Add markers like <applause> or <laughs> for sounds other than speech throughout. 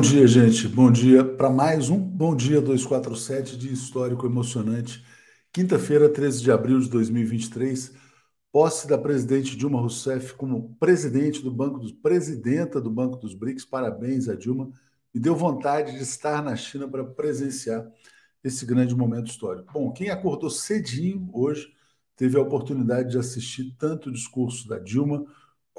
Bom dia, gente. Bom dia para mais um Bom Dia 247 de Histórico Emocionante. Quinta-feira, 13 de abril de 2023, posse da presidente Dilma Rousseff como presidente do Banco dos presidenta do Banco dos BRICS. Parabéns a Dilma. Me deu vontade de estar na China para presenciar esse grande momento histórico. Bom, quem acordou cedinho hoje teve a oportunidade de assistir tanto o discurso da Dilma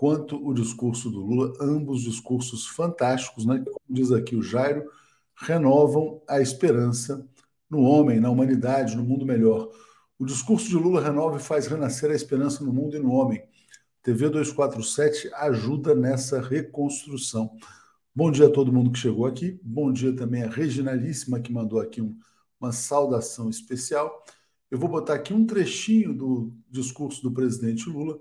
quanto o discurso do Lula, ambos discursos fantásticos, né? Como diz aqui o Jairo, renovam a esperança no homem, na humanidade, no mundo melhor. O discurso de Lula renova e faz renascer a esperança no mundo e no homem. TV 247 ajuda nessa reconstrução. Bom dia a todo mundo que chegou aqui. Bom dia também a Reginalíssima, que mandou aqui um, uma saudação especial. Eu vou botar aqui um trechinho do discurso do presidente Lula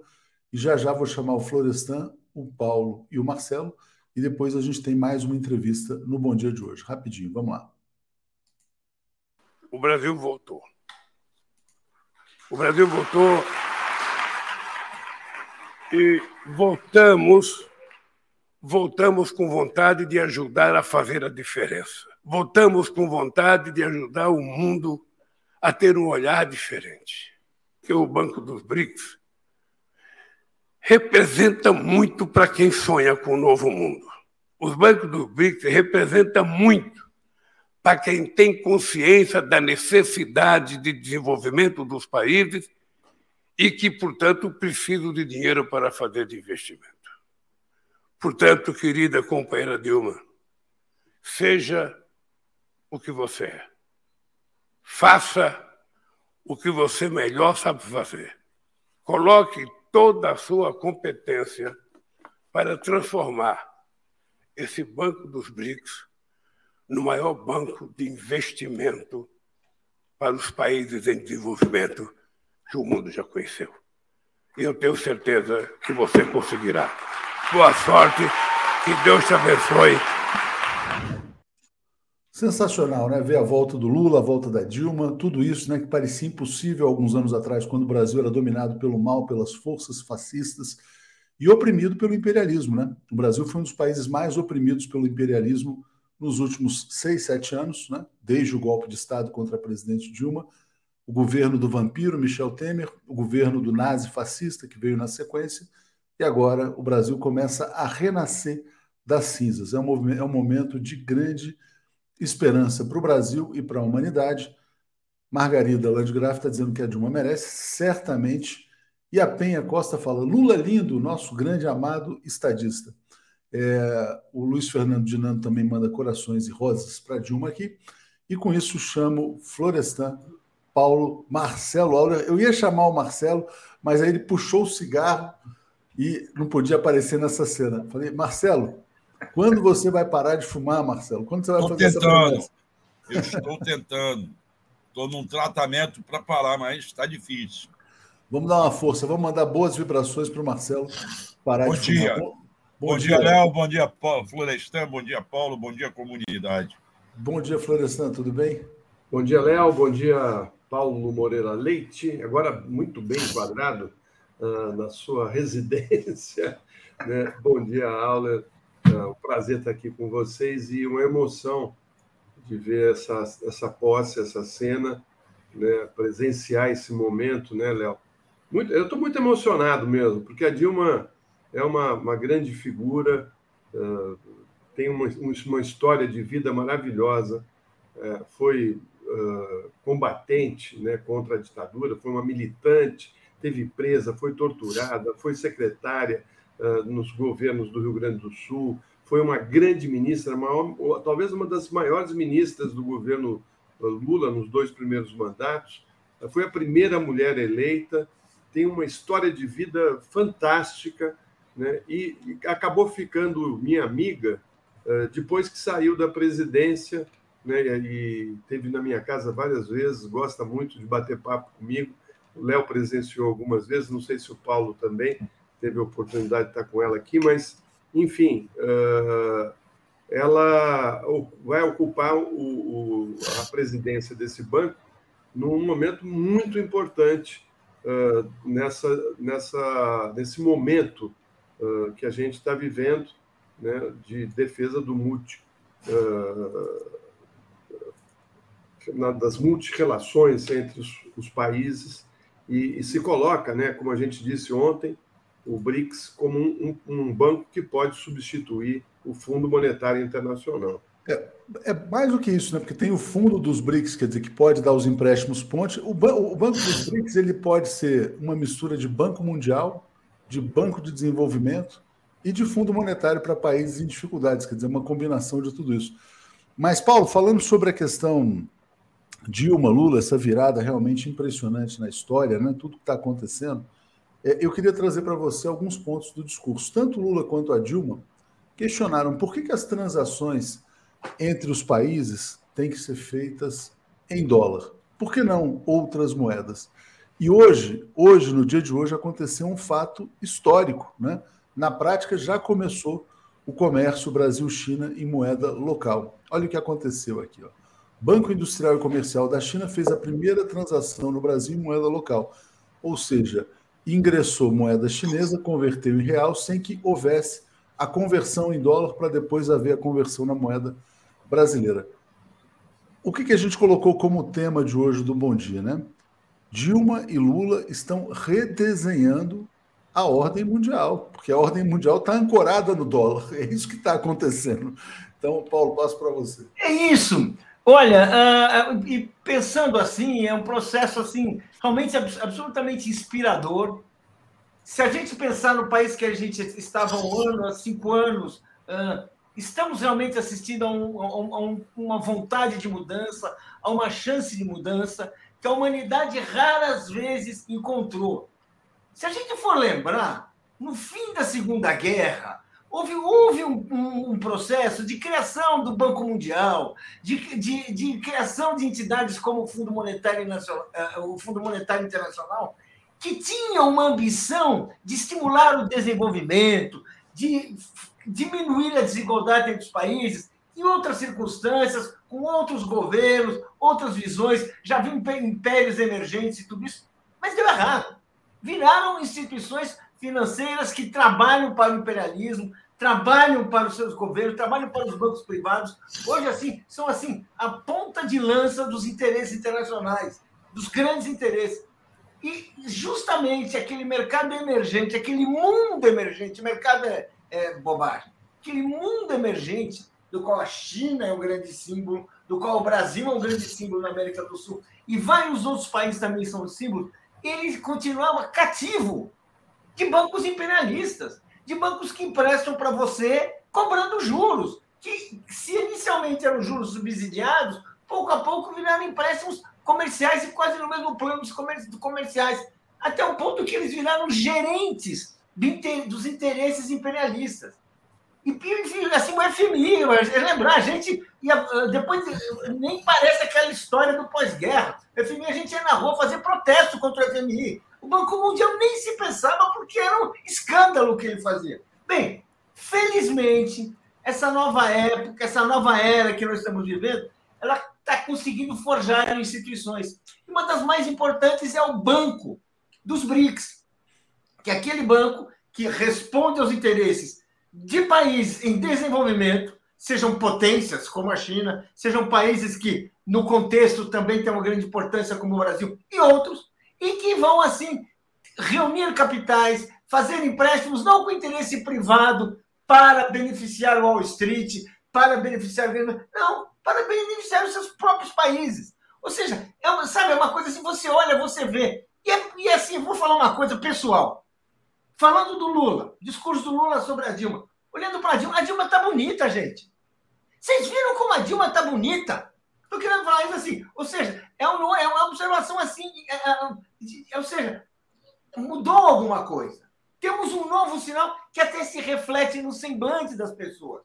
e já já vou chamar o Florestan, o Paulo e o Marcelo. E depois a gente tem mais uma entrevista no Bom Dia de hoje. Rapidinho, vamos lá. O Brasil voltou. O Brasil voltou e voltamos, voltamos com vontade de ajudar a fazer a diferença. Voltamos com vontade de ajudar o mundo a ter um olhar diferente. Que o Banco dos BRICS representa muito para quem sonha com o novo mundo. Os bancos do BRICS representam muito para quem tem consciência da necessidade de desenvolvimento dos países e que, portanto, precisam de dinheiro para fazer investimento. Portanto, querida companheira Dilma, seja o que você é. Faça o que você melhor sabe fazer. Coloque toda a sua competência para transformar esse Banco dos BRICS no maior banco de investimento para os países em desenvolvimento que o mundo já conheceu. E eu tenho certeza que você conseguirá. Boa sorte, que Deus te abençoe Sensacional, né? Ver a volta do Lula, a volta da Dilma, tudo isso, né, que parecia impossível alguns anos atrás, quando o Brasil era dominado pelo mal, pelas forças fascistas e oprimido pelo imperialismo, né? O Brasil foi um dos países mais oprimidos pelo imperialismo nos últimos seis, sete anos, né? Desde o golpe de Estado contra a presidente Dilma, o governo do vampiro Michel Temer, o governo do nazi fascista que veio na sequência, e agora o Brasil começa a renascer das cinzas. É um, é um momento de grande esperança para o Brasil e para a humanidade. Margarida Landgraf está dizendo que a Dilma merece, certamente. E a Penha Costa fala: Lula lindo, nosso grande amado estadista. É, o Luiz Fernando Dinando também manda corações e rosas para Dilma aqui. E com isso chamo Florestan, Paulo, Marcelo Aura. Eu ia chamar o Marcelo, mas aí ele puxou o cigarro e não podia aparecer nessa cena. Falei, Marcelo, quando você vai parar de fumar, Marcelo? Quando você vai estou fazer tentando. essa Eu estou tentando. Estou num tratamento para parar, mas está difícil. Vamos dar uma força, vamos mandar boas vibrações para o Marcelo parar bom de dia. fumar. Bom, bom dia, Léo. Bom dia, Florestan. Bom dia, Paulo. Bom dia, comunidade. Bom dia, Florestan. Tudo bem? Bom dia, Léo. Bom dia, Paulo Moreira Leite. Agora, muito bem enquadrado uh, na sua <laughs> residência. Né? Bom dia, Auler. É um prazer estar aqui com vocês e uma emoção de ver essa, essa posse, essa cena, né? presenciar esse momento, né, Léo? Muito, eu estou muito emocionado mesmo, porque a Dilma é uma, uma grande figura, uh, tem uma, uma história de vida maravilhosa, uh, foi uh, combatente né, contra a ditadura, foi uma militante, teve presa, foi torturada, foi secretária, nos governos do Rio Grande do Sul, foi uma grande ministra, maior, talvez uma das maiores ministras do governo Lula nos dois primeiros mandatos. Foi a primeira mulher eleita, tem uma história de vida fantástica, né? e, acabou ficando minha amiga depois que saiu da presidência, né? e teve na minha casa várias vezes, gosta muito de bater papo comigo. O Léo presenciou algumas vezes, não sei se o Paulo também teve a oportunidade de estar com ela aqui, mas, enfim, uh, ela vai ocupar o, o, a presidência desse banco num momento muito importante uh, nessa, nessa, nesse momento uh, que a gente está vivendo né, de defesa do MUT. uh, das multirrelações entre os, os países e, e, se coloca, né, como a gente disse ontem, o BRICS como um, um, um banco que pode substituir o Fundo Monetário Internacional. É, é, mais do que isso, né? Porque tem o fundo dos BRICS, quer dizer, que pode dar os empréstimos ponte. O, ban o Banco dos BRICS ele pode ser uma mistura de Banco Mundial, de Banco de Desenvolvimento e de Fundo Monetário para países em dificuldades, quer dizer, uma combinação de tudo isso. Mas, Paulo, falando sobre a questão Dilma, Lula, essa virada realmente impressionante na história, né? Tudo que está acontecendo. É, eu queria trazer para você alguns pontos do discurso. Tanto Lula quanto a Dilma questionaram por que, que as transações entre os países têm que ser feitas em dólar. Por que não outras moedas? E hoje, hoje, no dia de hoje, aconteceu um fato histórico. Né? Na prática, já começou o comércio Brasil-China em moeda local. Olha o que aconteceu aqui. Ó. Banco Industrial e Comercial da China fez a primeira transação no Brasil em moeda local. Ou seja, ingressou moeda chinesa, converteu em real sem que houvesse a conversão em dólar para depois haver a conversão na moeda brasileira. O que, que a gente colocou como tema de hoje do Bom Dia, né? Dilma e Lula estão redesenhando a ordem mundial, porque a ordem mundial está ancorada no dólar. <laughs> É isso que está acontecendo. Então, Paulo, passo para você. É isso. Olha, uh, e pensando assim, é um processo assim realmente absolutamente inspirador se a gente pensar no país que a gente estava há um ano, há cinco anos, estamos realmente assistindo a, um, a, um, uma vontade de mudança, a uma chance de mudança que a humanidade raras vezes encontrou. Se a gente for lembrar, no fim da Segunda Guerra, houve, houve um, um, um processo de criação do Banco Mundial, de, de, de criação de entidades como o Fundo Monetário, Nacional, o Fundo Monetário Internacional, que tinha uma ambição de estimular o desenvolvimento, de diminuir a desigualdade entre os países, em outras circunstâncias, com outros governos, outras visões, já viu impérios emergentes e tudo isso, mas deu errado. Viraram instituições financeiras que trabalham para o imperialismo, trabalham para os seus governos, trabalham para os bancos privados. Hoje, assim, são assim a ponta de lança dos interesses internacionais, dos grandes interesses. E justamente aquele mercado emergente, aquele mundo emergente, mercado é, é bobagem, aquele mundo emergente, do qual a China é um grande símbolo, do qual o Brasil é um grande símbolo na América do Sul, e vários outros países também são símbolos, ele continuava cativo de bancos imperialistas, de bancos que emprestam para você cobrando juros, que se inicialmente eram juros subsidiados, pouco a pouco viraram empréstimos comerciais e quase no mesmo plano dos comerciais, até o ponto que eles viraram gerentes dos interesses imperialistas. E, assim, o FMI, lembrar, a gente ia, depois nem parece aquela história do pós-guerra. FMI, a gente ia na rua fazer protesto contra o FMI. O Banco Mundial nem se pensava porque era um escândalo o que ele fazia. Bem, felizmente, essa nova época, essa nova era que nós estamos vivendo, ela está conseguindo forjar instituições. Uma das mais importantes é o Banco dos BRICS, que é aquele banco que responde aos interesses de países em desenvolvimento, sejam potências como a China, sejam países que, no contexto, também têm uma grande importância, como o Brasil e outros, e que vão, assim, reunir capitais, fazer empréstimos, não com interesse privado, para beneficiar o Wall Street, para beneficiar. Não, para beneficiar os seus próprios países. Ou seja, é uma, sabe, é uma coisa assim, você olha, você vê. E, é, e é assim, vou falar uma coisa pessoal. Falando do Lula, discurso do Lula sobre a Dilma. Olhando para a Dilma, a Dilma tá bonita, gente. Vocês viram como a Dilma tá bonita? Estou querendo falar isso assim. Ou seja, é, um, é uma observação assim. É, é, é, ou seja, mudou alguma coisa. Temos um novo sinal que até se reflete no semblante das pessoas.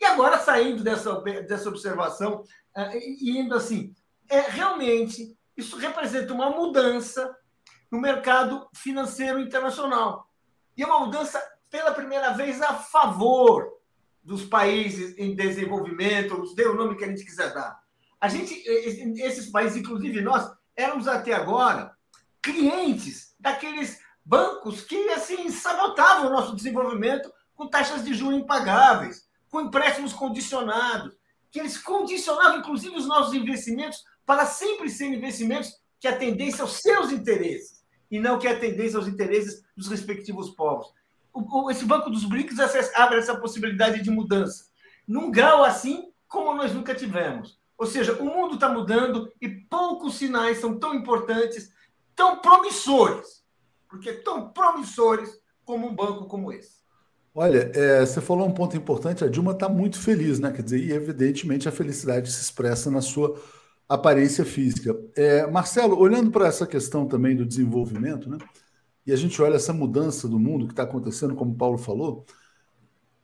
E agora, saindo dessa, dessa observação uh, e indo assim, é, realmente isso representa uma mudança no mercado financeiro internacional. E é uma mudança, pela primeira vez, a favor dos países em desenvolvimento, dê o nome que a gente quiser dar. A gente, esses países, inclusive nós, éramos até agora clientes daqueles bancos que assim sabotavam o nosso desenvolvimento com taxas de juros impagáveis com empréstimos condicionados. que eles condicionavam, inclusive, os nossos investimentos para sempre serem investimentos que atendessem aos seus interesses e não que atendessem aos interesses dos respectivos povos. Esse Banco dos BRICS abre essa possibilidade de mudança, num grau assim como nós nunca tivemos. Ou seja, o mundo está mudando e poucos sinais são tão importantes, tão promissores, porque tão promissores como um banco como esse. Olha, é, você falou um ponto importante, a Dilma está muito feliz, né? Quer dizer, e evidentemente a felicidade se expressa na sua aparência física. É, Marcelo, olhando para essa questão também do desenvolvimento, né? E a gente olha essa mudança do mundo que está acontecendo, como o Paulo falou,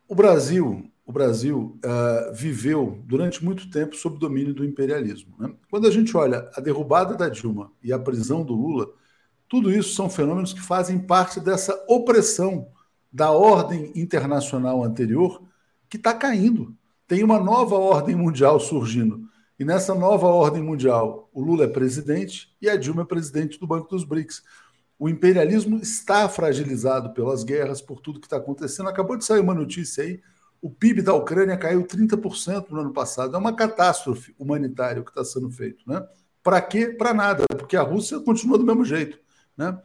o Brasil, o Brasil uh, viveu durante muito tempo sob domínio do imperialismo. Né? Quando a gente olha a derrubada da Dilma e a prisão do Lula, tudo isso são fenômenos que fazem parte dessa opressão da ordem internacional anterior que está caindo. Tem uma nova ordem mundial surgindo. E nessa nova ordem mundial, o Lula é presidente e a Dilma é presidente do Banco dos BRICS. O imperialismo está fragilizado pelas guerras, por tudo que está acontecendo. Acabou de sair uma notícia aí: o PIB da Ucrânia caiu 30% no ano passado. É uma catástrofe humanitária o que está sendo feito. Né? Para quê? Para nada, porque a Rússia continua do mesmo jeito. Né?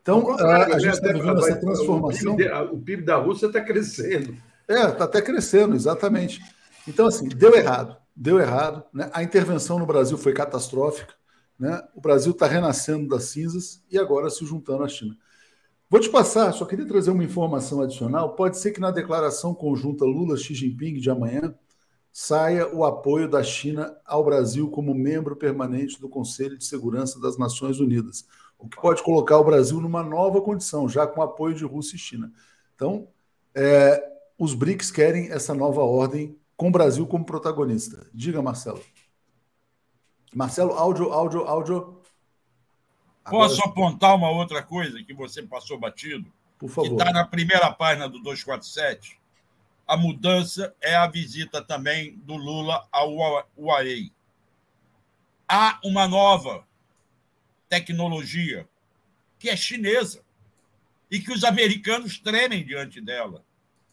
Então, a, a gente está vivendo essa transformação. O PIB, o PIB da Rússia está crescendo. É, está até crescendo, exatamente. Então, assim, deu errado, deu errado. Né? A intervenção no Brasil foi catastrófica. Né? O Brasil está renascendo das cinzas e agora se juntando à China. Vou te passar, só queria trazer uma informação adicional. Pode ser que na declaração conjunta Lula-Xi Jinping de amanhã saia o apoio da China ao Brasil como membro permanente do Conselho de Segurança das Nações Unidas o que pode colocar o Brasil numa nova condição, já com apoio de Rússia e China. Então, é, os BRICS querem essa nova ordem com o Brasil como protagonista. Diga, Marcelo. Marcelo, áudio, áudio, áudio. Agora... Posso apontar uma outra coisa que você passou batido? Por favor. Que está na primeira página do 247. A mudança é a visita também do Lula ao UAE. Há uma nova tecnologia que é chinesa e que os americanos tremem diante dela,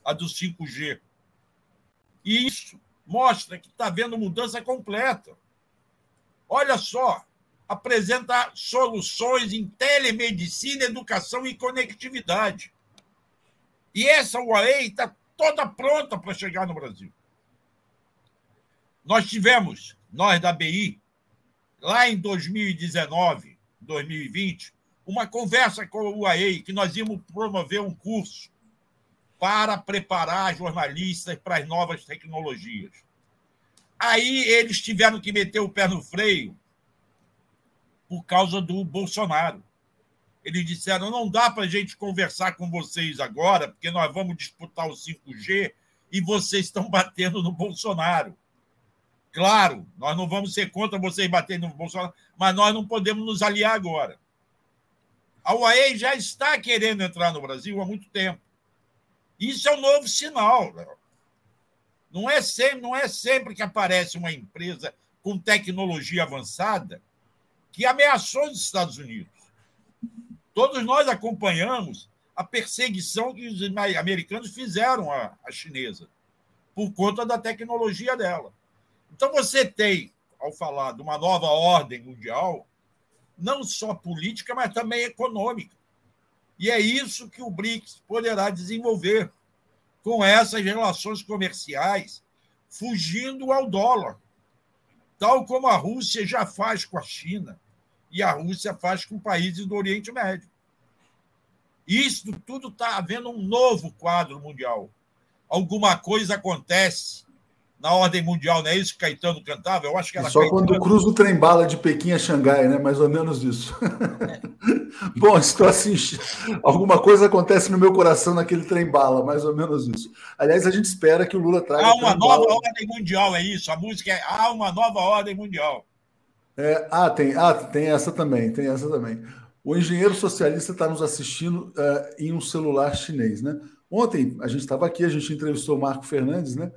a do 5G. E isso mostra que está havendo mudança completa. Olha só, apresenta soluções em telemedicina, educação e conectividade. E essa Huawei está toda pronta para chegar no Brasil. Nós tivemos, nós da BI, lá em 2019, 2020, uma conversa com o UAE, que nós íamos promover um curso para preparar jornalistas para as novas tecnologias. Aí eles tiveram que meter o pé no freio por causa do Bolsonaro. Eles disseram: não dá para a gente conversar com vocês agora, porque nós vamos disputar o 5G e vocês estão batendo no Bolsonaro. Claro, nós não vamos ser contra vocês baterem no Bolsonaro, mas nós não podemos nos aliar agora. A UAE já está querendo entrar no Brasil há muito tempo. Isso é um novo sinal. Não é sempre, não é sempre que aparece uma empresa com tecnologia avançada que ameaçou os Estados Unidos. Todos nós acompanhamos a perseguição que os americanos fizeram à, à chinesa por conta da tecnologia dela. Então você tem, ao falar de uma nova ordem mundial, não só política, mas também econômica. E é isso que o BRICS poderá desenvolver com essas relações comerciais, fugindo ao dólar, tal como a Rússia já faz com a China e a Rússia faz com países do Oriente Médio. Isso tudo está havendo um novo quadro mundial. Alguma coisa acontece na ordem mundial, não é isso que Caetano cantava? Eu acho que era Só Caetano. quando cruza o trem bala de Pequim a Xangai, né? Mais ou menos isso. É. <laughs> Bom, estou assim, alguma coisa acontece no meu coração naquele trem bala, mais ou menos isso. Aliás, a gente espera que o Lula traga. Há uma nova bala. ordem mundial, é isso. A música é Há uma nova ordem mundial. É, ah, tem, ah, tem essa também, tem essa também. O engenheiro socialista está nos assistindo uh, em um celular chinês, né? Ontem a gente estava aqui, a gente entrevistou o Marco Fernandes, né?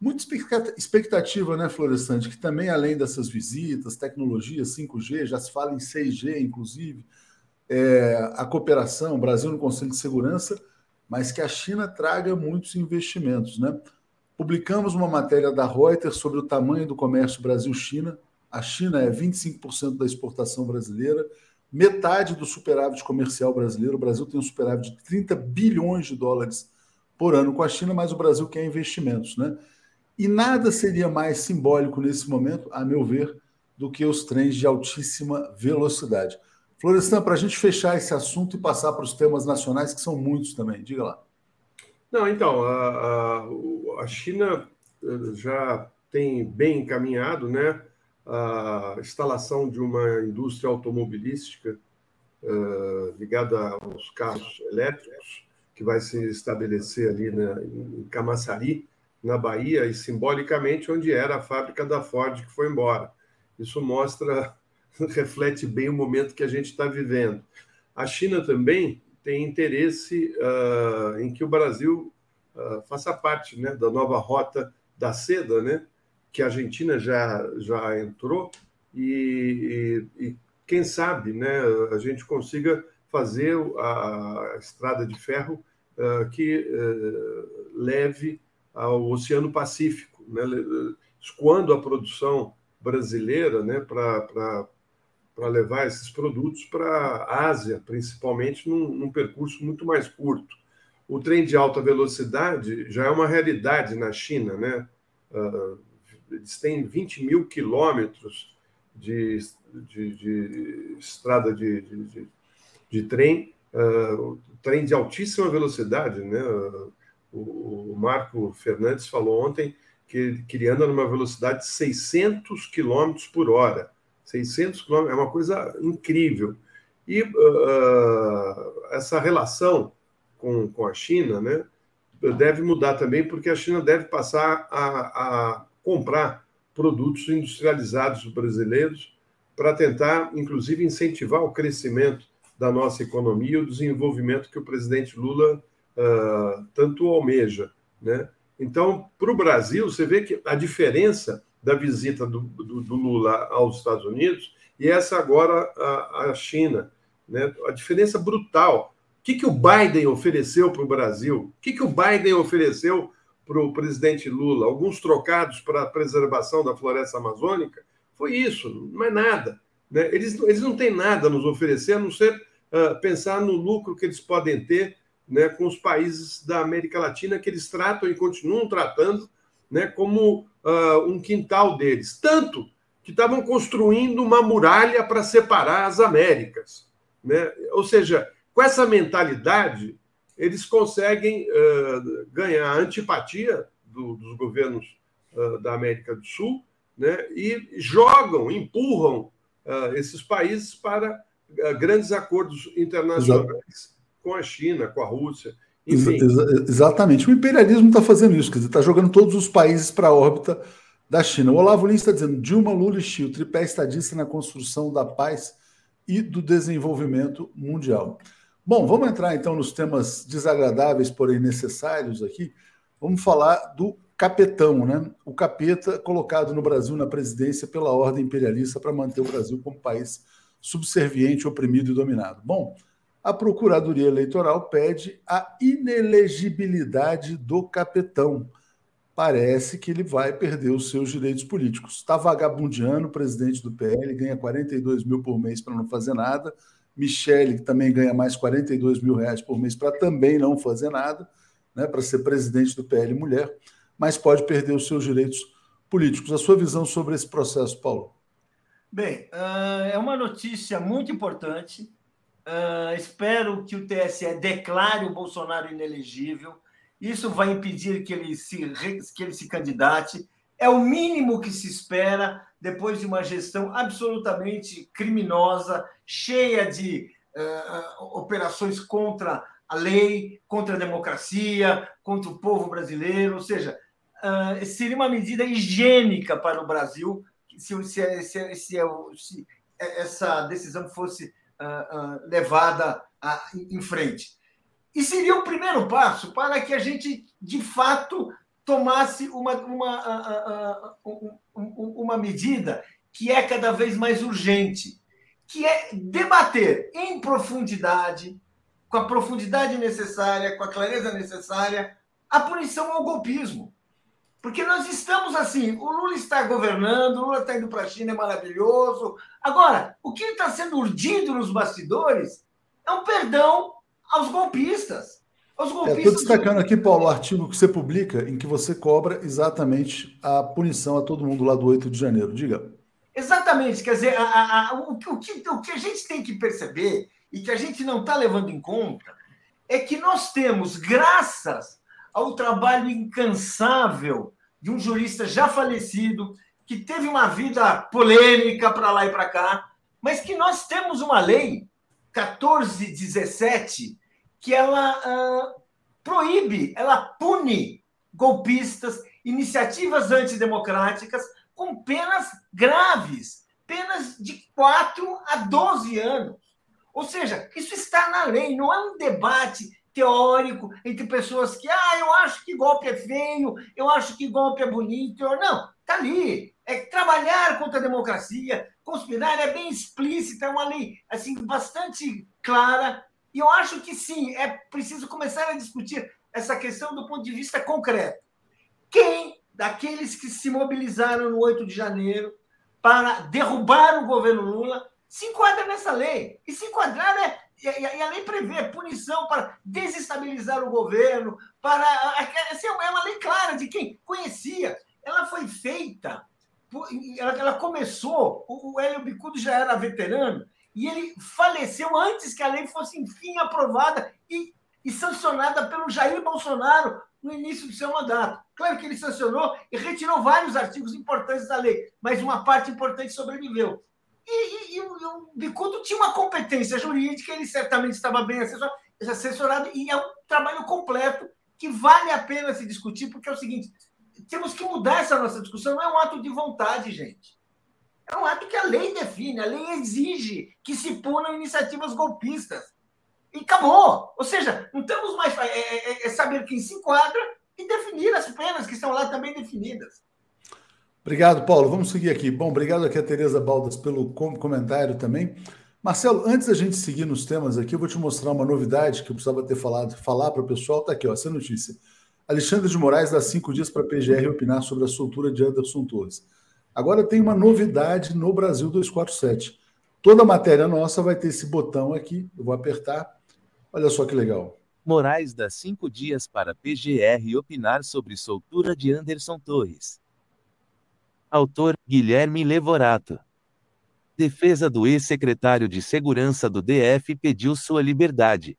Muita expectativa, né, Florestante? Que também, além dessas visitas, tecnologia, 5G, já se fala em 6G, inclusive, é, a cooperação, Brasil no Conselho de Segurança, mas que a China traga muitos investimentos, né? publicamos uma matéria da Reuters sobre o tamanho do comércio Brasil-China. A China é 25% da exportação brasileira, metade do superávit comercial brasileiro. O Brasil tem um superávit de 30 bilhões de dólares por ano com a China, mas o Brasil quer investimentos, né? E nada seria mais simbólico nesse momento, a meu ver, do que os trens de altíssima velocidade. Florestan, para a gente fechar esse assunto e passar para os temas nacionais, que são muitos também, diga lá. Não, então, a, a, a China eh, já tem bem encaminhado né, a instalação de uma indústria automobilística uh, ligada aos carros elétricos, que vai se estabelecer ali na, em Camaçari, na Bahia, e simbolicamente onde era a fábrica da Ford que foi embora. Isso mostra, <laughs> reflete bem o momento que a gente está vivendo. A China também tem interesse uh, em que o Brasil uh, faça parte né, da nova rota da seda, né, que a Argentina já, já entrou, e, e, e quem sabe né, a gente consiga fazer a, a estrada de ferro uh, que leve ao Oceano Pacífico, né, escoando a produção brasileira né, para levar esses produtos para a Ásia, principalmente num, num, percurso muito mais curto. O trem de alta velocidade já é uma realidade na China. Né? Uh, eles têm 20 mil quilômetros de, de, de, estrada de, de, de trem, uh, trem de altíssima velocidade. Né? O, o Marco Fernandes falou ontem que, que ele anda numa velocidade de 600 km por hora. 600 km é uma coisa incrível. E uh, essa relação com, com a China né, deve mudar também, porque a China deve passar a, a comprar produtos industrializados brasileiros para tentar, inclusive, incentivar o crescimento da nossa economia e o desenvolvimento que o presidente Lula uh, tanto almeja. Né? Então, para o Brasil, você vê que a diferença da visita do, do, do Lula aos Estados Unidos e essa agora à China, né? a diferença brutal. O que, que o Biden ofereceu para o Brasil? O que, que o Biden ofereceu para o presidente Lula? Alguns trocados para a preservação da floresta amazônica? Foi isso, não é nada. Né? Eles, eles não têm nada a nos oferecer, a não ser uh, pensar no lucro que eles podem ter né, com os países da América Latina que eles tratam e continuam tratando né, como uh, um quintal deles. Tanto que estavam construindo uma muralha para separar as Américas. Né? Ou seja, com essa mentalidade, eles conseguem uh, ganhar a antipatia do, dos governos uh, da América do Sul né? e jogam, empurram esses países para grandes acordos internacionais. Exato com a China, com a Rússia. Enfim. Ex exatamente. O imperialismo está fazendo isso, quer dizer, está jogando todos os países para a órbita da China. O Olavo Lins está dizendo: Dilma, Lula e Xi, o tripé estadista na construção da paz e do desenvolvimento mundial. Bom, vamos entrar então nos temas desagradáveis, porém necessários aqui. Vamos falar do capetão, né? O capeta colocado no Brasil na presidência pela ordem imperialista para manter o Brasil como país subserviente, oprimido e dominado. Bom, a Procuradoria Eleitoral pede a inelegibilidade do capitão. Parece que ele vai perder os seus direitos políticos. Está vagabundiano, presidente do PL, ganha 42 mil por mês para não fazer nada. Michele, que também ganha mais 42 mil reais por mês para também não fazer nada, né, para ser presidente do PL mulher, mas pode perder os seus direitos políticos. A sua visão sobre esse processo, Paulo? Bem, ah, é uma notícia muito importante Uh, espero que o TSE declare o Bolsonaro inelegível. Isso vai impedir que ele se, que ele se candidate. É o mínimo que se espera depois de uma gestão absolutamente criminosa, cheia de uh, operações contra a lei, contra a democracia, contra o povo brasileiro. Ou seja, uh, seria uma medida higiênica para o Brasil se, se, se, se essa decisão fosse uh, levada a, em frente. E seria o primeiro passo para que a gente, de fato, tomasse uma, uma, uma medida que é cada vez mais urgente, que é debater em profundidade, com a profundidade necessária, com a clareza necessária, a punição ao golpismo. Porque nós estamos assim, o Lula está governando, o Lula está indo para a China, é maravilhoso. Agora, o que está sendo urdido nos bastidores é um perdão aos golpistas. Estou é, destacando aqui, Paulo, o artigo que você publica em que você cobra exatamente a punição a todo mundo lá do 8 de janeiro. Diga. Exatamente. Quer dizer, a, a, a, o, o, que, o que a gente tem que perceber e que a gente não está levando em conta é que nós temos, graças ao trabalho incansável de um jurista já falecido, que teve uma vida polêmica para lá e para cá, mas que nós temos uma lei 1417 que ela uh, proíbe, ela pune golpistas, iniciativas antidemocráticas com penas graves, penas de 4 a 12 anos. Ou seja, isso está na lei, não é um debate teórico entre pessoas que, ah, eu acho que golpe é feio, eu acho que golpe é bonito. Não, está ali. É trabalhar contra a democracia, conspirar é bem explícita, é uma lei assim bastante clara. E eu acho que sim, é preciso começar a discutir essa questão do ponto de vista concreto. Quem daqueles que se mobilizaram no 8 de janeiro para derrubar o governo Lula se enquadra nessa lei? E se enquadrar é e a lei prevê punição para desestabilizar o governo, para assim, é uma lei clara de quem conhecia. Ela foi feita, ela começou, o Hélio Bicudo já era veterano, e ele faleceu antes que a lei fosse, enfim, aprovada e, e sancionada pelo Jair Bolsonaro no início do seu mandato. Claro que ele sancionou e retirou vários artigos importantes da lei, mas uma parte importante sobreviveu. E, e, e, o, o Bicudo tinha uma competência jurídica, ele certamente estava bem assessorado, assessorado, e é um trabalho completo que vale a pena se discutir, porque é o seguinte: temos que mudar essa nossa discussão, não é um ato de vontade, gente. É um ato que a lei define, a lei exige que se punam iniciativas golpistas. E acabou. Ou seja, não temos mais. É, é, é saber quem se enquadra e definir as penas que estão lá também definidas. Obrigado, Paulo. Vamos seguir aqui. Bom, obrigado aqui a Tereza Baldas pelo comentário também. Marcelo, antes da gente seguir nos temas aqui, eu vou te mostrar uma novidade que eu precisava ter falado, falar para o pessoal. Está aqui, ó, essa notícia. Alexandre de Moraes dá cinco dias para a PGR opinar sobre a soltura de Anderson Torres. Agora tem uma novidade no Brasil 247. Toda matéria nossa vai ter esse botão aqui. Eu vou apertar. Olha só que legal. Moraes dá cinco dias para PGR opinar sobre soltura de Anderson Torres. Autor: Guilherme Levorato. Defesa do ex-secretário de Segurança do DF pediu sua liberdade.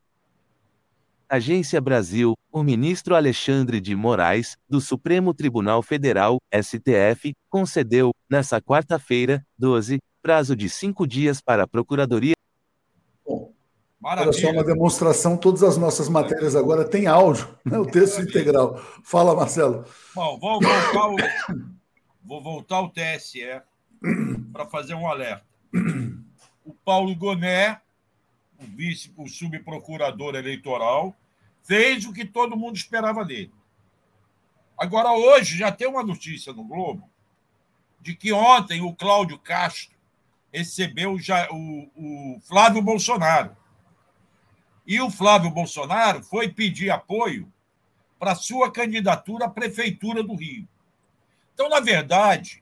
Agência Brasil, o ministro Alexandre de Moraes, do Supremo Tribunal Federal, STF, concedeu, nesta quarta-feira, 12, prazo de cinco dias para a Procuradoria. Bom, Maravilha. Olha só uma demonstração, todas as nossas matérias agora têm áudio, <laughs> né? o texto Maravilha. integral. Fala, Marcelo. Bom, vamos voltar o vou voltar ao TSE para fazer um alerta. O Paulo Goné, o vice, o subprocurador eleitoral, fez o que todo mundo esperava dele. Agora, hoje, já tem uma notícia no Globo de que ontem o Cláudio Castro recebeu já o, o Flávio Bolsonaro. E o Flávio Bolsonaro foi pedir apoio para sua candidatura à Prefeitura do Rio. Então, na verdade,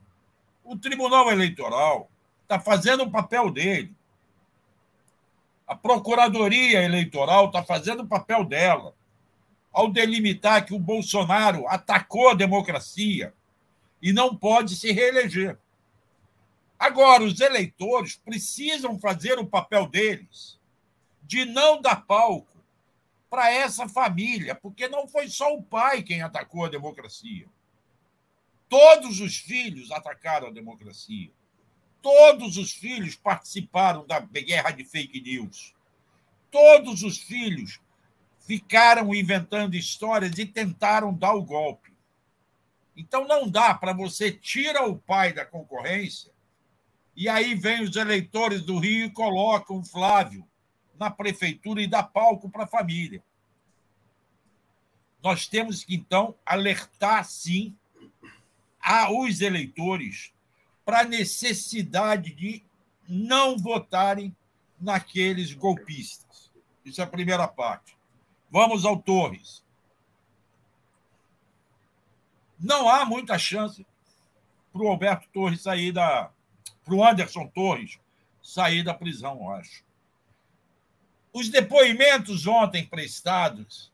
o Tribunal Eleitoral está fazendo o papel dele. A Procuradoria Eleitoral está fazendo o papel dela ao delimitar que o Bolsonaro atacou a democracia e não pode se reeleger. Agora, os eleitores precisam fazer o papel deles de não dar palco para essa família, porque não foi só o pai quem atacou a democracia. Todos os filhos atacaram a democracia. Todos os filhos participaram da guerra de fake news. Todos os filhos ficaram inventando histórias e tentaram dar o golpe. Então não dá para você tira o pai da concorrência e aí vem os eleitores do Rio e colocam o Flávio na prefeitura e dá palco para a família. Nós temos que então alertar sim aos eleitores para a necessidade de não votarem naqueles golpistas. Isso é a primeira parte. Vamos ao Torres. não há muita chance para o Alberto Torres sair da. para o Anderson Torres sair da prisão, eu acho. Os depoimentos ontem prestados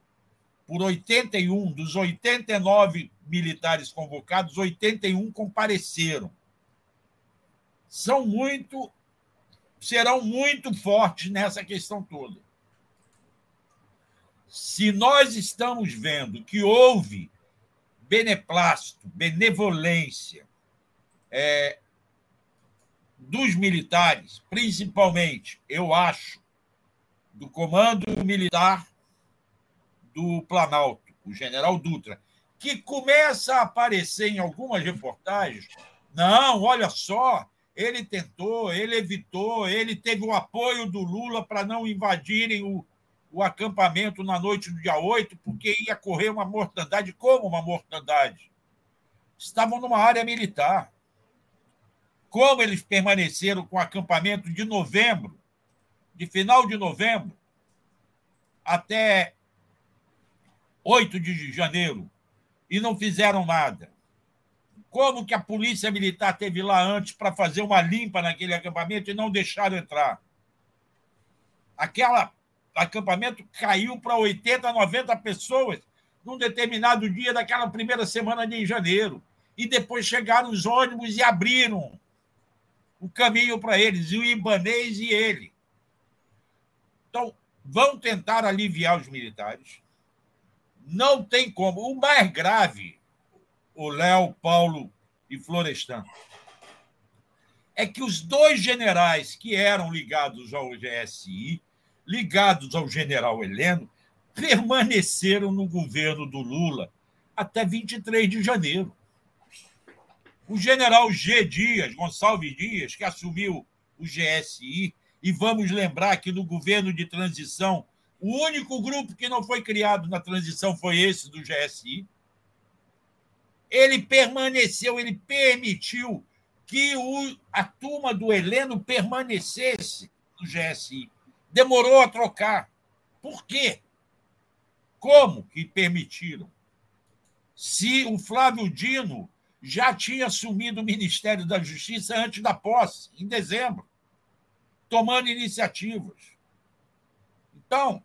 por 81 dos 89 militares convocados, 81 compareceram. São muito serão muito fortes nessa questão toda. Se nós estamos vendo que houve beneplácito, benevolência é, dos militares, principalmente, eu acho, do comando militar do Planalto, o general Dutra, que começa a aparecer em algumas reportagens. Não, olha só, ele tentou, ele evitou, ele teve o apoio do Lula para não invadirem o, o acampamento na noite do dia 8, porque ia correr uma mortandade. Como uma mortandade? Estavam numa área militar. Como eles permaneceram com o acampamento de novembro, de final de novembro, até 8 de janeiro, e não fizeram nada? Como que a polícia militar teve lá antes para fazer uma limpa naquele acampamento e não deixaram entrar? Aquele acampamento caiu para 80, 90 pessoas num determinado dia daquela primeira semana de janeiro. E depois chegaram os ônibus e abriram o caminho para eles, e o Ibanês e ele. Então, vão tentar aliviar os militares. Não tem como. O mais grave o Léo, Paulo e Florestan, é que os dois generais que eram ligados ao GSI, ligados ao general Heleno, permaneceram no governo do Lula até 23 de janeiro. O general G. Dias, Gonçalves Dias, que assumiu o GSI, e vamos lembrar que no governo de transição, o único grupo que não foi criado na transição foi esse do GSI ele permaneceu, ele permitiu que o, a turma do Heleno permanecesse no GSI. Demorou a trocar. Por quê? Como que permitiram? Se o Flávio Dino já tinha assumido o Ministério da Justiça antes da posse, em dezembro, tomando iniciativas. Então,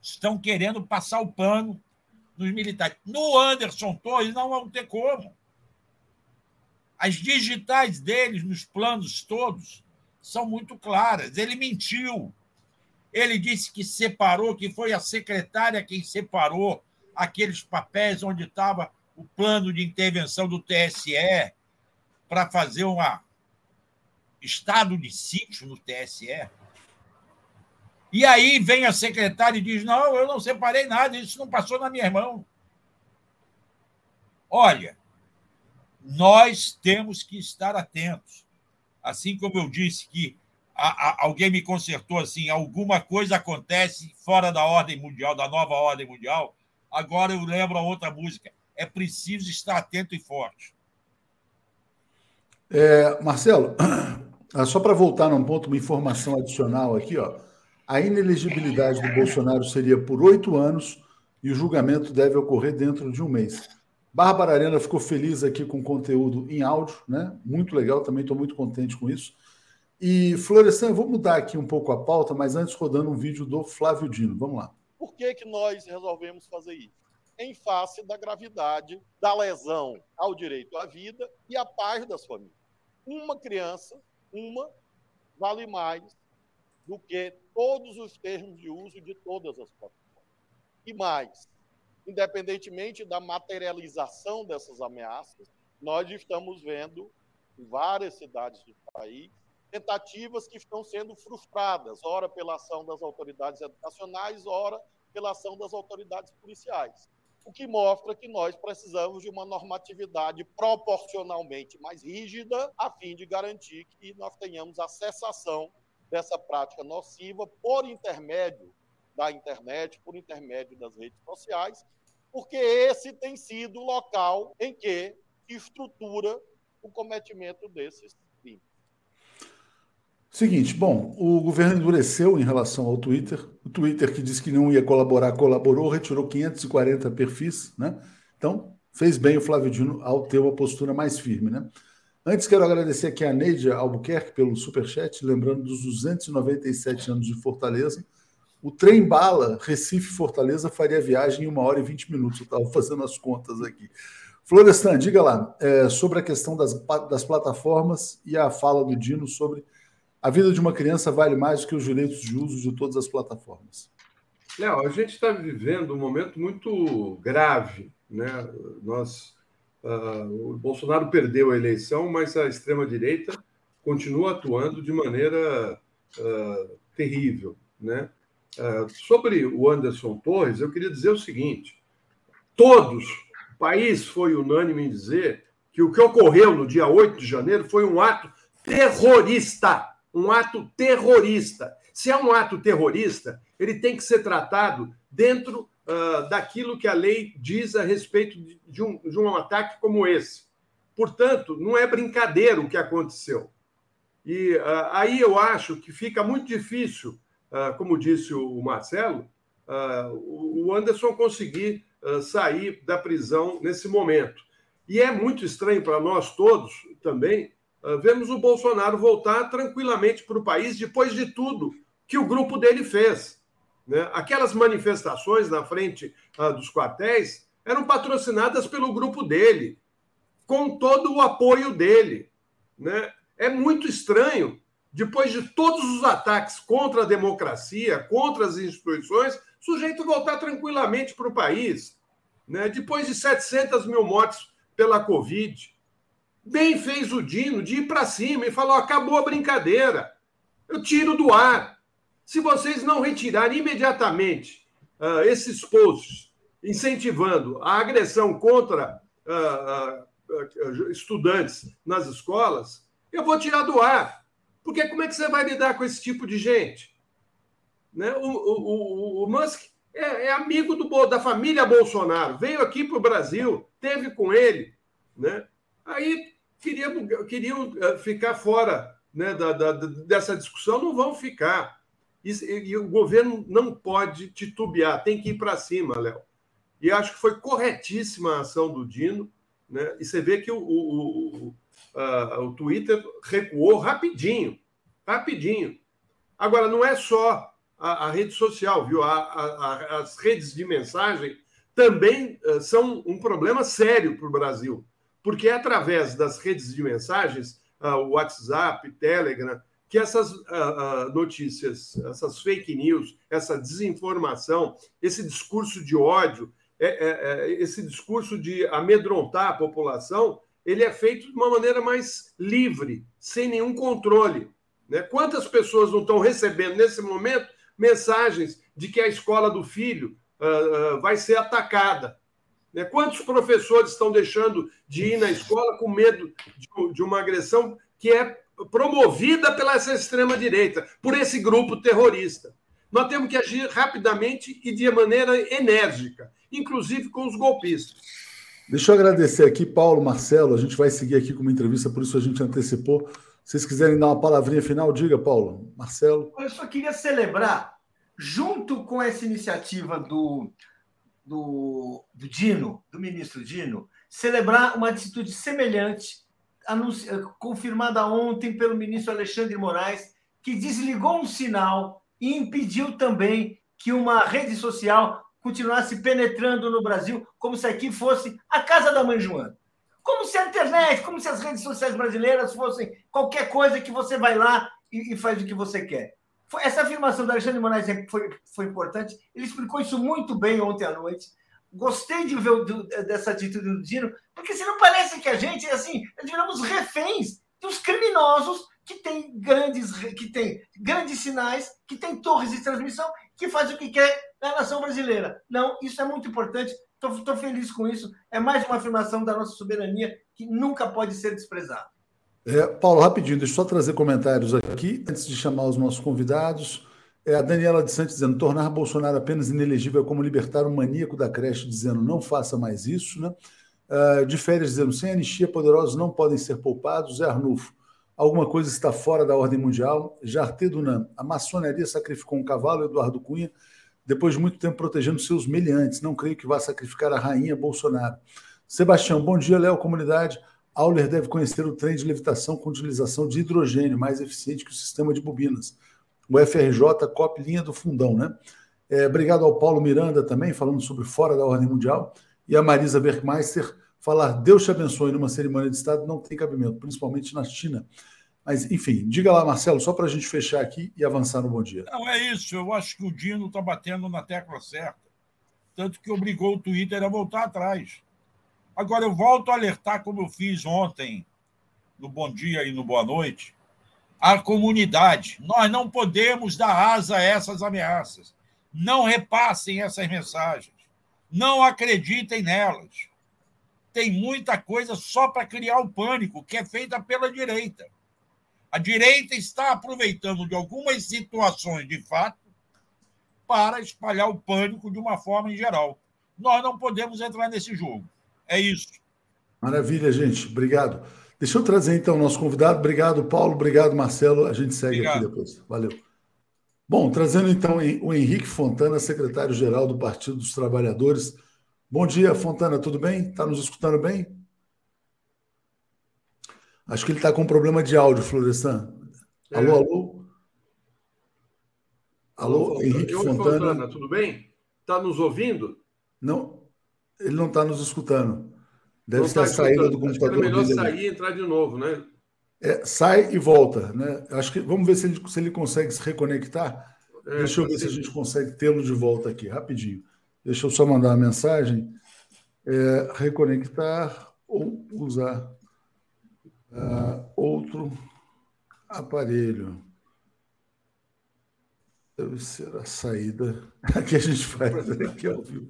estão querendo passar o pano nos militares. No Anderson Torres não vão ter como. As digitais deles, nos planos todos, são muito claras. Ele mentiu. Ele disse que separou, que foi a secretária quem separou aqueles papéis onde estava o plano de intervenção do TSE para fazer um estado de sítio no TSE. E aí vem a secretária e diz: Não, eu não separei nada, isso não passou na minha mão. Olha, nós temos que estar atentos. Assim como eu disse que a, a, alguém me consertou assim, alguma coisa acontece fora da ordem mundial, da nova ordem mundial. Agora eu lembro a outra música. É preciso estar atento e forte. É, Marcelo, <clears throat> só para voltar num ponto, uma informação adicional aqui, ó. A inelegibilidade do Bolsonaro seria por oito anos e o julgamento deve ocorrer dentro de um mês. Bárbara Arena ficou feliz aqui com o conteúdo em áudio, né? Muito legal, também estou muito contente com isso. E, Florestan, eu vou mudar aqui um pouco a pauta, mas antes rodando um vídeo do Flávio Dino. Vamos lá. Por que, que nós resolvemos fazer isso? Em face da gravidade da lesão ao direito à vida e à paz das famílias. Uma criança, uma, vale mais do que todos os termos de uso de todas as plataformas. E mais, independentemente da materialização dessas ameaças, nós estamos vendo em várias cidades do país tentativas que estão sendo frustradas, ora pela ação das autoridades educacionais, ora pela ação das autoridades policiais. O que mostra que nós precisamos de uma normatividade proporcionalmente mais rígida, a fim de garantir que nós tenhamos a cessação dessa prática nociva por intermédio da internet, por intermédio das redes sociais, porque esse tem sido o local em que estrutura o cometimento desses crimes. Seguinte, bom, o governo endureceu em relação ao Twitter. O Twitter que disse que não ia colaborar, colaborou, retirou 540 perfis, né? Então, fez bem o Flávio Dino ao ter uma postura mais firme, né? Antes, quero agradecer aqui a Neidia Albuquerque pelo superchat, lembrando dos 297 anos de Fortaleza. O trem bala Recife-Fortaleza faria viagem em uma hora e 20 minutos. Eu estava fazendo as contas aqui. Florestan, diga lá é, sobre a questão das, das plataformas e a fala do Dino sobre a vida de uma criança vale mais do que os direitos de uso de todas as plataformas. Léo, a gente está vivendo um momento muito grave. Né? Nós, uh, o Bolsonaro perdeu a eleição, mas a extrema-direita continua atuando de maneira uh, terrível. Né? Uh, sobre o Anderson Torres, eu queria dizer o seguinte: todos o país foi unânime em dizer que o que ocorreu no dia 8 de janeiro foi um ato terrorista. Um ato terrorista. Se é um ato terrorista, ele tem que ser tratado dentro uh, daquilo que a lei diz a respeito de, um, de um ataque como esse. Portanto, não é brincadeira o que aconteceu. E uh, aí eu acho que fica muito difícil, uh, como disse o Marcelo, o Anderson conseguir sair da prisão nesse momento. E é muito estranho para nós todos também vemos o Bolsonaro voltar tranquilamente para o país depois de tudo que o grupo dele fez. Né? Aquelas manifestações na frente dos quartéis eram patrocinadas pelo grupo dele, com todo o apoio dele. Né? É muito estranho, depois de todos os ataques contra a democracia, contra as instituições, o sujeito voltar tranquilamente para o país. Né? Depois de 700 mil mortes pela Covid. Bem fez o Dino de ir para cima e falou: acabou a brincadeira. Eu tiro do ar. Se vocês não retirarem imediatamente uh, esses posts incentivando a agressão contra uh, uh, estudantes nas escolas, eu vou tirar do ar. Porque como é que você vai lidar com esse tipo de gente? Né? O, o, o, o Musk é, é amigo do, da família Bolsonaro, veio aqui para o Brasil, teve com ele, né? Aí queriam, ficar fora né, da, da, dessa discussão, não vão ficar. E, o governo não pode titubear, tem que ir para cima, Léo. E acho que foi corretíssima a ação do Dino, né? E você vê que o, o, o, a, o Twitter recuou rapidinho, rapidinho. Agora, não é só a, a rede social, viu? A, a, as redes de mensagem também uh, são um problema sério para o Brasil, porque é através das redes de mensagens, uh, WhatsApp, Telegram, que essas uh, notícias, essas fake news, essa desinformação, esse discurso de ódio, é, é, é, esse discurso de amedrontar a população, ele é feito de uma maneira mais livre, sem nenhum controle. Né? Quantas pessoas não estão recebendo nesse momento mensagens de que a escola do filho uh, uh, vai ser atacada. Né? Quantos professores estão deixando de ir na escola com medo de, de uma agressão que é promovida pela essa extrema-direita, por esse grupo terrorista? Nós temos que agir rapidamente e de maneira enérgica, inclusive com os golpistas. Deixa eu agradecer aqui, Paulo, Marcelo. A gente vai seguir aqui com uma entrevista, por isso a gente antecipou. Se vocês quiserem dar uma palavrinha final, diga, Paulo. Marcelo. Eu só queria celebrar, junto com essa iniciativa do, do, do Dino, do ministro Dino, celebrar uma atitude semelhante, anunci... confirmada ontem pelo ministro Alexandre Moraes, que desligou um sinal e impediu também que uma rede social continuasse penetrando no Brasil, como se aqui fosse a casa da mãe Joana. Como se a internet, como se as redes sociais brasileiras fossem qualquer coisa que você vai lá e, e faz o que você quer. Foi, essa afirmação do Alexandre Moraes é, foi, foi importante. Ele explicou isso muito bem ontem à noite. Gostei de ver do, dessa atitude do Dino, porque se não parece que a gente, assim, nós viramos reféns dos criminosos que têm grandes, que tem grandes sinais, que têm torres de transmissão, que fazem o que quer na nação brasileira. Não, isso é muito importante. Estou feliz com isso. É mais uma afirmação da nossa soberania que nunca pode ser desprezada. É, Paulo, rapidinho, deixa eu só trazer comentários aqui, antes de chamar os nossos convidados. É a Daniela de Santos dizendo: tornar Bolsonaro apenas inelegível é como libertar o maníaco da creche, dizendo não faça mais isso. Né? Uh, de férias dizendo: sem anistia, poderosos não podem ser poupados. Zé Arnulfo, alguma coisa está fora da ordem mundial. Jarte Dunan, a maçonaria sacrificou um cavalo, Eduardo Cunha, depois de muito tempo protegendo seus meliantes. Não creio que vá sacrificar a rainha Bolsonaro. Sebastião, bom dia, Léo, comunidade. Auler deve conhecer o trem de levitação com utilização de hidrogênio, mais eficiente que o sistema de bobinas. O FRJ, COP linha do fundão, né? É, obrigado ao Paulo Miranda também, falando sobre fora da ordem mundial. E a Marisa Bergmeister, falar Deus te abençoe numa cerimônia de Estado não tem cabimento, principalmente na China. Mas, enfim, diga lá, Marcelo, só para a gente fechar aqui e avançar no bom dia. Não, é isso. Eu acho que o Dino está batendo na tecla certa. Tanto que obrigou o Twitter a voltar atrás. Agora, eu volto a alertar, como eu fiz ontem, no Bom Dia e no Boa Noite, a comunidade. Nós não podemos dar asa a essas ameaças. Não repassem essas mensagens. Não acreditem nelas. Tem muita coisa só para criar o pânico, que é feita pela direita. A direita está aproveitando de algumas situações de fato para espalhar o pânico de uma forma em geral. Nós não podemos entrar nesse jogo. É isso. Maravilha, gente. Obrigado. Deixa eu trazer então o nosso convidado. Obrigado, Paulo. Obrigado, Marcelo. A gente segue Obrigado. aqui depois. Valeu. Bom, trazendo então o Henrique Fontana, secretário-geral do Partido dos Trabalhadores. Bom dia, Fontana, tudo bem? Está nos escutando bem? Acho que ele está com um problema de áudio, Florestan. É. Alô, alô? Alô, Henrique Fontana. Fontana. Tudo bem? Está nos ouvindo? Não, ele não está nos escutando. Deve ser tá a saída do computador. Acho é melhor sair e entrar de novo, né? É, sai e volta, né? Acho que vamos ver se ele, se ele consegue se reconectar. É, Deixa eu ver se a gente consegue tê-lo de volta aqui, rapidinho. Deixa eu só mandar uma mensagem. É, reconectar ou usar uh, outro aparelho. Deve ser a saída <laughs> que a gente faz aqui ao vivo.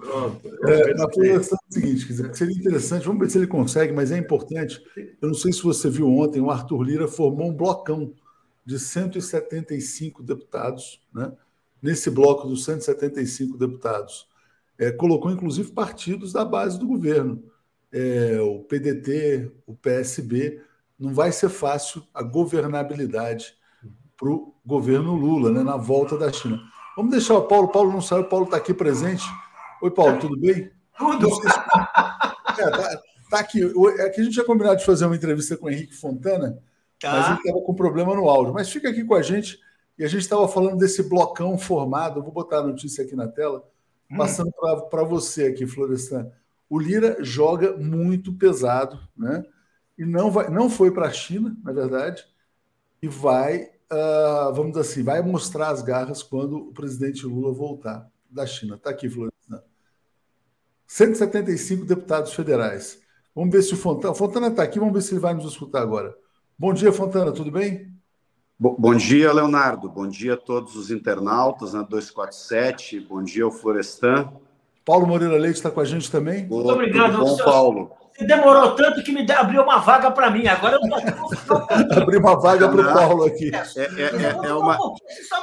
Pronto. É, na projeção é o seguinte, dizer, seria interessante, vamos ver se ele consegue, mas é importante. Eu não sei se você viu ontem, o Arthur Lira formou um blocão de 175 deputados, né? nesse bloco dos 175 deputados. É, colocou, inclusive, partidos da base do governo. É, o PDT, o PSB. Não vai ser fácil a governabilidade para o governo Lula, né, na volta da China. Vamos deixar o Paulo. Paulo não saiu, o Paulo está aqui presente. Oi, Paulo, tudo bem? Tudo. Se... É, tá, tá, aqui. É que a gente tinha combinado de fazer uma entrevista com o Henrique Fontana, tá. mas ele estava com problema no áudio. Mas fica aqui com a gente e a gente estava falando desse blocão formado. Eu vou botar a notícia aqui na tela, hum. passando hum. para você aqui, Florestan. O Lira joga muito pesado, né? E não, vai, não foi para a China, na verdade, e vai uh, vamos dizer assim, vai mostrar as garras quando o presidente Lula voltar da China. Está aqui, Florestan. 175 deputados federais. Vamos ver se o Fontana. Fontana está aqui, vamos ver se ele vai nos escutar agora. Bom dia, Fontana, tudo bem? Bom, bom dia, Leonardo. Bom dia a todos os internautas na né, 247. Bom dia ao Florestan. Paulo Moreira Leite está com a gente também. Muito obrigado, bom, Paulo. Demorou tanto que me abriu uma vaga para mim. Agora eu tô... Abri <laughs> uma vaga para o Paulo aqui. É, é, é, é uma,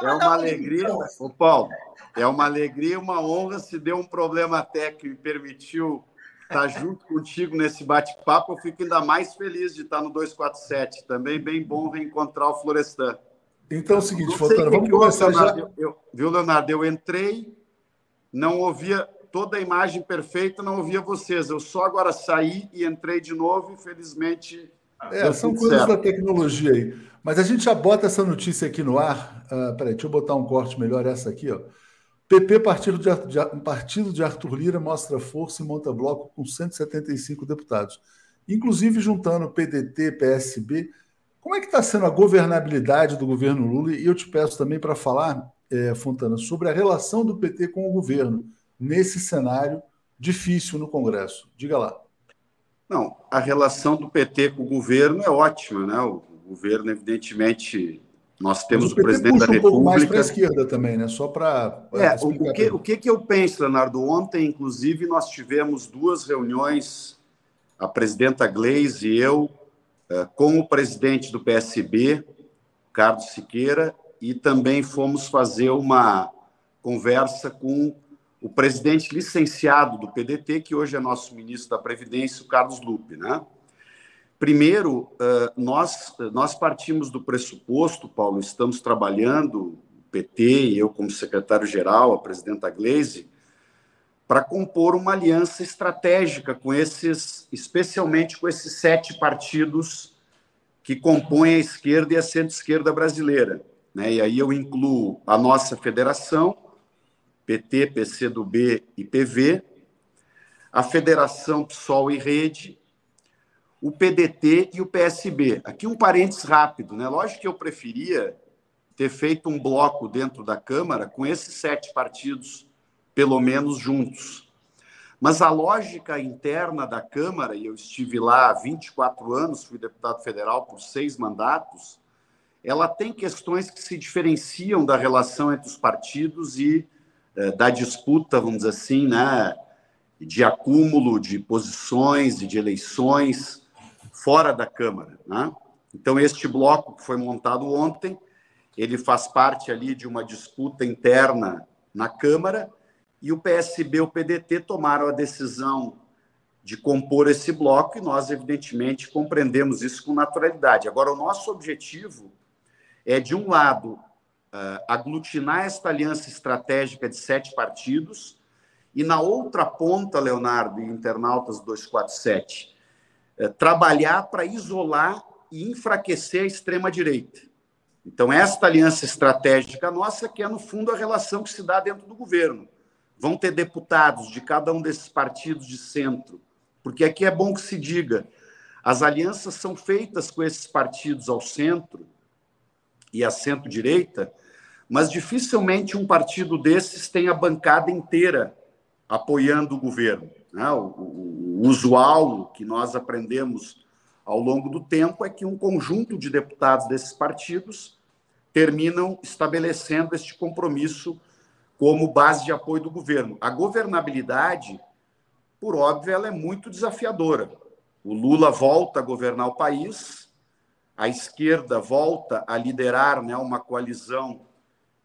é uma alegria. O Paulo, é uma alegria, uma honra. Se deu um problema técnico e permitiu estar junto contigo nesse bate-papo, eu fico ainda mais feliz de estar no 247. Também bem bom reencontrar o Florestan. Então é o seguinte, Fontana, vamos começar. Eu, eu, viu, Leonardo? Eu entrei, não ouvia toda a imagem perfeita, não ouvia vocês. Eu só agora saí e entrei de novo, infelizmente. É, são coisas certo. da tecnologia aí. Mas a gente já bota essa notícia aqui no ar. Uh, peraí, deixa eu botar um corte melhor essa aqui, ó. PP, partido de, de, partido de Arthur Lira, mostra força e monta bloco com 175 deputados. Inclusive juntando PDT, PSB. Como é que está sendo a governabilidade do governo Lula? E eu te peço também para falar, é, Fontana, sobre a relação do PT com o governo nesse cenário difícil no Congresso? Diga lá. Não, a relação do PT com o governo é ótima, né? O governo, evidentemente, nós temos o, o, presidente da República. Um pouco mais para a esquerda também, né? Só para. É, o que, o que, que eu penso, Leonardo? Ontem, inclusive, nós tivemos duas reuniões, a presidenta Gleisi e eu, eh, com o presidente do PSB, Carlos Siqueira, e também fomos fazer uma conversa com o presidente licenciado do PDT, que hoje é nosso ministro da Previdência, o Carlos Lupe. Né? Primeiro, nós, nós partimos do pressuposto, Paulo, estamos trabalhando, o PT e eu como secretário-geral, a presidenta Gleisi, para compor uma aliança estratégica com esses, especialmente com esses sete partidos que compõem a esquerda e a centro-esquerda brasileira. Né? E aí eu incluo a nossa federação, PT, PCdoB e PV, a Federação PSOL e Rede, o PDT e o PSB. Aqui um parênteses rápido, né? Lógico que eu preferia ter feito um bloco dentro da Câmara com esses sete partidos pelo menos juntos. Mas a lógica interna da Câmara, e eu estive lá há 24 anos, fui deputado federal por seis mandatos, ela tem questões que se diferenciam da relação entre os partidos e da disputa, vamos dizer assim, né, de acúmulo de posições e de eleições fora da Câmara. Né? Então, este bloco que foi montado ontem, ele faz parte ali de uma disputa interna na Câmara, e o PSB e o PDT tomaram a decisão de compor esse bloco e nós, evidentemente, compreendemos isso com naturalidade. Agora, o nosso objetivo é, de um lado, aglutinar esta aliança estratégica de sete partidos e, na outra ponta, Leonardo e internautas 247, uh, trabalhar para isolar e enfraquecer a extrema-direita. Então, esta aliança estratégica nossa, que é, no fundo, a relação que se dá dentro do governo vão ter deputados de cada um desses partidos de centro, porque aqui é bom que se diga, as alianças são feitas com esses partidos ao centro e à centro-direita, mas dificilmente um partido desses tem a bancada inteira apoiando o governo. Né? O, o, usual que nós aprendemos ao longo do tempo é que um conjunto de deputados desses partidos terminam estabelecendo este compromisso como base de apoio do governo. A governabilidade, por óbvio, ela é muito desafiadora. O Lula volta a governar o país, a esquerda volta a liderar né, uma coalizão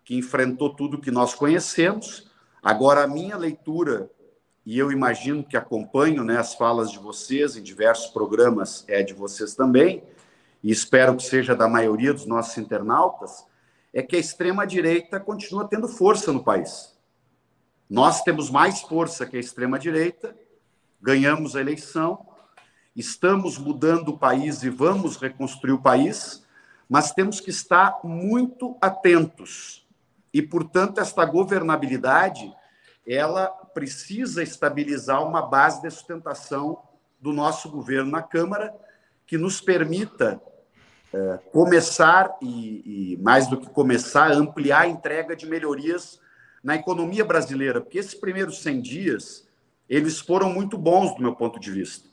que enfrentou tudo que nós conhecemos. Agora, a minha leitura, e eu imagino que acompanho né, as falas de vocês em diversos programas, é de vocês também, e espero que seja da maioria dos nossos internautas, é que a extrema-direita continua tendo força no país. Nós temos mais força que a extrema-direita, ganhamos a eleição, estamos mudando o país e vamos reconstruir o país, mas temos que estar muito atentos. E, portanto, esta governabilidade, ela precisa estabilizar uma base de sustentação do nosso governo na Câmara que nos permita é, começar e, e, mais do que começar, ampliar a entrega de melhorias na economia brasileira, porque esses primeiros 100 dias, eles foram muito bons do meu ponto de vista.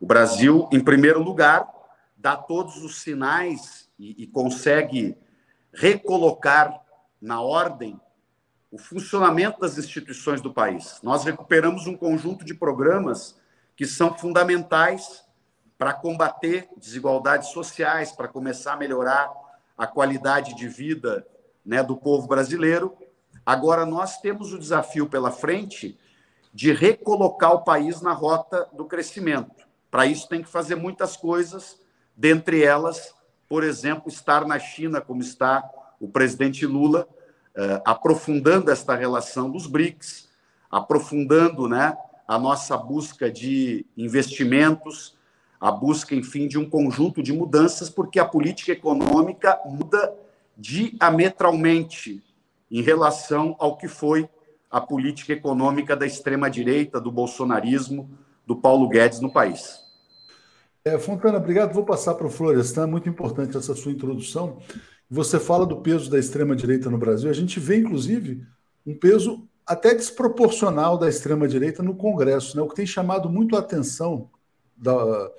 O Brasil, em primeiro lugar, dá todos os sinais e, e consegue recolocar na ordem o funcionamento das instituições do país. Nós recuperamos um conjunto de programas que são fundamentais para combater desigualdades sociais, para começar a melhorar a qualidade de vida né, do povo brasileiro. Agora, nós temos o desafio pela frente de recolocar o país na rota do crescimento. Para isso, tem que fazer muitas coisas, dentre elas, por exemplo, estar na China, como está o presidente Lula, eh, aprofundando esta relação dos BRICS, aprofundando né, a nossa busca de investimentos, a busca, enfim, de um conjunto de mudanças, porque a política econômica muda diametralmente em relação ao que foi a política econômica da extrema-direita, do bolsonarismo, do Paulo Guedes no país. É, Fontana, obrigado. Vou passar para o Florestan, muito importante essa sua introdução. Você fala do peso da extrema-direita no Brasil. A gente vê, inclusive, um peso até desproporcional da extrema-direita no Congresso, né? o que tem chamado muito a atenção da,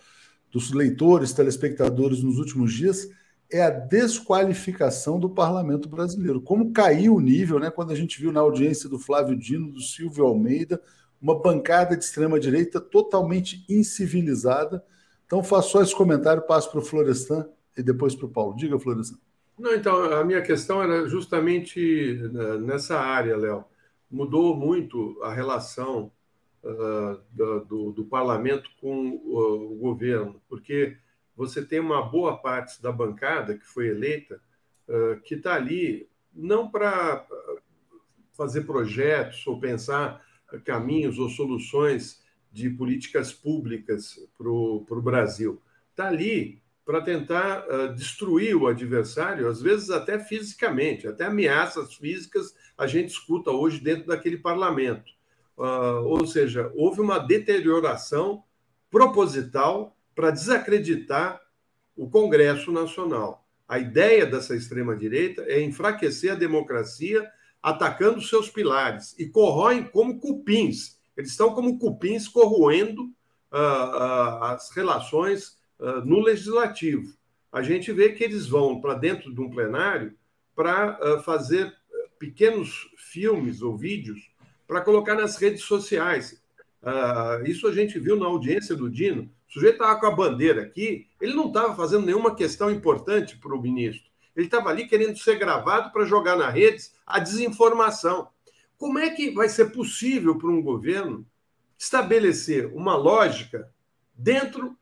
dos leitores, telespectadores nos últimos dias é a desqualificação do parlamento brasileiro. Como caiu o nível, né? Quando a gente viu na audiência do Flávio Dino, do Silvio Almeida, uma bancada de extrema-direita totalmente incivilizada. Então, faço só esse comentário, passo para o Florestan e depois para o Paulo. Diga, Florestan. Não, então, a minha questão era justamente né, nessa área, Léo. Mudou muito a relação uh, do, do, parlamento com o, o, governo, porque você tem uma boa parte da bancada que foi eleita uh, que está ali não para fazer projetos ou pensar caminhos ou soluções de políticas públicas para o Brasil. Está ali para tentar uh, destruir o adversário, às vezes até fisicamente, até ameaças físicas a gente escuta hoje dentro daquele parlamento. Uh, ou seja, houve uma deterioração proposital para desacreditar o Congresso Nacional. A ideia dessa extrema-direita é enfraquecer a democracia atacando seus pilares e corroem como cupins. Eles estão como cupins corroendo uh, as relações uh, no legislativo. A gente vê que eles vão para dentro de um plenário para fazer pequenos filmes ou vídeos para colocar nas redes sociais. isso a gente viu na audiência do Dino. O sujeito estava com a bandeira aqui, ele não estava fazendo nenhuma questão importante para o ministro. Ele estava ali querendo ser gravado para jogar nas redes a desinformação. Como é que vai ser possível para um governo estabelecer uma lógica dentro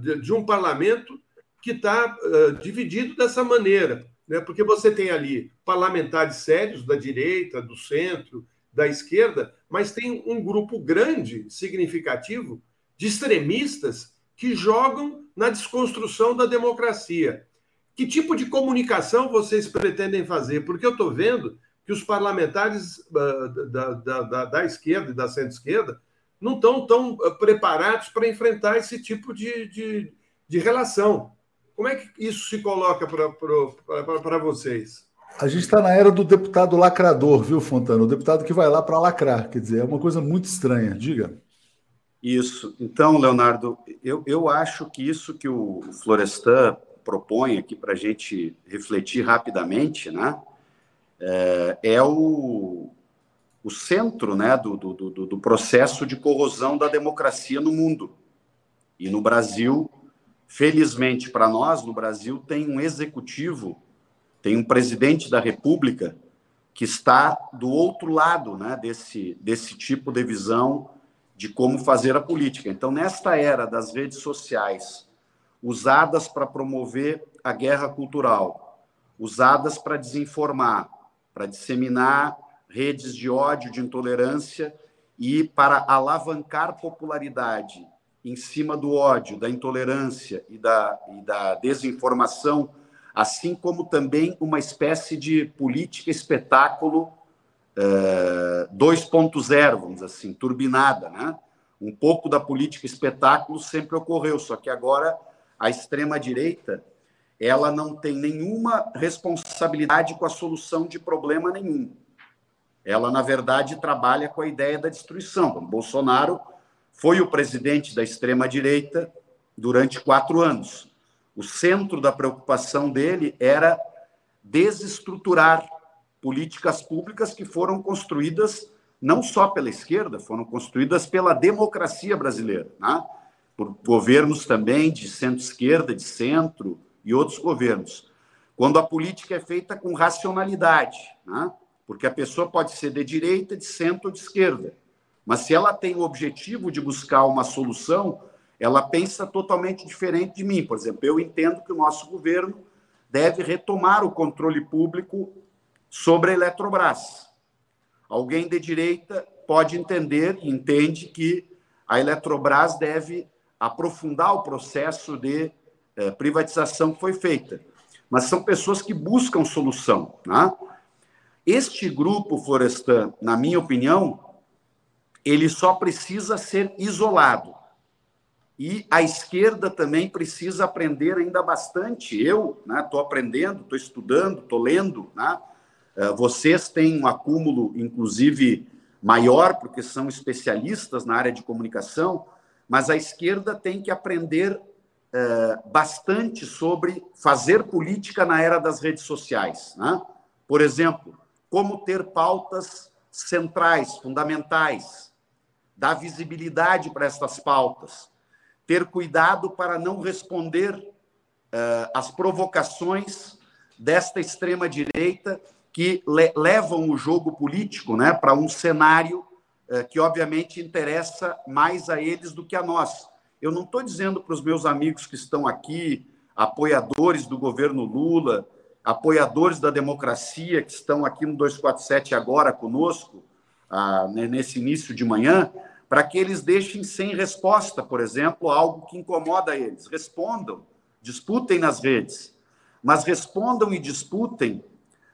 de, de, um parlamento que está uh, dividido dessa maneira? Né? Porque você tem ali parlamentares sérios da direita, do centro, da esquerda, mas tem um grupo grande, significativo, de extremistas que jogam na desconstrução da democracia. Que tipo de comunicação vocês pretendem fazer? Porque eu estou vendo que os parlamentares da, da, da, da, esquerda e da centro-esquerda não estão tão uh, preparados para enfrentar esse tipo de, de, de, relação. Como é que isso se coloca para vocês? A gente está na era do deputado lacrador, viu, Fontana? O deputado que vai lá para lacrar. Quer dizer, é uma coisa muito estranha. Diga. Isso. Então, Leonardo, eu, eu acho que isso que o Florestan propõe aqui para a gente refletir rapidamente, né, é, é o, o centro né, do, do, do, do processo de corrosão da democracia no mundo. E no Brasil, felizmente para nós, no Brasil tem um executivo, tem um presidente da República que está do outro lado né, desse, desse tipo de visão de como fazer a política. Então, nesta era das redes sociais, usadas para promover a guerra cultural, usadas para desinformar, para disseminar redes de ódio, de intolerância e para alavancar popularidade em cima do ódio, da intolerância e da, e da desinformação, assim como também uma espécie de política espetáculo 2.0, vamos assim, turbinada, né? Um pouco da política espetáculo sempre ocorreu, só que agora a extrema direita ela não tem nenhuma responsabilidade com a solução de problema nenhum. Ela, na verdade, trabalha com a ideia da destruição. Bolsonaro foi o presidente da extrema-direita durante quatro anos. O centro da preocupação dele era desestruturar políticas públicas que foram construídas não só pela esquerda, foram construídas pela democracia brasileira, né? por governos também de centro-esquerda, de centro e outros governos. Quando a política é feita com racionalidade, né? Porque a pessoa pode ser de direita, de centro ou de esquerda, mas se ela tem o objetivo de buscar uma solução, ela pensa totalmente diferente de mim. Por exemplo, eu entendo que o nosso governo deve retomar o controle público sobre a Eletrobras. Alguém de direita pode entender e entende que a Eletrobras deve aprofundar o processo de eh, privatização que foi feita. Mas são pessoas que buscam solução. Né? Este grupo, Florestan, na minha opinião, ele só precisa ser isolado. E a esquerda também precisa aprender ainda bastante. Eu estou né, aprendendo, estou estudando, estou lendo, né, eh, vocês têm um acúmulo, inclusive, maior, porque são especialistas na área de comunicação, mas a esquerda tem que aprender eh, bastante sobre fazer política na era das redes sociais. Né? Por exemplo, como ter pautas centrais, fundamentais, dar visibilidade para essas pautas, ter cuidado para não responder uh, às provocações desta extrema-direita que le levam o jogo político né, para um cenário eh, que, obviamente, interessa mais a eles do que a nós. Eu não estou dizendo para os meus amigos que estão aqui, apoiadores do governo Lula, apoiadores da democracia que estão aqui no 247 agora conosco, ah, nesse início de manhã, para que eles deixem sem resposta, por exemplo, algo que incomoda eles. Respondam, disputem nas redes, mas respondam e disputem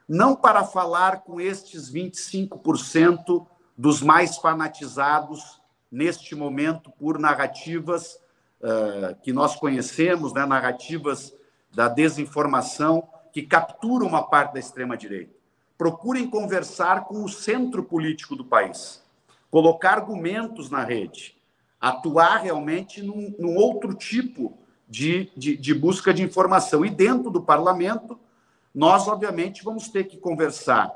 não para falar com estes 25% dos mais fanatizados neste momento por narrativas uh, que nós conhecemos, né, narrativas da desinformação que capturam uma parte da extrema-direita. Procurem conversar com o centro político do país, colocar argumentos na rede, atuar realmente num, num outro tipo de, de, de busca de informação. E dentro do parlamento, nós, obviamente, vamos ter que conversar.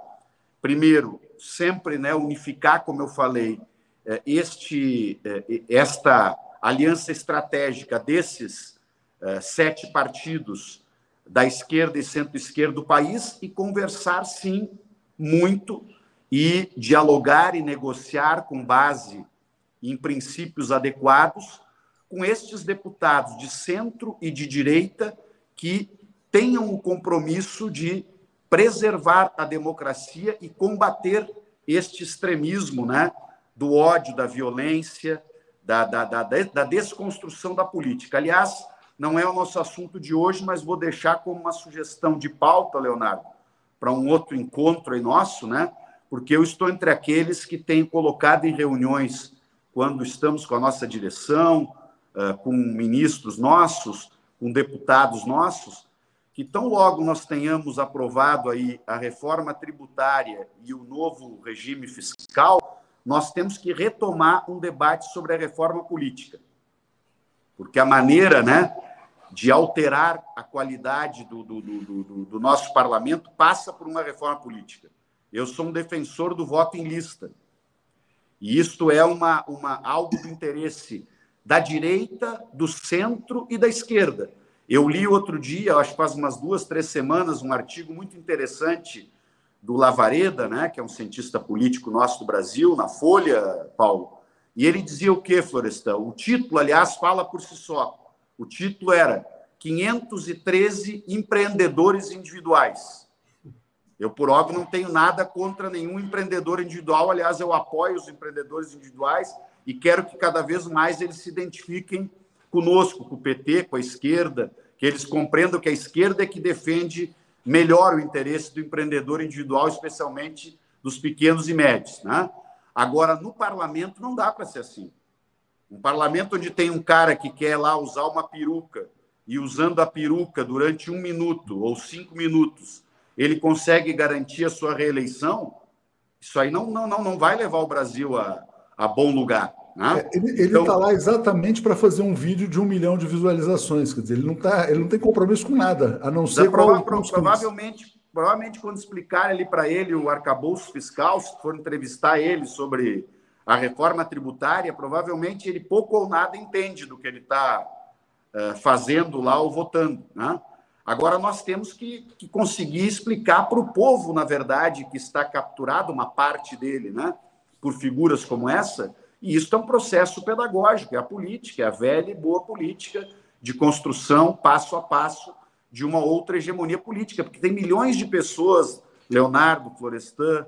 Primeiro, sempre né, unificar, como eu falei, eh, este, eh, esta aliança estratégica desses uh, sete partidos da esquerda e centro-esquerda do país e conversar, sim, muito e dialogar e negociar com base em princípios adequados com estes deputados de centro e de direita que tenham o compromisso de preservar a democracia e combater este extremismo, né, do ódio, da violência, da, da, da, da desconstrução da política. Aliás, não é o nosso assunto de hoje, mas vou deixar como uma sugestão de pauta, Leonardo, para um outro encontro aí nosso, né? Porque eu estou entre aqueles que têm colocado em reuniões, quando estamos com a nossa direção, com ministros nossos, com deputados nossos, que tão logo nós tenhamos aprovado aí a reforma tributária e o novo regime fiscal, nós temos que retomar um debate sobre a reforma política. Porque a maneira né, de alterar a qualidade do, do, do, do, nosso parlamento passa por uma reforma política. Eu sou um defensor do voto em lista. E isto é uma, uma, algo do interesse da direita, do centro e da esquerda. Eu li outro dia, acho que faz umas duas, três semanas, um artigo muito interessante do Lavareda, né, que é um cientista político nosso do Brasil, na Folha, Paulo. E ele dizia o quê, Florestal? O título, aliás, fala por si só. O título era 513 empreendedores individuais. Eu, por óbvio, não tenho nada contra nenhum empreendedor individual. Aliás, eu apoio os empreendedores individuais e quero que cada vez mais eles se identifiquem conosco, com o PT, com a esquerda, que eles compreendam que a esquerda é que defende melhor o interesse do empreendedor individual, especialmente dos pequenos e médios. Né? Agora, no parlamento, não dá para ser assim. Um parlamento onde tem um cara que quer lá usar uma peruca e usando a peruca durante um minuto ou cinco minutos, ele consegue garantir a sua reeleição, isso aí não, não, não, não vai levar o Brasil a, a bom lugar. Né? É, ele está então, tá lá exatamente para fazer um vídeo de um milhão de visualizações. Quer dizer, ele não, tá, ele não tem compromisso com nada, a não ser prova, com provavelmente, provavelmente, quando explicar ali para ele o arcabouço fiscal, se for entrevistar ele sobre a reforma tributária, provavelmente ele pouco ou nada entende do que ele está eh, fazendo lá ou votando. Né? Agora, nós temos que, que conseguir explicar para o povo, na verdade, que está capturado, uma parte dele, né, por figuras como essa, e isso é um processo pedagógico, é a política, é a velha e boa política de construção, passo a passo, de uma outra hegemonia política, porque tem milhões de pessoas, Leonardo, Florestan,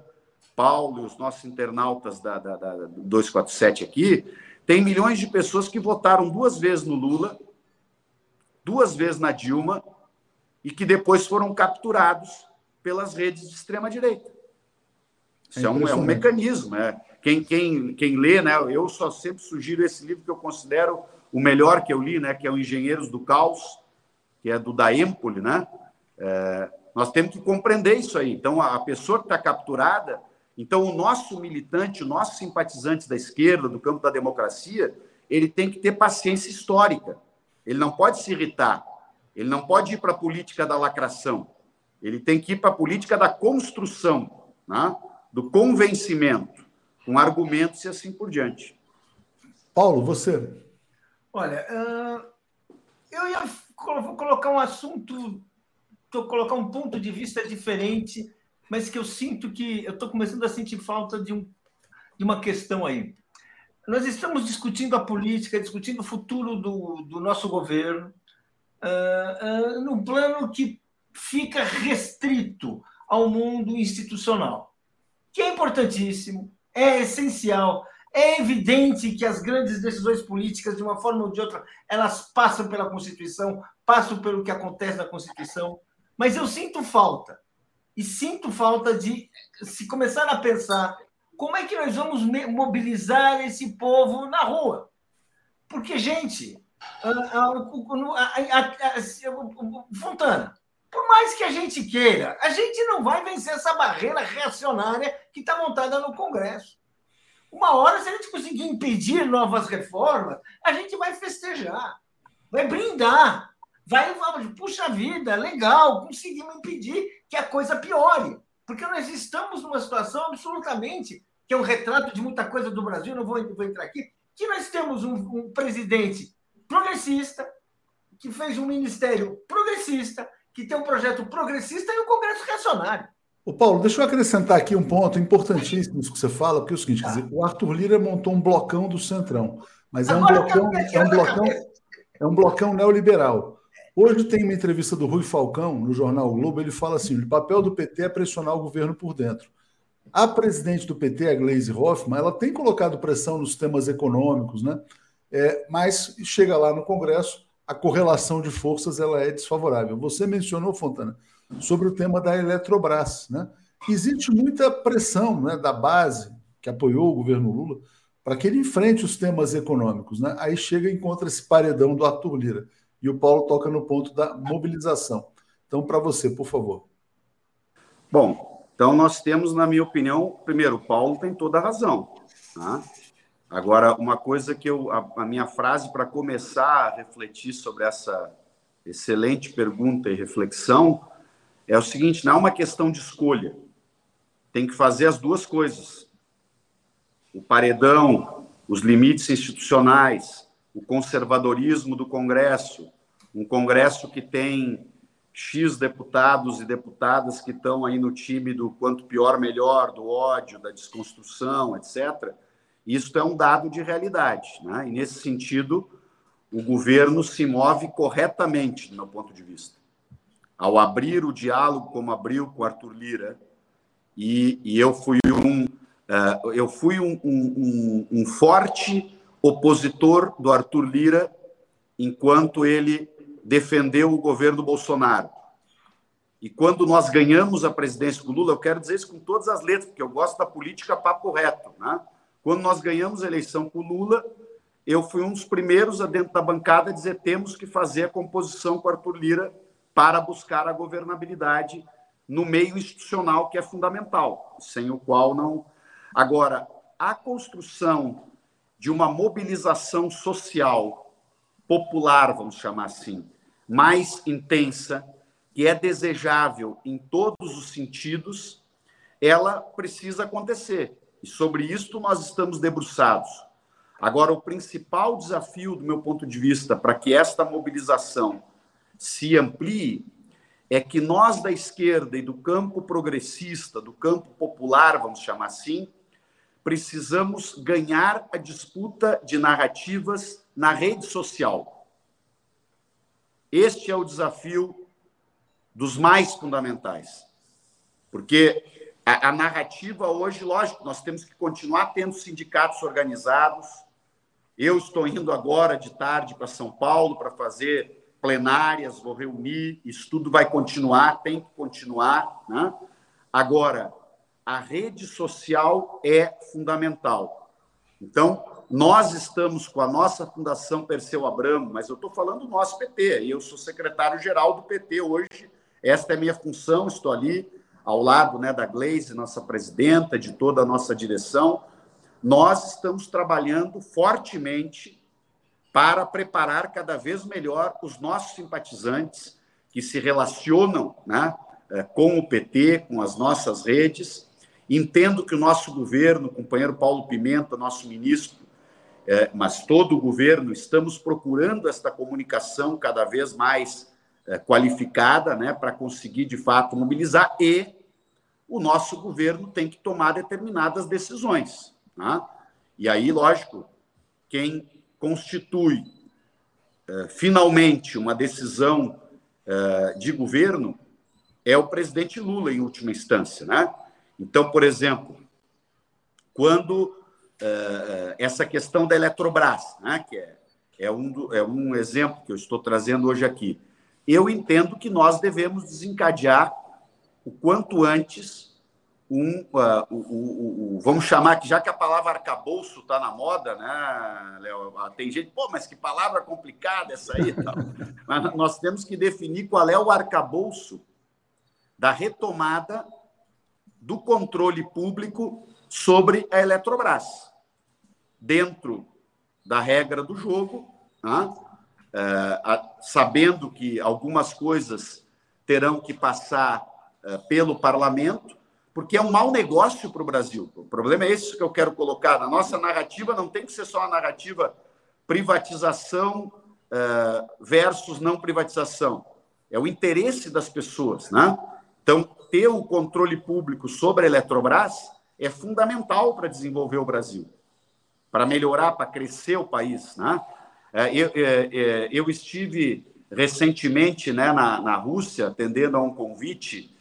Paulo e os nossos internautas da, da, da 247 aqui, tem milhões de pessoas que votaram duas vezes no Lula, duas vezes na Dilma, e que depois foram capturados pelas redes de extrema-direita. Isso é, é um, é um mecanismo. É. Quem, quem, quem lê, né, eu só sempre sugiro esse livro que eu considero o melhor que eu li, né, que é o Engenheiros do Caos, que é do da Empoli, né? É, nós temos que compreender isso aí. Então, a pessoa que está capturada, então o nosso militante, o nosso simpatizante da esquerda, do campo da democracia, ele tem que ter paciência histórica. Ele não pode se irritar. Ele não pode ir para a política da lacração. Ele tem que ir para a política da construção, né? do convencimento com argumentos e assim por diante. Paulo, você. Olha, eu ia colocar um assunto, colocar um ponto de vista diferente, mas que eu sinto que eu estou começando a sentir falta de, um, de uma questão aí. Nós estamos discutindo a política, discutindo o futuro do, do nosso governo, uh, uh, num plano que fica restrito ao mundo institucional, que é importantíssimo, é essencial. É evidente que as grandes decisões políticas, de uma forma ou de outra, elas passam pela Constituição, passam pelo que acontece na Constituição, mas eu sinto falta, e sinto falta de se começar a pensar como é que nós vamos mobilizar esse povo na rua. Porque, gente, Fontana, por mais que a gente queira, a gente não vai vencer essa barreira reacionária que está montada no Congresso. Uma hora, se a gente conseguir impedir novas reformas, a gente vai festejar, vai brindar, vai, puxa vida, legal, conseguimos impedir que a coisa piore. Porque nós estamos numa situação absolutamente, que é um retrato de muita coisa do Brasil, não vou, vou entrar aqui, que nós temos um, um presidente progressista, que fez um ministério progressista, que tem um projeto progressista e um Congresso reacionário. O Paulo, deixa eu acrescentar aqui um ponto importantíssimo isso que você fala, porque é o seguinte, quer dizer, o Arthur Lira montou um blocão do Centrão, mas é um blocão, é um blocão, é um blocão neoliberal. Hoje tem uma entrevista do Rui Falcão no jornal Globo, ele fala assim: o papel do PT é pressionar o governo por dentro. A presidente do PT, a Gleisi Hoffmann, ela tem colocado pressão nos temas econômicos, né? É, mas chega lá no Congresso, a correlação de forças ela é desfavorável. Você mencionou, Fontana, sobre o tema da Eletrobras. Né? Existe muita pressão né, da base que apoiou o governo Lula para que ele enfrente os temas econômicos. Né? Aí chega e encontra esse paredão do Arthur Lira. E o Paulo toca no ponto da mobilização. Então, para você, por favor. Bom, então nós temos, na minha opinião, primeiro, o Paulo tem toda a razão. Tá? Agora, uma coisa que eu. A, a minha frase para começar a refletir sobre essa excelente pergunta e reflexão é o seguinte: não é uma questão de escolha. Tem que fazer as duas coisas. O paredão, os limites institucionais, o conservadorismo do Congresso, um Congresso que tem X deputados e deputadas que estão aí no time do quanto pior, melhor, do ódio, da desconstrução, etc. Isso é um dado de realidade. Né? E, nesse sentido, o governo se move corretamente, do meu ponto de vista ao abrir o diálogo como abriu com Arthur Lira, e, e eu fui um uh, eu fui um, um, um, forte opositor do Arthur Lira enquanto ele defendeu o governo Bolsonaro. E quando nós ganhamos a presidência com Lula, eu quero dizer isso com todas as letras, porque eu gosto da política papo reto. Né? Quando nós ganhamos a eleição com Lula, eu fui um dos primeiros a dentro da bancada dizer temos que fazer a composição com Arthur Lira para buscar a governabilidade no meio institucional, que é fundamental, sem o qual não. Agora, a construção de uma mobilização social popular, vamos chamar assim, mais intensa, que é desejável em todos os sentidos, ela precisa acontecer. E sobre isso nós estamos debruçados. Agora, o principal desafio, do meu ponto de vista, para que esta mobilização se amplie é que nós da esquerda e do campo progressista, do campo popular, vamos chamar assim, precisamos ganhar a disputa de narrativas na rede social. Este é o desafio dos mais fundamentais. Porque a, a narrativa hoje, lógico, nós temos que continuar tendo sindicatos organizados. Eu estou indo agora de tarde para São Paulo para fazer plenárias, vou reunir, isso tudo vai continuar, tem que continuar. Né? Agora, a rede social é fundamental. Então, nós estamos com a nossa Fundação Perseu Abramo, mas eu estou falando do nosso PT, e eu sou secretário-geral do PT hoje, esta é a minha função, estou ali ao lado né, da Gleise, nossa presidenta, de toda a nossa direção. Nós estamos trabalhando fortemente para preparar cada vez melhor os nossos simpatizantes que se relacionam né, é, com o PT, com as nossas redes. Entendo que o nosso governo, o companheiro Paulo Pimenta, nosso ministro, é, mas todo o governo, estamos procurando esta comunicação cada vez mais é, qualificada né, para conseguir, de fato, mobilizar e o nosso governo tem que tomar determinadas decisões. Né? E aí, lógico, quem constitui eh, finalmente uma decisão eh, de governo é o presidente Lula, em última instância. Né? Então, por exemplo, quando essa questão da Eletrobras, né, que é, é, um do, é um exemplo que eu estou trazendo hoje aqui, eu entendo que nós devemos desencadear o quanto antes um, uh, o, o, o, vamos chamar que já que a palavra arcabouço está na moda, né, Léo? Ah, tem gente, pô, mas que palavra complicada essa aí, tal. <laughs> mas nós temos que definir qual é o arcabouço da retomada do controle público sobre a Eletrobras, dentro da regra do jogo, né? é, sabendo que algumas coisas terão que passar é, pelo parlamento, porque é um mau negócio para o Brasil. O problema é esse que eu quero colocar. Na nossa narrativa não tem que ser só a narrativa privatização é, versus não privatização. É o interesse das pessoas, né? Então, ter o controle público sobre a Eletrobras é fundamental para desenvolver o Brasil, para melhorar, para crescer o país. Né? É, eu, é, é, eu estive recentemente né, na, na Rússia, atendendo a um convite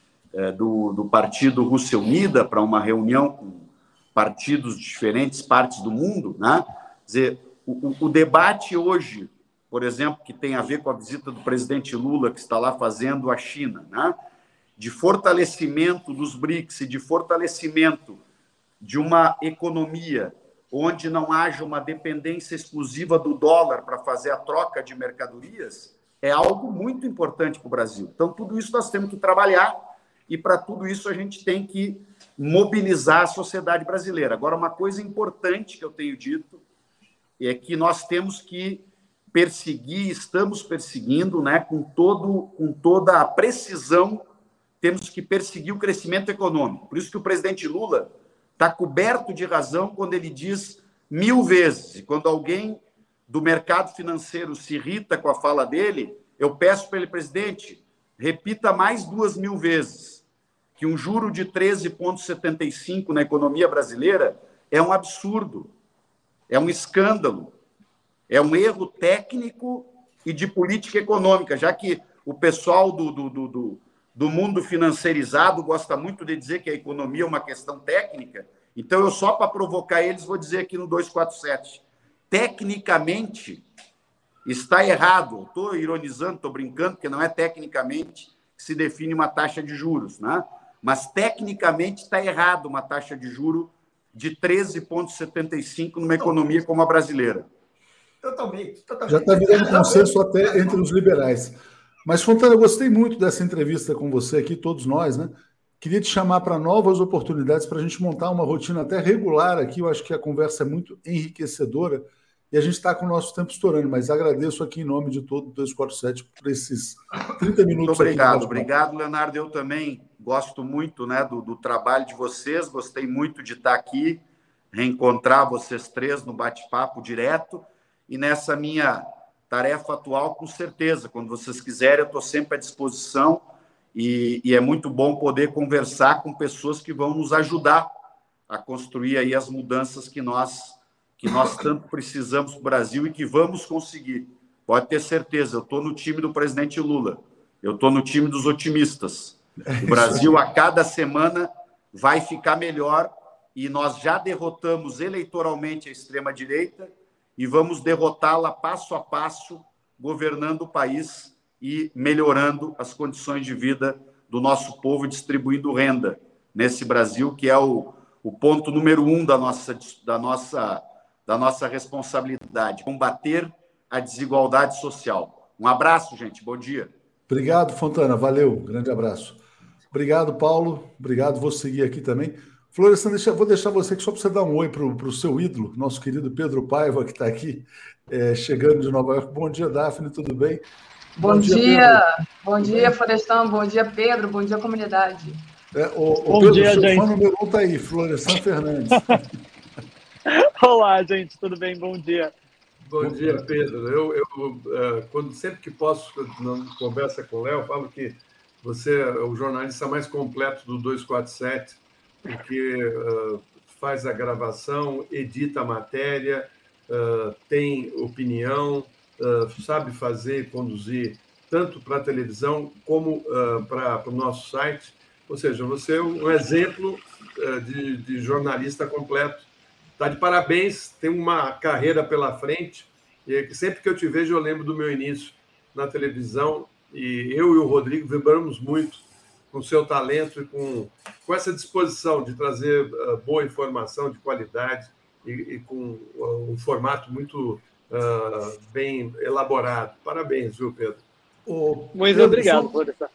do, do Partido Rússia Unida para uma reunião com partidos de diferentes partes do mundo. Né? Quer dizer, o, o debate hoje, por exemplo, que tem a ver com a visita do presidente Lula, que está lá fazendo a China, né? De fortalecimento dos BRICS e de fortalecimento de uma economia onde não haja uma dependência exclusiva do dólar para fazer a troca de mercadorias, é algo muito importante para o Brasil. Então, tudo isso nós temos que trabalhar e, para tudo isso, a gente tem que mobilizar a sociedade brasileira. Agora, uma coisa importante que eu tenho dito é que nós temos que perseguir, estamos perseguindo, né, com, todo, com toda a precisão temos que perseguir o crescimento econômico. Por isso que o presidente Lula está coberto de razão quando ele diz mil vezes, e quando alguém do mercado financeiro se irrita com a fala dele, eu peço para ele, presidente, repita mais duas mil vezes que um juro de 13,75 na economia brasileira é um absurdo, é um escândalo, é um erro técnico e de política econômica, já que o pessoal do, do, do, do do mundo financeirizado gosta muito de dizer que a economia é uma questão técnica. Então, eu só para provocar eles vou dizer aqui no 247. Tecnicamente, está errado. Estou ironizando, estou brincando, porque não é tecnicamente que se define uma taxa de juros, né? Mas tecnicamente está errado uma taxa de juro de 13,75 numa economia como a brasileira. Totalmente. totalmente. Já está virando consenso até entre os liberais. Mas, Fontana, eu gostei muito dessa entrevista com você aqui, todos nós, né? Queria te chamar para novas oportunidades para a gente montar uma rotina até regular aqui. Eu acho que a conversa é muito enriquecedora e a gente está com o nosso tempo estourando, mas agradeço aqui em nome de todo o 247 por esses 30 minutos. Muito obrigado, obrigado, Leonardo. Eu também gosto muito né, do, do trabalho de vocês, gostei muito de estar aqui, reencontrar vocês três no bate-papo direto e nessa minha tarefa atual, com certeza. Quando vocês quiserem, eu estou sempre à disposição e, e, é muito bom poder conversar com pessoas que vão nos ajudar a construir aí as mudanças que nós que nós <coughs> tanto precisamos para o Brasil e que vamos conseguir. Pode ter certeza, eu estou no time do presidente Lula, eu estou no time dos otimistas. O Brasil, a cada semana, vai ficar melhor e nós já derrotamos eleitoralmente a extrema-direita e vamos derrotá-la passo a passo, governando o país e melhorando as condições de vida do nosso povo, distribuindo renda nesse Brasil, que é o, o ponto número um da nossa, da, nossa, da nossa responsabilidade: combater a desigualdade social. Um abraço, gente. Bom dia. Obrigado, Fontana. Valeu. Grande abraço. Obrigado, Paulo. Obrigado. Vou seguir aqui também. Florestan, deixa, vou deixar você aqui só para você dar um oi para o seu ídolo, nosso querido Pedro Paiva, que está aqui é, chegando de Nova York. Bom dia, Daphne, tudo bem? Bom, bom dia, dia bom dia, Florestan, bom dia, Pedro, bom dia, comunidade. É, o, o bom Pedro, dia, gente. Fã número um está aí, Florestan Fernandes. <laughs> Olá, gente, tudo bem? Bom dia. Bom dia, Pedro. Eu, eu uh, quando sempre que posso, na conversa com o Léo, falo que você é o jornalista mais completo do 247 porque uh, faz a gravação, edita a matéria, uh, tem opinião, uh, sabe fazer e conduzir tanto para a televisão como para o nosso site. Ou seja, você é um exemplo de, de jornalista completo Está de parabéns, tem uma carreira pela frente. E sempre que eu te vejo, eu lembro do meu início na televisão. E eu e o Rodrigo vibramos muito com seu talento e com, com essa disposição de trazer uh, boa informação de qualidade e, e com uh, um formato muito uh, bem elaborado. Parabéns, viu, Pedro? Ô, muito Pedro, obrigado, só,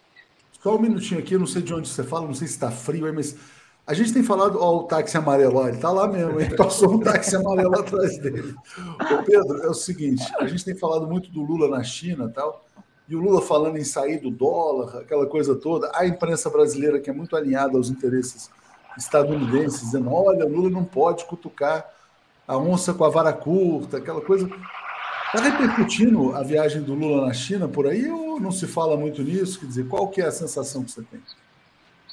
só um minutinho aqui, eu não sei de onde você fala, não sei se está frio aí, mas a gente tem falado, ó, o táxi amarelo, ó, ele está lá mesmo, hein? <laughs> Passou um táxi amarelo atrás dele. Ô, Pedro, é o seguinte, a gente tem falado muito do Lula na China e tal, e o Lula falando em sair do dólar, aquela coisa toda, a imprensa brasileira que é muito alinhada aos interesses estadunidenses, dizendo, olha, o Lula não pode cutucar a onça com a vara curta, aquela coisa. Está repercutindo a viagem do Lula na China por aí ou não se fala muito nisso? Quer dizer, qual que é a sensação que você tem?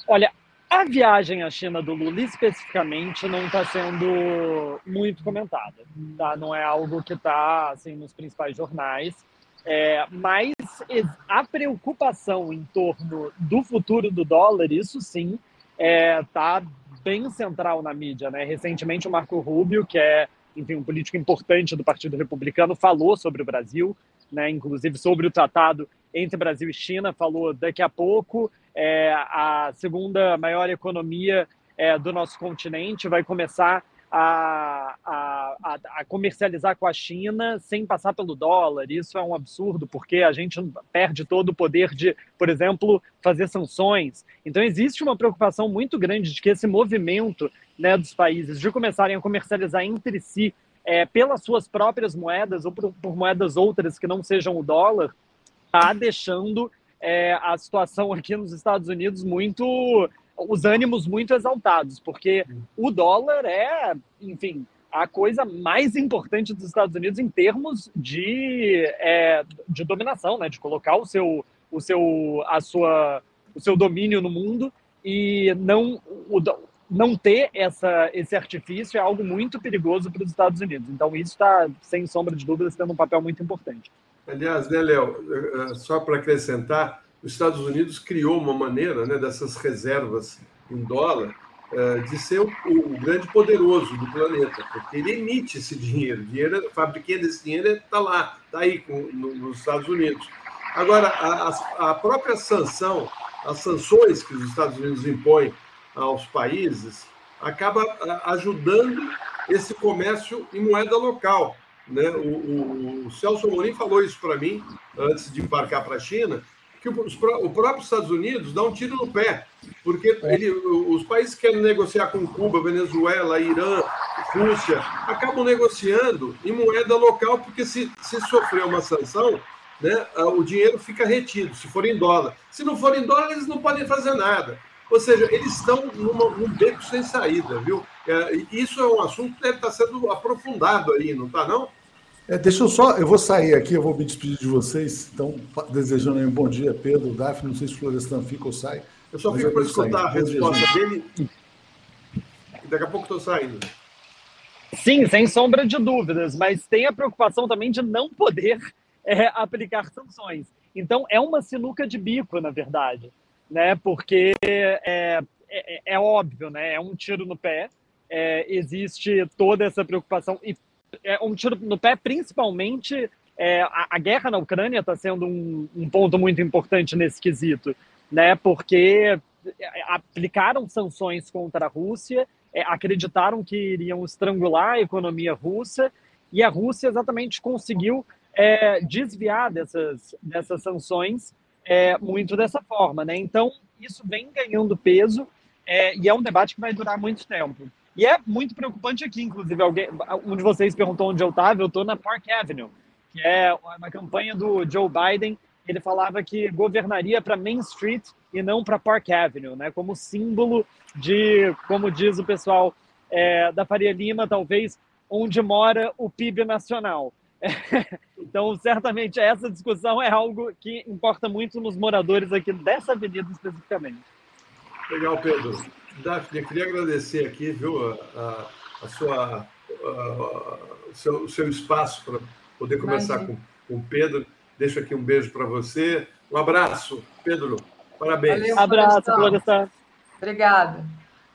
Olha, a viagem à China do Lula especificamente não está sendo muito comentada, tá? Não é algo que está assim nos principais jornais, é, mas a preocupação em torno do futuro do dólar, isso sim, está é, tá bem central na mídia, né? Recentemente o Marco Rubio, que é enfim, um político importante do Partido Republicano, falou sobre o Brasil, né, inclusive sobre o tratado entre Brasil e China, falou daqui a pouco é, a segunda maior economia é, do nosso continente vai começar a, a, a, comercializar com a China sem passar pelo dólar. Isso é um absurdo, porque a gente perde todo o poder de, por exemplo, fazer sanções. Então, existe uma preocupação muito grande de que esse movimento né, dos países de começarem a comercializar entre si é, pelas suas próprias moedas ou por, por, moedas outras que não sejam o dólar, está deixando é, a situação aqui nos Estados Unidos muito. Os ânimos muito exaltados, porque o dólar é, enfim, a coisa mais importante dos Estados Unidos em termos de, é, de dominação, né, de colocar o seu, o seu, a sua, o seu domínio no mundo e não o, não ter essa, esse artifício é algo muito perigoso para os Estados Unidos. Então, isso está, sem sombra de dúvidas, tendo um papel muito importante. Aliás, né, Léo, eh, eh, só para acrescentar, os Estados Unidos criou uma maneira né, dessas reservas em dólar eh, de ser o, grande poderoso do planeta, porque ele emite esse dinheiro. Dinheiro, a fabriquinha desse dinheiro está lá, está aí com, no, nos Estados Unidos. Agora, a, a própria sanção, as sanções que os Estados Unidos impõem aos países, acaba ajudando esse comércio em moeda local. Né? O, o, o Celso Amorim falou isso para mim antes de embarcar para a China, que os, o próprio Estados Unidos dá um tiro no pé, porque é. ele, os países que querem negociar com Cuba, Venezuela, Irã, Rússia, acabam negociando em moeda local, porque se, se sofrer uma sanção, né, o dinheiro fica retido, se for em dólar. Se não for em dólar, eles não podem fazer nada. Ou seja, eles estão numa, num beco sem saída, viu? É, isso é um assunto que deve estar sendo aprofundado aí, não está, não? É, deixa eu só, eu vou sair aqui, eu vou me despedir de vocês. Então, desejando aí um bom dia, Pedro, Daphne, não sei se Florestan fica ou sai. Eu só fico para escutar sair. a resposta dele. Daqui a pouco estou saindo. Sim, sem sombra de dúvidas, mas tem a preocupação também de não poder <laughs> é, aplicar sanções. Então, é uma sinuca de bico, na verdade né? Porque é, é, é óbvio, né? É um tiro no pé. É, existe toda essa preocupação e é um tiro no pé, principalmente é, a, a, guerra na Ucrânia está sendo um, um, ponto muito importante nesse quesito, né? Porque aplicaram sanções contra a Rússia, é, acreditaram que iriam estrangular a economia russa e a Rússia exatamente conseguiu é, desviar dessas, dessas sanções é, muito dessa forma, né? Então, isso vem ganhando peso é, e é um debate que vai durar muito tempo. E é muito preocupante aqui, inclusive, alguém, um de vocês perguntou onde eu estava, eu estou na Park Avenue, que é uma campanha do Joe Biden. Ele falava que governaria para Main Street e não para Park Avenue, né? Como símbolo de, como diz o pessoal é, da Faria Lima, talvez onde mora o PIB nacional. <laughs> Então, certamente, essa discussão é algo que importa muito nos moradores aqui dessa avenida especificamente. Legal, Pedro. Daphne, eu queria agradecer aqui, viu, a, a sua, a, o, seu, o seu espaço para poder conversar com, com o Pedro. Deixo aqui um beijo para você. Um abraço, Pedro. Parabéns. Valeu, abraço, Florestan. Obrigada.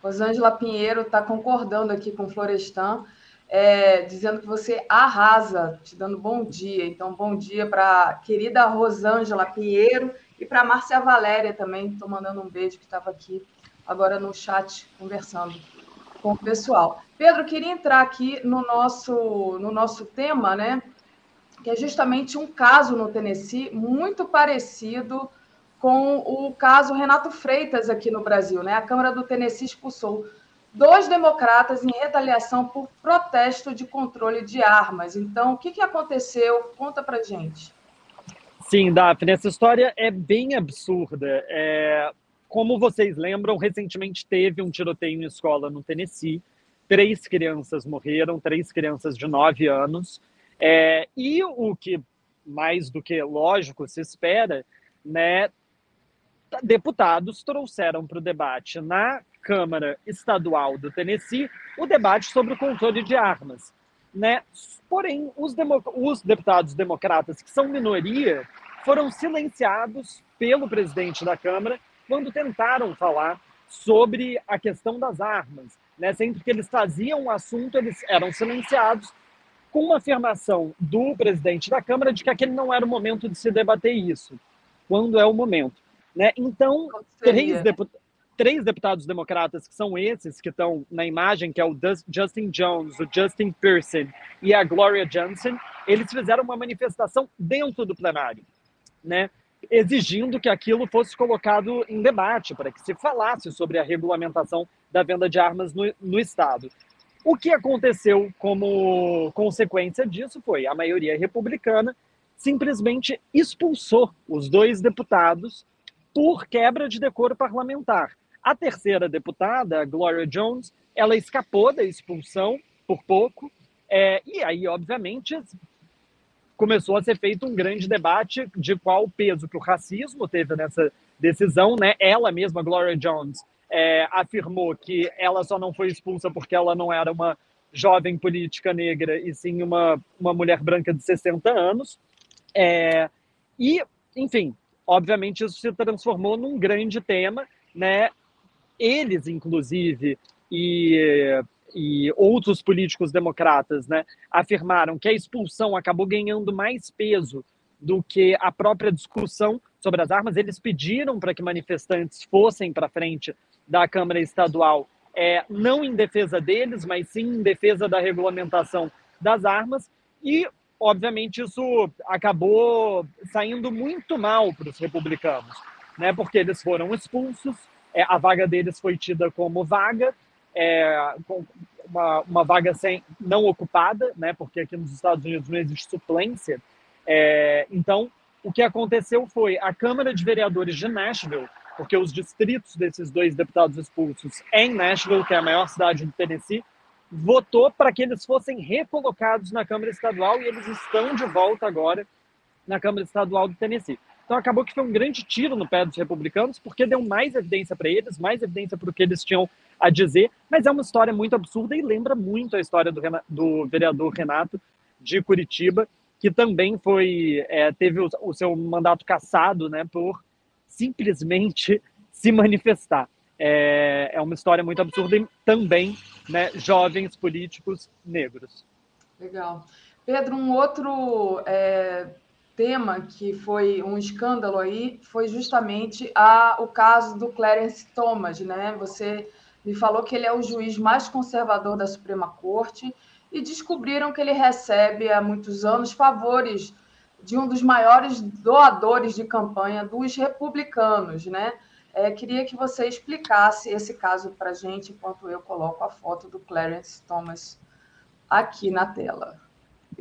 Rosângela Pinheiro está concordando aqui com o Florestan é, dizendo que você arrasa, te dando bom dia. Então, bom dia para a querida Rosângela Pinheiro e para a Márcia Valéria também. Estou mandando um beijo que estava aqui agora no chat conversando com o pessoal. Pedro, queria entrar aqui no nosso, no nosso tema, né? Que é justamente um caso no Tennessee muito parecido com o caso Renato Freitas aqui no Brasil, né? A Câmara do Tennessee expulsou dois democratas em retaliação por protesto de controle de armas. Então, o que, que aconteceu? Conta para gente. Sim, Daphne, essa história é bem absurda. É, como vocês lembram, recentemente teve um tiroteio em escola no Tennessee. Três crianças morreram, três crianças de nove anos. É, e o que mais do que lógico se espera, né? Deputados trouxeram para o debate na Câmara Estadual do Tennessee o debate sobre o controle de armas. Né? Porém, os, os deputados democratas, que são minoria, foram silenciados pelo presidente da Câmara quando tentaram falar sobre a questão das armas. Né? Sempre que eles traziam o assunto, eles eram silenciados, com uma afirmação do presidente da Câmara de que aquele não era o momento de se debater isso. Quando é o momento? Né? Então, três deputados três deputados democratas, que são esses que estão na imagem, que é o Justin Jones, o Justin Pearson e a Gloria Johnson, eles fizeram uma manifestação dentro do plenário, né? Exigindo que aquilo fosse colocado em debate, para que se falasse sobre a regulamentação da venda de armas no, no Estado. O que aconteceu como consequência disso foi a maioria republicana simplesmente expulsou os dois deputados por quebra de decoro parlamentar. A terceira deputada, Gloria Jones, ela escapou da expulsão por pouco, é, e aí, obviamente, começou a ser feito um grande debate de qual peso que o racismo teve nessa decisão. Né? Ela mesma, Gloria Jones, é, afirmou que ela só não foi expulsa porque ela não era uma jovem política negra, e sim uma, uma mulher branca de 60 anos. É, e, enfim, obviamente isso se transformou num grande tema, né? eles, inclusive, e, e outros políticos democratas, né, afirmaram que a expulsão acabou ganhando mais peso do que a própria discussão sobre as armas. Eles pediram para que manifestantes fossem para frente da Câmara Estadual, é, não em defesa deles, mas sim em defesa da regulamentação das armas. E, obviamente, isso acabou saindo muito mal para os republicanos, né, porque eles foram expulsos, é, a vaga deles foi tida como vaga, é, com uma, uma, vaga sem, não ocupada, né, porque aqui nos Estados Unidos não existe suplência. É, então, o que aconteceu foi a Câmara de Vereadores de Nashville, porque os distritos desses dois deputados expulsos em Nashville, que é a maior cidade do Tennessee, votou para que eles fossem recolocados na Câmara Estadual e eles estão de volta agora na Câmara Estadual do Tennessee. Então acabou que foi um grande tiro no pé dos republicanos, porque deu mais evidência para eles, mais evidência para o que eles tinham a dizer, mas é uma história muito absurda e lembra muito a história do, do vereador Renato de Curitiba, que também foi é, teve o, o, seu mandato cassado, né, por simplesmente se manifestar. É, é uma história muito absurda e também, né, jovens políticos negros. Legal. Pedro, um outro é, tema que foi um escândalo aí foi justamente a, o caso do Clarence Thomas, né? Você me falou que ele é o juiz mais conservador da Suprema Corte e descobriram que ele recebe há muitos anos favores de um dos maiores doadores de campanha dos republicanos, né? É, queria que você explicasse esse caso para a gente, enquanto eu coloco a foto do Clarence Thomas aqui na tela.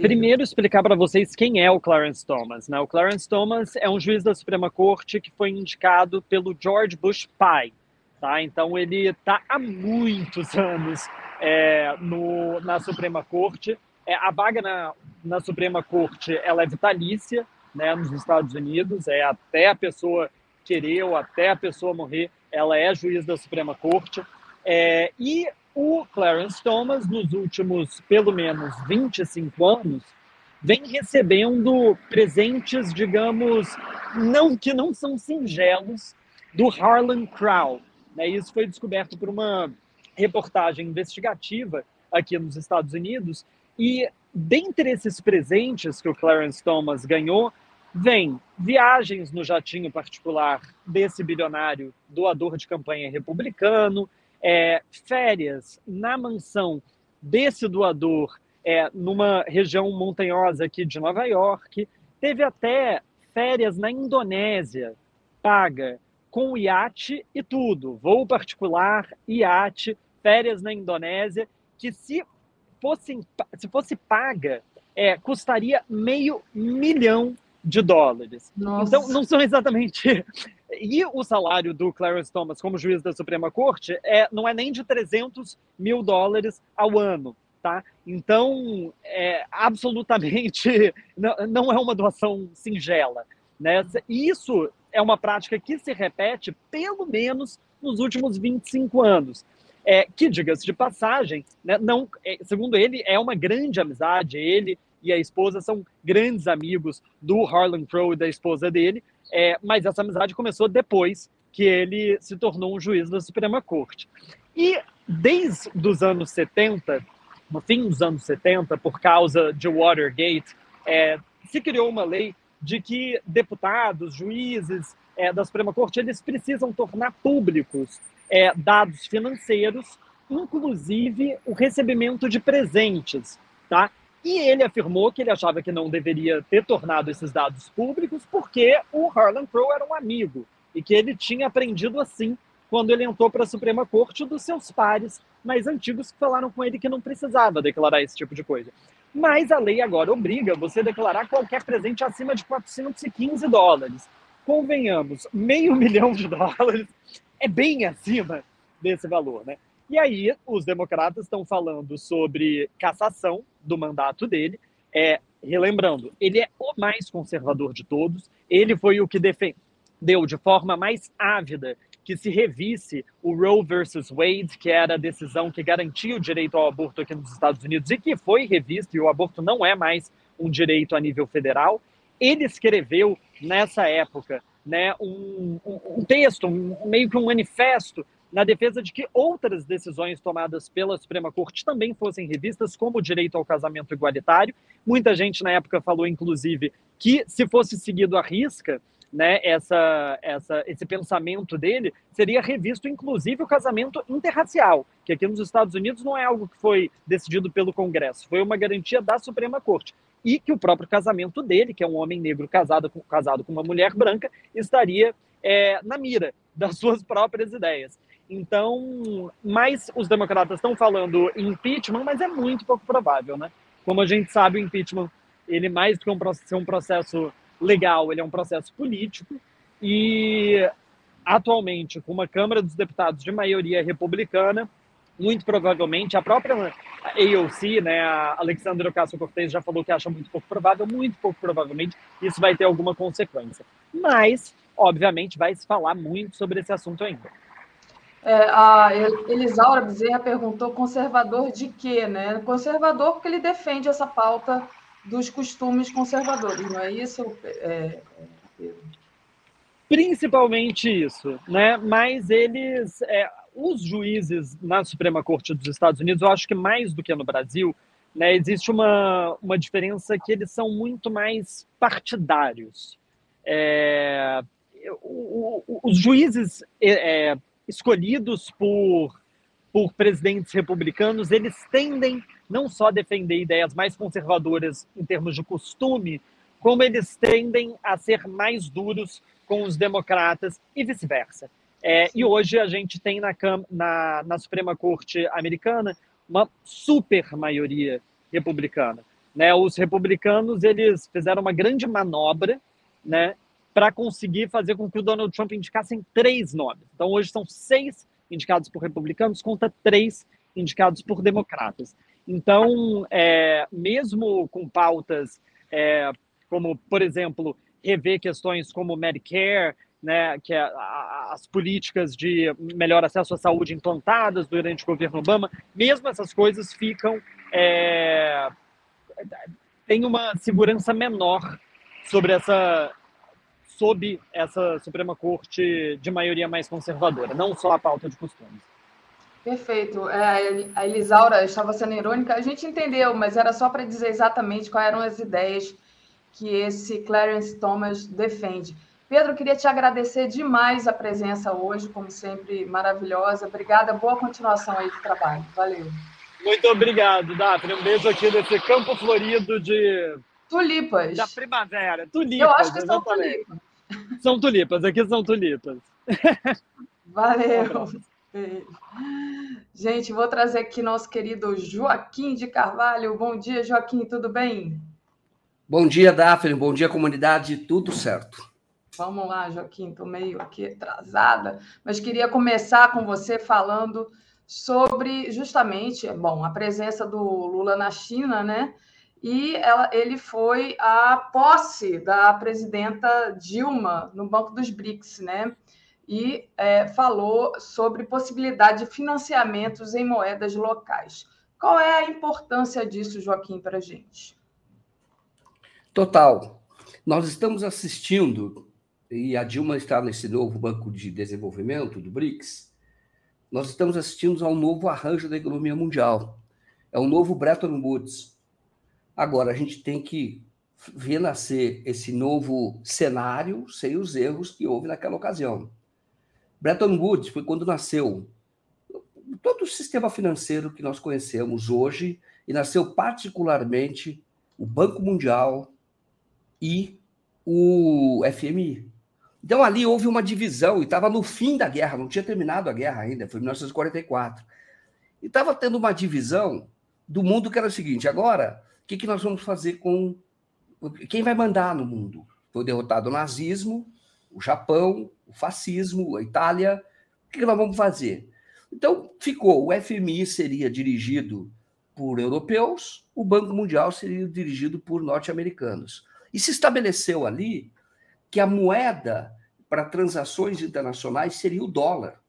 Primeiro, explicar para vocês quem é o Clarence Thomas. Né? O Clarence Thomas é um juiz da Suprema Corte que foi indicado pelo George Bush pai. Tá? Então, ele está há muitos <laughs> anos é, no, na Suprema Corte. É, a vaga na, na Suprema Corte ela é vitalícia né, nos Estados Unidos, é até a pessoa querer ou até a pessoa morrer, ela é juiz da Suprema Corte. É, e o Clarence Thomas, nos últimos pelo menos 25 anos, vem recebendo presentes, digamos, não que não são singelos, do Harlan Crow. Né? Isso foi descoberto por uma reportagem investigativa aqui nos Estados Unidos. E dentre esses presentes que o Clarence Thomas ganhou, vem viagens no jatinho particular desse bilionário doador de campanha republicano, é, férias na mansão desse doador é, numa região montanhosa aqui de Nova York, teve até férias na Indonésia, paga, com iate e tudo, voo particular, iate, férias na Indonésia, que se fosse, se fosse paga, é, custaria meio milhão de dólares. Nossa. Então, não são exatamente. E o salário do Clarence Thomas como juiz da Suprema Corte é, não é nem de 300 mil dólares ao ano. Tá? Então, é, absolutamente <laughs> não, não é uma doação singela. Né? Isso é uma prática que se repete pelo menos nos últimos 25 anos. É, que, diga-se de passagem, né, não, é, segundo ele, é uma grande amizade. Ele e a esposa são grandes amigos do Harlan Crow e da esposa dele, é, mas essa amizade começou depois que ele se tornou um juiz da Suprema Corte. E desde os anos 70, no fim dos anos 70, por causa de Watergate, é, se criou uma lei de que deputados, juízes é, da Suprema Corte, eles precisam tornar públicos é, dados financeiros, inclusive o recebimento de presentes, tá? E ele afirmou que ele achava que não deveria ter tornado esses dados públicos porque o Harlan Crow era um amigo e que ele tinha aprendido assim quando ele entrou para a Suprema Corte dos seus pares mais antigos que falaram com ele que não precisava declarar esse tipo de coisa. Mas a lei agora obriga você a declarar qualquer presente acima de 415 dólares. Convenhamos, meio <laughs> milhão de dólares é bem acima desse valor, né? E aí os democratas estão falando sobre cassação do mandato dele. É, relembrando, ele é o mais conservador de todos. Ele foi o que defendeu de forma mais ávida que se revisse o Roe versus Wade, que era a decisão que garantia o direito ao aborto aqui nos Estados Unidos e que foi revisto, e o aborto não é mais um direito a nível federal. Ele escreveu nessa época né, um, um, um texto, um, meio que um manifesto na defesa de que outras decisões tomadas pela Suprema Corte também fossem revistas, como o direito ao casamento igualitário. Muita gente na época falou, inclusive, que se fosse seguido à risca, né, essa, essa, esse pensamento dele, seria revisto inclusive o casamento interracial, que aqui nos Estados Unidos não é algo que foi decidido pelo Congresso, foi uma garantia da Suprema Corte. E que o próprio casamento dele, que é um homem negro casado com, casado com uma mulher branca, estaria é, na mira das suas próprias ideias. Então, mas os democratas estão falando impeachment, mas é muito pouco provável, né? Como a gente sabe, o impeachment, ele mais do que um, ser um processo legal, ele é um processo político e atualmente com uma Câmara dos Deputados de maioria republicana, muito provavelmente a própria AOC, né, a Alexandra Ocasio-Cortez já falou que acha muito pouco provável, muito pouco provavelmente isso vai ter alguma consequência. Mas, obviamente, vai se falar muito sobre esse assunto ainda. É, a Elisaura Bezerra perguntou conservador de quê, né? Conservador porque ele defende essa pauta dos costumes conservadores, não é isso, é, é, Principalmente isso, né? Mas eles, é, os juízes na Suprema Corte dos Estados Unidos, eu acho que mais do que no Brasil, né, existe uma, uma diferença que eles são muito mais partidários. É, o, o, os juízes é, é escolhidos por, por presidentes republicanos, eles tendem não só a defender ideias mais conservadoras em termos de costume, como eles tendem a ser mais duros com os democratas e vice-versa. É, e hoje a gente tem na, na, na, Suprema Corte americana uma super maioria republicana. Né? Os republicanos eles fizeram uma grande manobra né, para conseguir fazer com que o Donald Trump indicasse três nomes. Então, hoje são seis indicados por republicanos contra três indicados por democratas. Então, é, mesmo com pautas é, como, por exemplo, rever questões como Medicare, né, que é a, as políticas de melhor acesso à saúde implantadas durante o governo Obama, mesmo essas coisas ficam é, tem uma segurança menor sobre essa sob essa Suprema Corte de maioria mais conservadora, não só a pauta de costumes. Perfeito. É, a Elisaura estava sendo irônica, a gente entendeu, mas era só para dizer exatamente quais eram as ideias que esse Clarence Thomas defende. Pedro, queria te agradecer demais a presença hoje, como sempre, maravilhosa. Obrigada, boa continuação aí do trabalho. Valeu. Muito obrigado, Daphne. Um beijo aqui desse campo florido de. Tulipas. Da primavera. Tulipas. Eu acho que são tulipas. São tulipas, aqui são tulipas. Valeu. Gente, vou trazer aqui nosso querido Joaquim de Carvalho. Bom dia, Joaquim, tudo bem? Bom dia, Daphne. Bom dia, comunidade. Tudo certo. Vamos lá, Joaquim. Estou meio aqui atrasada, mas queria começar com você falando sobre justamente, bom, a presença do Lula na China, né? E ela, ele foi a posse da presidenta Dilma no Banco dos BRICS, né? E é, falou sobre possibilidade de financiamentos em moedas locais. Qual é a importância disso, Joaquim, para a gente? Total. Nós estamos assistindo, e a Dilma está nesse novo Banco de Desenvolvimento do BRICS, nós estamos assistindo a um novo arranjo da economia mundial. É um novo Bretton Woods. Agora, a gente tem que ver nascer esse novo cenário sem os erros que houve naquela ocasião. Bretton Woods foi quando nasceu todo o sistema financeiro que nós conhecemos hoje, e nasceu particularmente o Banco Mundial e o FMI. Então ali houve uma divisão, e estava no fim da guerra, não tinha terminado a guerra ainda, foi em 1944. E estava tendo uma divisão do mundo que era o seguinte: agora, que, que nós vamos fazer com. Quem vai mandar no mundo? Foi derrotado o nazismo, o Japão, o fascismo, a Itália. O que, que nós vamos fazer? Então ficou: o FMI seria dirigido por europeus, o Banco Mundial seria dirigido por norte-americanos. E se estabeleceu ali que a moeda para transações internacionais seria o dólar.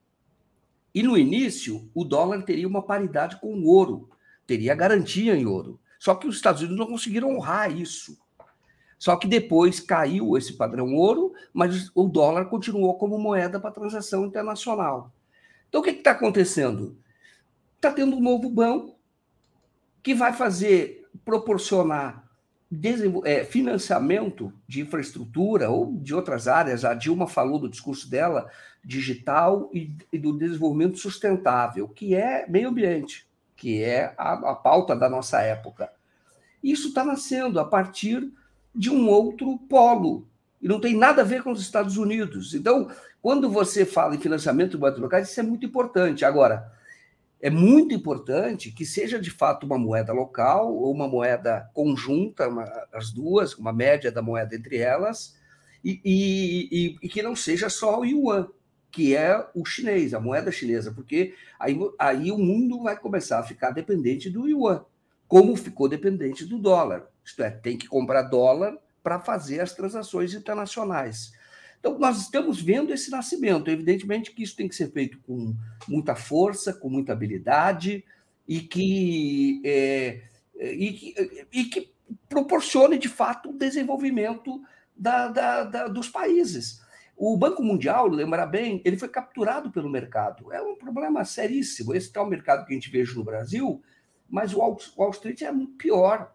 E no início, o dólar teria uma paridade com o ouro, teria garantia em ouro. Só que os Estados Unidos não conseguiram honrar isso. Só que depois caiu esse padrão ouro, mas o dólar continuou como moeda para transação internacional. Então, o que está acontecendo? Está tendo um novo banco que vai fazer proporcionar é, financiamento de infraestrutura ou de outras áreas. A Dilma falou do discurso dela, digital e, e do desenvolvimento sustentável, que é meio ambiente, que é a, a pauta da nossa época. Isso está nascendo a partir de um outro polo, e não tem nada a ver com os Estados Unidos. Então, quando você fala em financiamento de bancos locais, isso é muito importante. Agora, é muito importante que seja de fato uma moeda local ou uma moeda conjunta, uma, as duas, uma média da moeda entre elas, e, e, e, que não seja só o yuan, que é o chinês, a moeda chinesa, porque aí, aí o mundo vai começar a ficar dependente do yuan, como ficou dependente do dólar. Isto é, tem que comprar dólar para fazer as transações internacionais. Então, nós estamos vendo esse nascimento. Evidentemente que isso tem que ser feito com muita força, com muita habilidade e que, é, e que, e que proporcione, de fato, o desenvolvimento da, da, da, dos países. O Banco Mundial, lembra bem, ele foi capturado pelo mercado. É um problema seríssimo. Esse tal mercado que a gente vejo no Brasil, mas o Wall, Street é pior.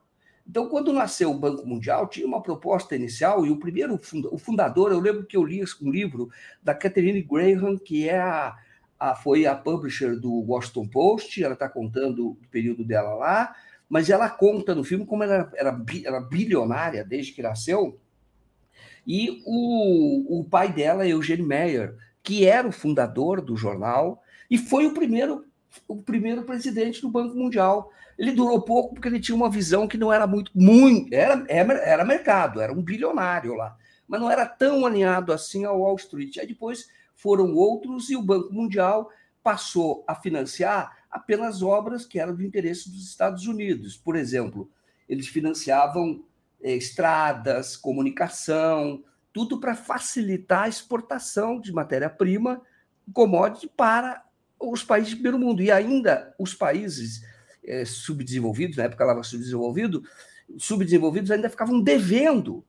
Então, quando nasceu o Banco Mundial, tinha uma proposta inicial, e o primeiro o fundador, eu lembro que eu li um livro da Catherine Graham, que é a, a, foi a publisher do Washington Post, ela está contando o período dela lá, mas ela conta no filme como ela era, era bilionária desde que nasceu, e o, o pai dela, Eugene Meyer, que era o fundador do jornal, e foi o primeiro, o primeiro presidente do Banco Mundial. Ele durou pouco porque ele tinha uma visão que não era muito, muito, era, era mercado, era um bilionário lá, mas não era tão alinhado assim ao Wall Street. Aí depois foram outros e o Banco Mundial passou a financiar apenas obras que eram do interesse dos Estados Unidos. Por exemplo, eles financiavam é, estradas, comunicação, tudo para facilitar a exportação de matéria-prima, commodity para os países do primeiro mundo. E ainda os países é, subdesenvolvidos, na época ela estava subdesenvolvido, subdesenvolvidos ainda ficavam devendo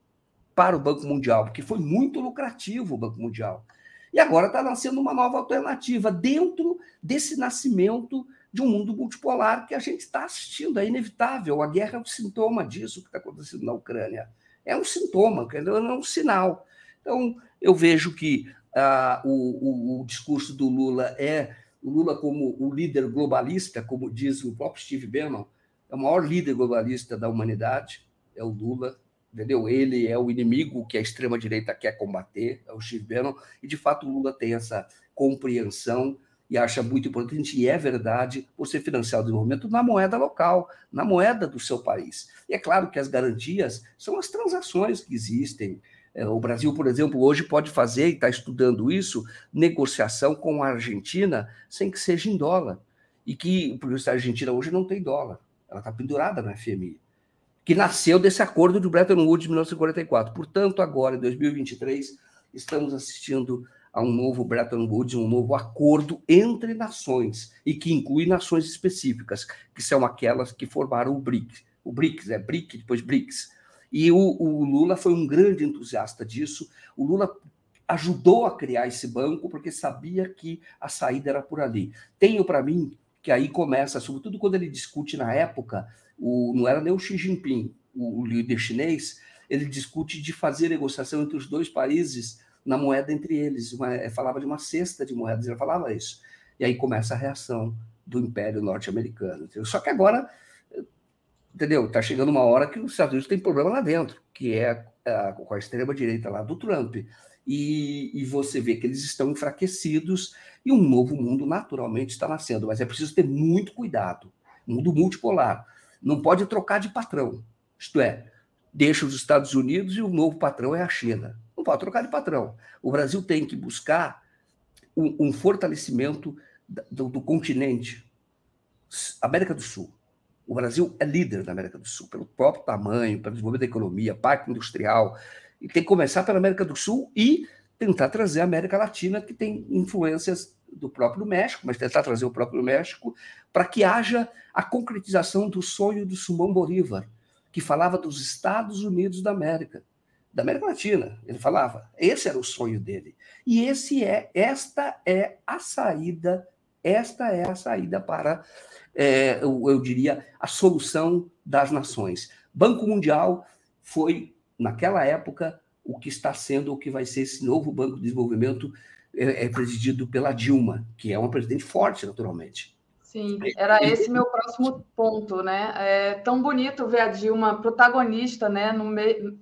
para o Banco Mundial, porque foi muito lucrativo o Banco Mundial. E agora está nascendo uma nova alternativa dentro desse nascimento de um mundo multipolar que a gente está assistindo. É inevitável. A guerra é um sintoma disso que está acontecendo na Ucrânia. É um sintoma, não é um sinal. Então, eu vejo que ah, o, o, o discurso do Lula é o Lula como o líder globalista, como diz o próprio Steve Bannon, é o maior líder globalista da humanidade, é o Lula, entendeu? Ele é o inimigo que a extrema-direita quer combater, é o Steve Bannon, e de fato o Lula tem essa compreensão e acha muito importante, e é verdade, você financiar o desenvolvimento na moeda local, na moeda do seu país. E é claro que as garantias são as transações que existem. É, o Brasil, por exemplo, hoje pode fazer, e está estudando isso, negociação com a Argentina sem que seja em dólar. E que, porque a Argentina hoje não tem dólar, ela está pendurada na FMI que nasceu desse acordo de Bretton Woods de 1944. Portanto, agora, em 2023, estamos assistindo a um novo Bretton Woods, um novo acordo entre nações, e que inclui nações específicas, que são aquelas que formaram o BRICS. O BRICS é BRIC, depois BRICS. E o, o Lula foi um grande entusiasta disso. O Lula ajudou a criar esse banco porque sabia que a saída era por ali. Tenho para mim que aí começa, sobretudo quando ele discute na época o, não era nem o Xi Jinping, o, o líder chinês, ele discute de fazer negociação entre os dois países na moeda entre eles. Uma, é, falava de uma cesta de moedas, ele falava isso. E aí começa a reação do Império Norte-Americano. Só que agora, entendeu? Está chegando uma hora que os Estados Unidos tem problema lá dentro, que é a, com a extrema-direita lá do Trump. E, e, você vê que eles estão enfraquecidos e um novo mundo naturalmente está nascendo. Mas é preciso ter muito cuidado. Mundo multipolar não pode trocar de patrão. Isto é, deixa os Estados Unidos e o novo patrão é a China. Pode trocar de patrão. O Brasil tem que buscar um, um fortalecimento do, do continente. América do Sul. O Brasil é líder da América do Sul, pelo próprio tamanho, pelo desenvolvimento da economia, parque industrial. E tem que começar pela América do Sul e tentar trazer a América Latina, que tem influências do próprio México, mas tentar trazer o próprio México para que haja a concretização do sonho do Simão Bolívar, que falava dos Estados Unidos da América, da América Latina. Ele falava, esse era o sonho dele. E esse é, esta é a saída, esta é a saída para, é, eu, eu diria, a solução das nações. Banco Mundial foi, naquela época, o que está sendo, o que vai ser esse novo Banco de Desenvolvimento é, é presidido pela Dilma, que é uma presidente forte, naturalmente. Sim, era esse meu próximo ponto, né? É tão bonito ver a Dilma protagonista, né, no meio,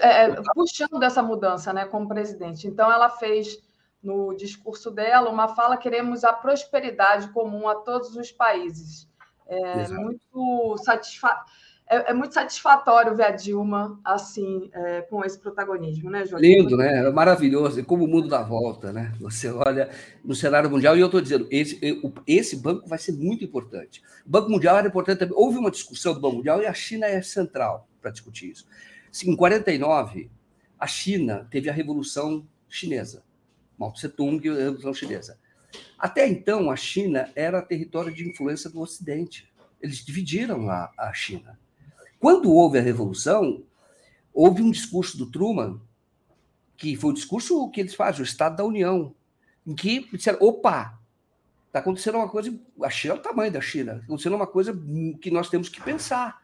é, é, puxando essa mudança, né, como presidente. Então, ela fez no discurso dela uma fala: queremos a prosperidade comum a todos os países. É muito satisfatório é, é, muito satisfatório ver a Dilma assim, é, com esse protagonismo, né, João? Lindo, né? É maravilhoso. E como o mundo dá volta, né? Você olha no cenário mundial, e eu estou dizendo, esse, esse banco vai ser muito importante. O Banco Mundial era importante também. Houve uma discussão do Banco Mundial e a China é central para discutir isso. Em 49, a China teve a Revolução Chinesa. Mao Tse-tung e a Revolução Chinesa. Até então, a China era território de influência do Ocidente. Eles dividiram a, a China. Quando houve a Revolução, houve um discurso do Truman, que foi o discurso que eles fazem, o Estado da União, em que disseram: opa, está acontecendo uma coisa, a China é o tamanho da China, está acontecendo uma coisa que nós temos que pensar.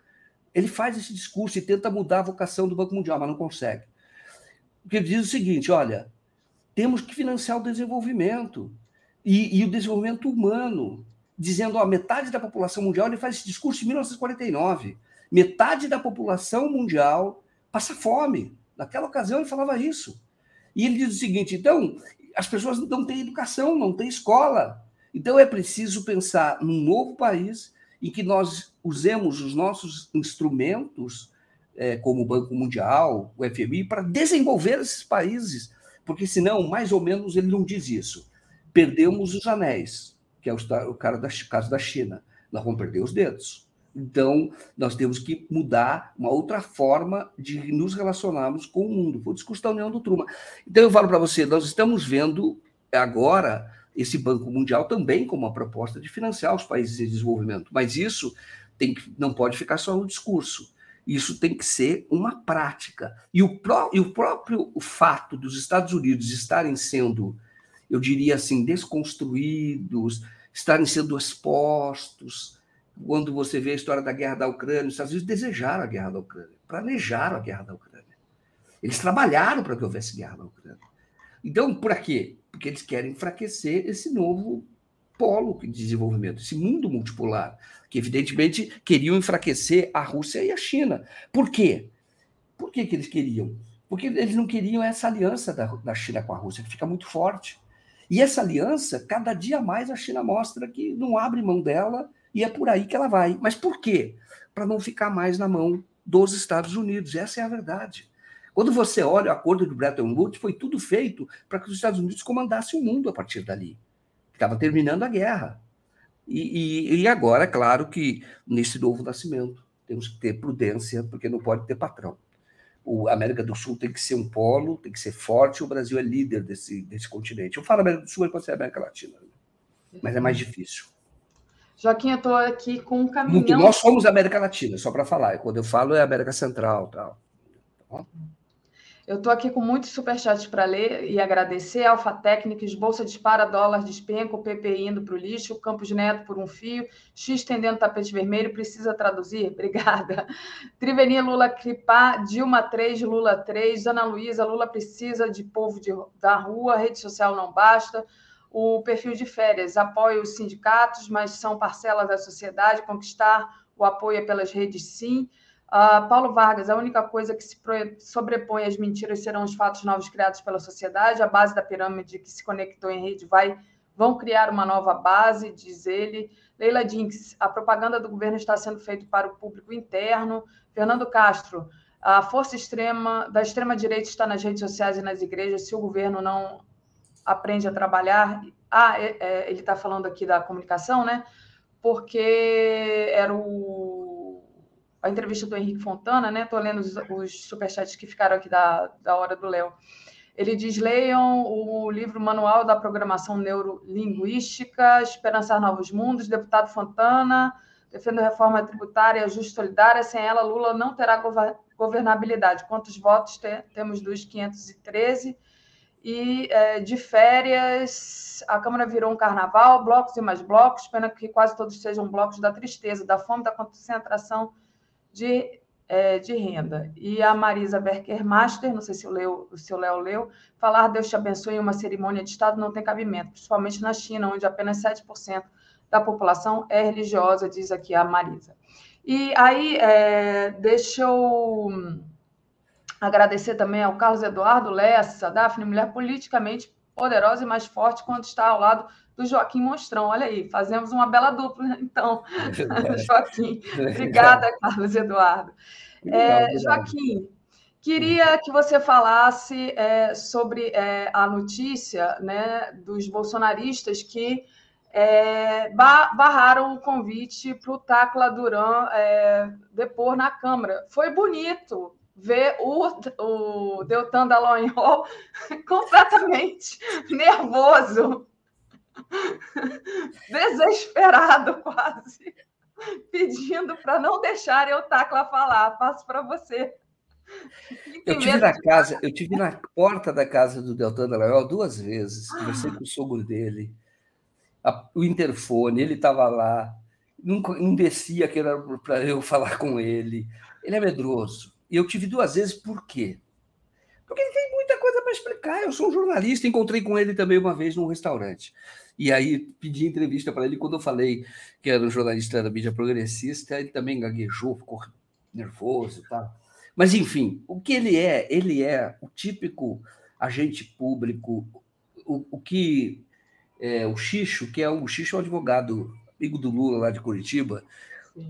Ele faz esse discurso e tenta mudar a vocação do Banco Mundial, mas não consegue. Porque ele diz o seguinte: olha, temos que financiar o desenvolvimento e, e o desenvolvimento humano, dizendo, ó, metade da população mundial, ele faz esse discurso em 1949 Metade da população mundial passa fome. Naquela ocasião ele falava isso. E ele diz o seguinte: então, as pessoas não têm educação, não têm escola. Então é preciso pensar num novo país em que nós usemos os nossos instrumentos, é, como o Banco Mundial, o FMI, para desenvolver esses países. Porque senão, mais ou menos, ele não diz isso. Perdemos os anéis, que é o, cara da, caso da China. Nós vamos perder os dedos. Então, nós temos que mudar uma outra forma de nos relacionarmos com o mundo. Foi o discurso da União do Truman. Então, eu falo para você, nós estamos vendo agora esse Banco Mundial também como uma proposta de financiar os países em desenvolvimento, mas isso tem, não pode ficar só no discurso. Isso tem que ser uma prática. E o, pró e o próprio fato dos Estados Unidos estarem sendo, eu diria assim, desconstruídos, estarem sendo expostos. Quando você vê a história da guerra da Ucrânia, os Estados Unidos desejaram a guerra da Ucrânia, planejaram a guerra da Ucrânia. Eles trabalharam para que houvesse guerra na Ucrânia. Então, por quê? Porque eles querem enfraquecer esse novo polo de desenvolvimento, esse mundo multipolar, que evidentemente queriam enfraquecer a Rússia e a China. Por quê? Por que, que eles queriam? Porque eles não queriam essa aliança da, da China com a Rússia, que fica muito forte. E essa aliança, cada dia mais a China mostra que não abre mão dela e é por aí que ela vai. Mas por quê? Para não ficar mais na mão dos Estados Unidos. Essa é a verdade. Quando você olha o acordo de Bretton Woods, foi tudo feito para que os Estados Unidos comandassem o mundo a partir dali. Estava terminando a guerra. E, e, e agora, é claro que nesse novo nascimento, temos que ter prudência, porque não pode ter patrão. O América do Sul tem que ser um polo, tem que ser forte, o Brasil é líder desse, desse continente. Eu falo América do Sul, mas pode ser América Latina, mas é mais difícil. Joaquim, eu estou aqui com um caminhão... Muito, nós somos América Latina, só para falar. Quando eu falo é América Central. Tal. Tá eu estou aqui com muitos superchats para ler e agradecer. Alfa Técnicos, Bolsa dispara, dólar despenca, o PP indo para o lixo, Campos Neto por um fio, X tendendo tapete vermelho, precisa traduzir? <laughs> Obrigada. Triveni, Lula clipar, Dilma 3, Lula 3, Ana Luísa, Lula precisa de povo de, da rua, rede social não basta. O perfil de férias, apoia os sindicatos, mas são parcelas da sociedade, conquistar o apoio é pelas redes sim. Uh, Paulo Vargas, a única coisa que se sobrepõe às mentiras serão os fatos novos criados pela sociedade. A base da pirâmide que se conectou em rede vai vão criar uma nova base, diz ele. Leila Dinks, a propaganda do governo está sendo feita para o público interno. Fernando Castro, a força extrema da extrema direita está nas redes sociais e nas igrejas. Se o governo não aprende a trabalhar, ah, é, é, ele está falando aqui da comunicação, né? Porque era o a entrevista do Henrique Fontana, né? Estou lendo os, os superchats que ficaram aqui da, da hora do Léo. Ele diz: leiam o livro Manual da Programação Neurolinguística, Esperançar Novos Mundos, deputado Fontana, defende a reforma tributária e solidária. Sem ela, Lula não terá governabilidade. Quantos votos te temos dos 513? E é, de férias, a Câmara virou um carnaval, blocos e mais blocos, pena que quase todos sejam blocos da tristeza, da fome, da concentração de, é, de renda. E a Marisa Berker-Master, não sei se o, Leo, o Léo leu, falar Deus te abençoe em uma cerimônia de Estado não tem cabimento, principalmente na China, onde apenas 7% da população é religiosa, diz aqui a Marisa. E aí, é, deixa eu agradecer também ao Carlos Eduardo Lessa, Daphne, mulher politicamente poderosa e mais forte quando está ao lado do Joaquim Monstrão. Olha aí, fazemos uma bela dupla, <laughs> então, <laughs> Joaquim. Obrigada, Carlos Eduardo. É, Joaquim, queria que você falasse é, sobre é, a notícia né, dos bolsonaristas que é, barraram o convite para o Tacla Duran é, depor na Câmara. Foi bonito ver o, o Deltan Dallagnol <laughs> completamente nervoso <laughs> desesperado quase, pedindo para não deixarem o Tacla falar. Passo para você. Eu tive na casa, eu tive na porta da casa do Deltan Dallagnol duas vezes, conversei com o sogro dele, a, o interfone, ele estava lá, não, não descia que era para eu falar com ele. Ele é medroso. E eu tive duas vezes, por quê? Porque ele tem para explicar. Eu sou um jornalista, encontrei com ele também uma vez num restaurante. E aí pedi entrevista para ele. Quando eu falei que era um jornalista da mídia progressista, ele também gaguejou, ficou nervoso, tá? Mas enfim, o que ele é? Ele é o típico agente público, o, o que é, o Xixo, que é o Xixo é um advogado amigo do Lula lá de Curitiba,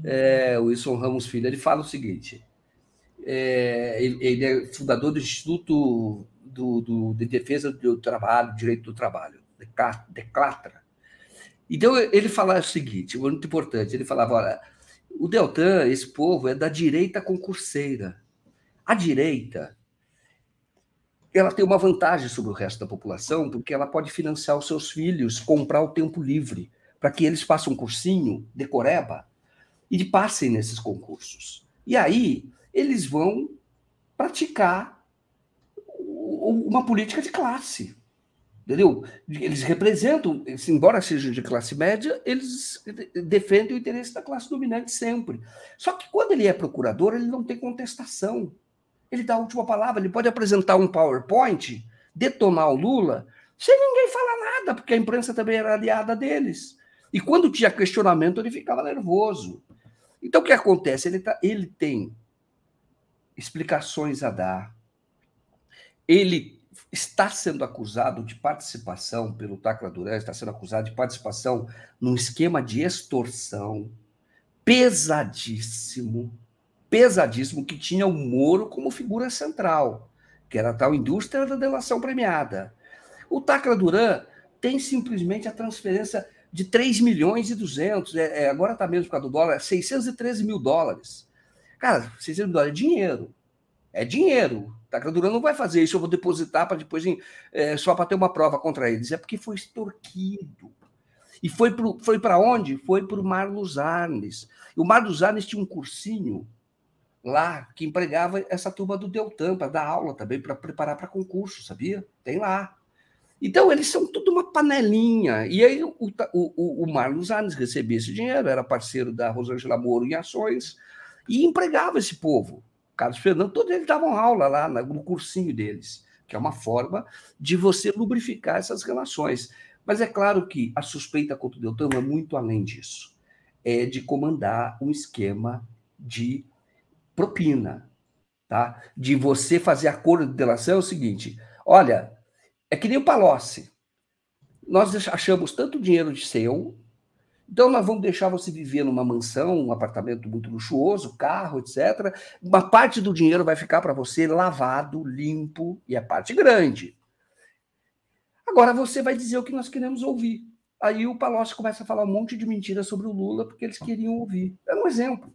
é, o Wilson Ramos Filho, ele fala o seguinte: é, ele, ele, é fundador do Instituto do, do, de Defesa do Trabalho, Direito do Trabalho declatra. Então ele falava o seguinte, muito importante, ele falava, olha, o Deltan, esse povo, é da direita concurseira. A direita, ela tem uma vantagem sobre o resto da população, porque ela pode financiar os seus filhos, comprar o tempo livre, para que eles façam um cursinho, decoreba, e passem nesses concursos. E aí, eles vão praticar uma política de classe. Entendeu? Eles representam, embora sejam de classe média, eles defendem o interesse da classe dominante sempre. Só que quando ele é procurador, ele não tem contestação. Ele dá a última palavra, ele pode apresentar um PowerPoint, detonar o Lula, sem ninguém falar nada, porque a imprensa também era aliada deles. E quando tinha questionamento, ele ficava nervoso. Então, o que acontece? Ele, tá, ele tem explicações a dar, ele está sendo acusado de participação pelo Tacla Duran, está sendo acusado de participação num esquema de extorsão pesadíssimo, pesadíssimo, que tinha o Moro como figura central, que era a tal indústria da delação premiada. O Tacla Duran tem simplesmente a transferência de 3 milhões e 200, é, é, agora está mesmo por causa do dólar, 613 mil dólares. Cara, 600 mil dólares é dinheiro. É dinheiro. Tacla Duran não vai fazer isso, eu vou depositar para depois é, só para ter uma prova contra eles. É porque foi extorquido. E foi para foi onde? Foi para o Marlos Arnes. E o Marlos Arnes tinha um cursinho lá que empregava essa turma do Deltan para dar aula também, para preparar para concurso, sabia? Tem lá. Então, eles são tudo uma panelinha. E aí, o, o, o Marlos Arnes recebia esse dinheiro, era parceiro da Rosângela Moro em ações, e empregava esse povo. Carlos Fernando, todos eles davam aula lá no cursinho deles, que é uma forma de você lubrificar essas relações. Mas é claro que a suspeita contra o Deltan é muito além disso. É de comandar um esquema de propina, tá? De você fazer acordo de delação é o seguinte: olha, é que nem o Palocci. Nós achamos tanto dinheiro de seu, então nós vamos deixar você viver numa mansão, um apartamento muito luxuoso, carro, etc. Uma parte do dinheiro vai ficar para você lavado, limpo, e a parte grande. Agora você vai dizer o que nós queremos ouvir. Aí o Palocci começa a falar um monte de mentiras sobre o Lula, porque eles queriam ouvir. É um exemplo.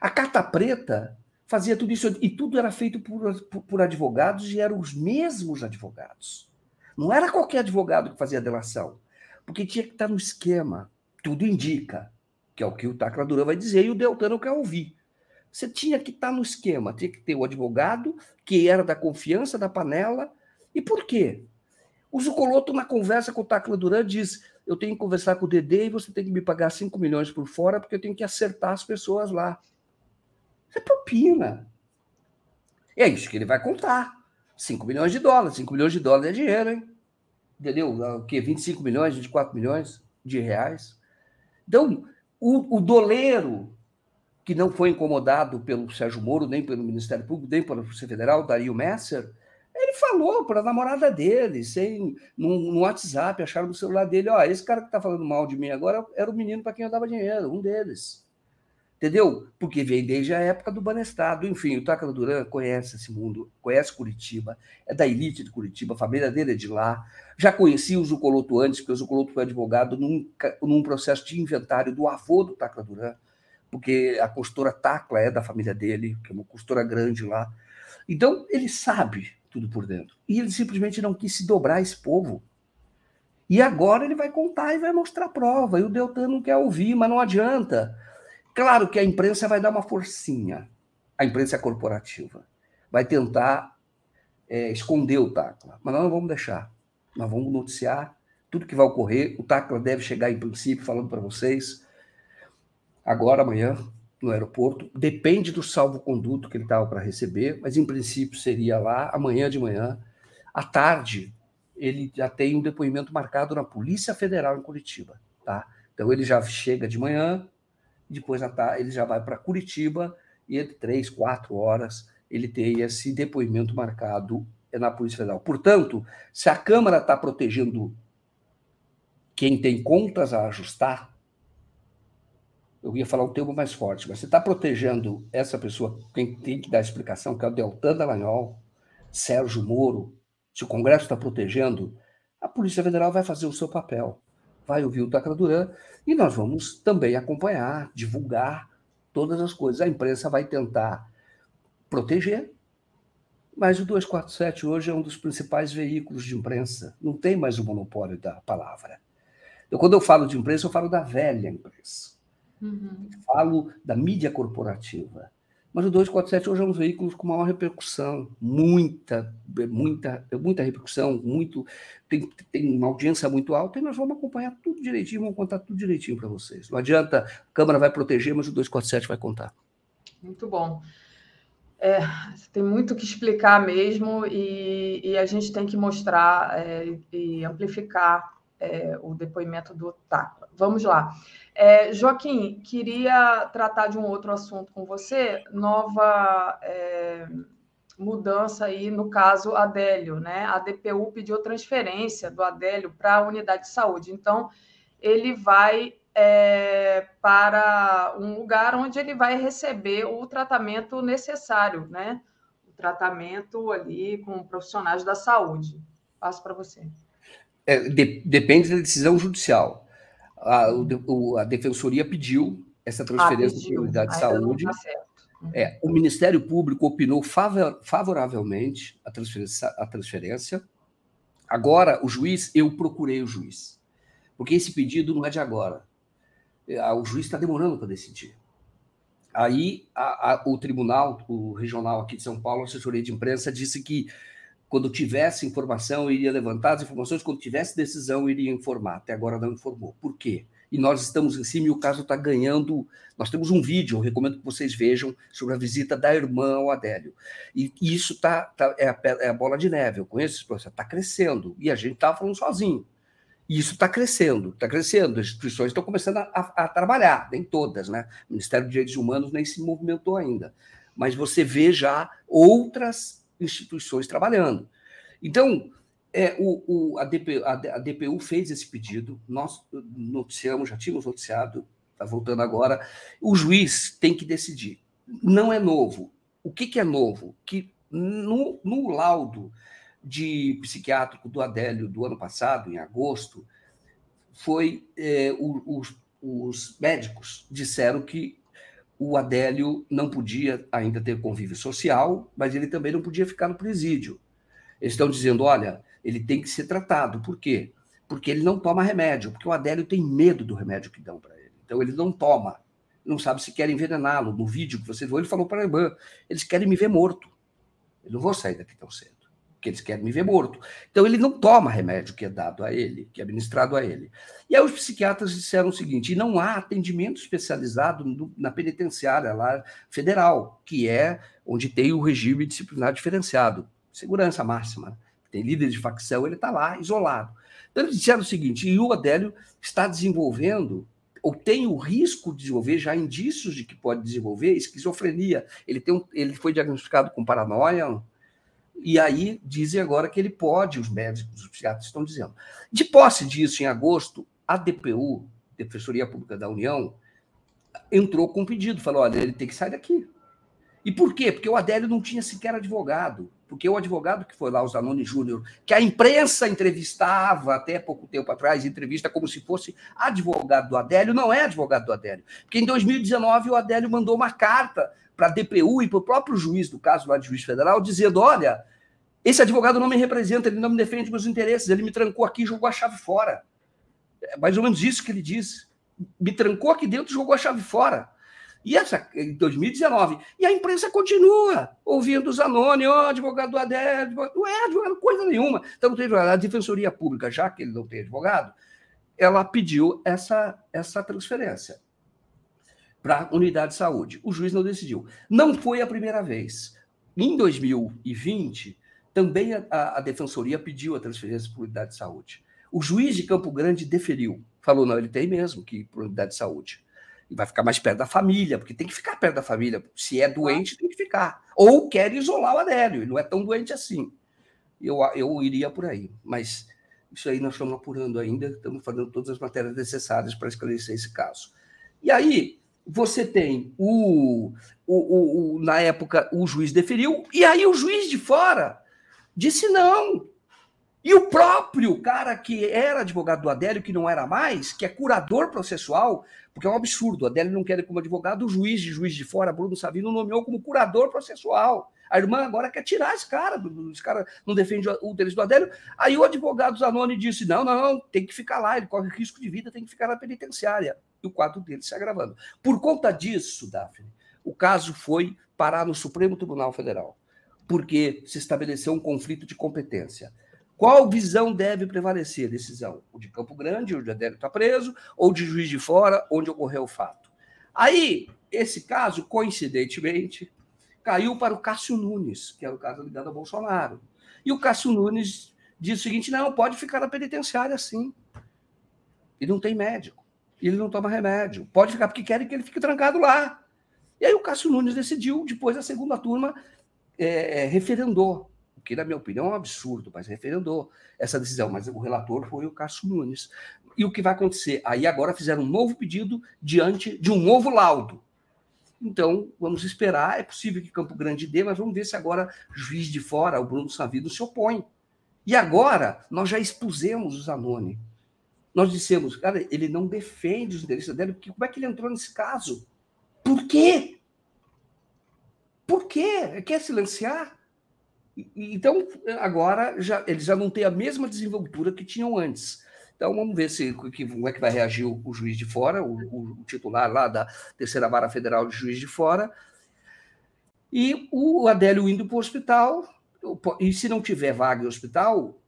A Carta Preta fazia tudo isso, e tudo era feito por, por, advogados, e eram os mesmos advogados. Não era qualquer advogado que fazia delação, porque tinha que estar no esquema. Tudo indica, que é o que o Tacla Duran vai dizer, e o Deltano quer ouvir. Você tinha que estar no esquema, tinha que ter o advogado, que era da confiança da panela. E por quê? O Zucoloto, na conversa com o Tacla Duran, diz: Eu tenho que conversar com o Dedê e você tem que me pagar 5 milhões por fora, porque eu tenho que acertar as pessoas lá. É propina. É isso que ele vai contar. 5 milhões de dólares. 5 milhões de dólares é dinheiro, hein? Entendeu? O quê? 25 milhões, 24 milhões de reais. Então, o, o doleiro, que não foi incomodado pelo Sérgio Moro, nem pelo Ministério Público, nem pela Polícia Federal, Dario Messer, ele falou para a namorada dele, sem, no, no, WhatsApp, acharam no celular dele, ó, esse cara que está falando mal de mim agora era o menino para quem eu dava dinheiro, um deles. Entendeu? Porque vem desde a época do Banestado. Enfim, o Tácala Duran conhece esse mundo, conhece Curitiba, é da elite de Curitiba, a família dele é de lá. Já conhecia o Zucoloto antes, porque o Zucoloto foi advogado num, num processo de inventário do avô do Tácala Duran, porque a costura Tacla é da família dele, que é uma costura grande lá. Então, ele sabe tudo por dentro. E ele simplesmente não quis se dobrar esse povo. E agora ele vai contar e vai mostrar a prova. E o Deltan não quer ouvir, mas não adianta Claro que a imprensa vai dar uma forcinha, a imprensa corporativa. Vai tentar é, esconder o Tacla, mas nós não vamos deixar. Nós vamos noticiar tudo que vai ocorrer. O Tacla deve chegar, em princípio, falando para vocês, agora, amanhã, no aeroporto. Depende do salvo-conduto que ele estava para receber, mas em princípio seria lá amanhã de manhã. À tarde, ele já tem um depoimento marcado na Polícia Federal em Curitiba. Tá? Então ele já chega de manhã, depois ele já vai para Curitiba e entre três, quatro horas ele tem esse depoimento marcado na Polícia Federal. Portanto, se a Câmara está protegendo quem tem contas a ajustar, eu ia falar um termo mais forte, mas você está protegendo essa pessoa, quem tem que dar explicação, que é o Deltan Dallagnol, Sérgio Moro, se o Congresso está protegendo, a Polícia Federal vai fazer o seu papel vai ouvir o Tacla Duran e nós vamos também acompanhar, divulgar todas as coisas. A imprensa vai tentar proteger, mas o 247 hoje é um dos principais veículos de imprensa. Não tem mais o monopólio da palavra. Então, quando eu falo de imprensa, eu falo da velha imprensa. Uhum. Falo da mídia corporativa. Mas o 247 hoje é um veículo com maior repercussão, muita, muita, muita repercussão, muito, tem, tem uma audiência muito alta, e nós vamos acompanhar tudo direitinho, vamos contar tudo direitinho para vocês. Não adianta, a Câmara vai proteger, mas o 247 vai contar. Muito bom. É, tem muito que explicar mesmo, e, e a gente tem que mostrar é, e amplificar é, o depoimento do Tapa. Vamos lá. É, Joaquim, queria tratar de um outro assunto com você, nova é, mudança aí no caso Adélio, né? A DPU pediu transferência do Adélio para a unidade de saúde, então ele vai é, para um lugar onde ele vai receber o tratamento necessário, né? O tratamento ali com profissionais da saúde. Passo para você. É, de, depende da decisão judicial a, o, a defensoria pediu essa ah, transferência ah, para a unidade de saúde. Tá é, o Ministério Público opinou favor, favoravelmente a transferência, a transferência. Agora, o juiz, eu procurei o juiz, porque esse pedido não é de agora. É, o juiz está demorando para decidir. Aí, a, a, o tribunal, o regional aqui de São Paulo, a assessoria de imprensa, disse que quando tivesse informação, iria levantar as informações, quando tivesse decisão, iria informar. Até agora não informou. Por quê? E nós estamos em cima e o caso está ganhando. Nós temos um vídeo, eu recomendo que vocês vejam, sobre a visita da irmã ao Adélio. E isso tá, tá é, a, é, a, bola de neve. Eu conheço esse processo, está crescendo. E a gente estava falando sozinho. E isso está crescendo, está crescendo. As instituições estão começando a, a, trabalhar, nem todas, né? O Ministério dos Direitos Humanos nem se movimentou ainda. Mas você vê já outras instituições trabalhando. Então, é, o, o, a, DPU, a, a, DPU fez esse pedido, nós noticiamos, já tínhamos noticiado, está voltando agora. O juiz tem que decidir. Não é novo. O que, que é novo? Que no, no laudo de psiquiátrico do Adélio do ano passado, em agosto, foi é, o, os, os médicos disseram que o Adélio não podia ainda ter convívio social, mas ele também não podia ficar no presídio. Eles estão dizendo: olha, ele tem que ser tratado. Por quê? Porque ele não toma remédio, porque o Adélio tem medo do remédio que dão para ele. Então ele não toma. Não sabe se quer envenená-lo. No vídeo que você viu, ele falou para a irmã: eles querem me ver morto. Eu não vou sair daqui tão cedo porque eles querem me ver morto. Então ele não toma remédio que é dado a ele, que é administrado a ele. E aí os psiquiatras disseram o seguinte: não há atendimento especializado no, na penitenciária lá federal, que é onde tem o regime disciplinar diferenciado, segurança máxima. Tem líder de facção, ele está lá isolado. Então eles disseram o seguinte: e o Adélio está desenvolvendo ou tem o risco de desenvolver, já indícios de que pode desenvolver esquizofrenia. Ele, tem um, ele foi diagnosticado com paranoia, e aí dizem agora que ele pode, os médicos, os psiquiatras estão dizendo. De posse disso, em agosto, a DPU, Defensoria Pública da União, entrou com um pedido, falou: olha, ele tem que sair daqui. E por quê? Porque o Adélio não tinha sequer advogado. Porque o advogado que foi lá, o Zanoni Júnior, que a imprensa entrevistava até pouco tempo atrás, entrevista como se fosse advogado do Adélio, não é advogado do Adélio. Porque em 2019 o Adélio mandou uma carta para a DPU e para o próprio juiz do caso lá de juiz federal, dizendo: olha, esse advogado não me representa, ele não me defende meus interesses, ele me trancou aqui e jogou a chave fora. É mais ou menos isso que ele diz. Me trancou aqui dentro e jogou a chave fora. E essa, em 2019. E a imprensa continua ouvindo os anônimos, oh, advogado do ADE, não é advogado coisa nenhuma. Então. A Defensoria Pública, já que ele não tem advogado, ela pediu essa, essa transferência para unidade de saúde. O juiz não decidiu. Não foi a primeira vez. Em 2020, também a, a defensoria pediu a transferência para a unidade de saúde. O juiz de Campo Grande deferiu. Falou, não, ele tem mesmo que ir para a unidade de saúde. E vai ficar mais perto da família, porque tem que ficar perto da família. Se é doente, tem que ficar. Ou quer isolar o Adélio, ele não é tão doente assim. Eu, eu iria por aí. Mas isso aí nós estamos apurando ainda, estamos fazendo todas as matérias necessárias para esclarecer esse caso. E aí, você tem o, o, o, na época o juiz deferiu, e aí o juiz de fora disse não. E o próprio cara que era advogado do Adélio, que não era mais, que é curador processual, porque é um absurdo, o Adélio não quer como advogado, o juiz de juiz de fora, Bruno Savino, nomeou como curador processual. A irmã agora quer tirar esse cara, esse cara não defende o interesse do Adélio. Aí o advogado Zanoni disse: não, não, tem que ficar lá, ele corre risco de vida, tem que ficar na penitenciária e o quadro dele se agravando. Por conta disso, Daphne, o caso foi parar no Supremo Tribunal Federal, porque se estabeleceu um conflito de competência. Qual visão deve prevalecer? Decisão o de Campo Grande, onde Adélio está preso, ou de Juiz de Fora, onde ocorreu o fato. Aí, esse caso, coincidentemente, caiu para o Cássio Nunes, que era o caso ligado a Bolsonaro. E o Cássio Nunes disse o seguinte: não, pode ficar na penitenciária sim. E não tem médico. Ele não toma remédio. Pode ficar, porque querem que ele fique trancado lá. E aí o Cássio Nunes decidiu, depois da segunda turma, é, é, referendou que, na minha opinião, é um absurdo, mas referendou essa decisão. Mas o relator foi o Cássio Nunes. E o que vai acontecer? Aí agora fizeram um novo pedido diante de um novo laudo. Então, vamos esperar. É possível que Campo Grande dê, mas vamos ver se agora juiz de fora, o Bruno Savido, se opõe. E agora, nós já expusemos o Zanoni. Nós dissemos, cara, ele não defende os interesses dele, porque como é que ele entrou nesse caso? Por quê? Por quê? Quer silenciar? Então, agora, já, eles já não têm a mesma desenvoltura que tinham antes. Então, vamos ver se, que, como é que vai reagir o, o juiz de fora, o, o, titular lá da Terceira Vara Federal de Juiz de Fora. E o Adélio indo para o hospital, e se não tiver vaga em hospital,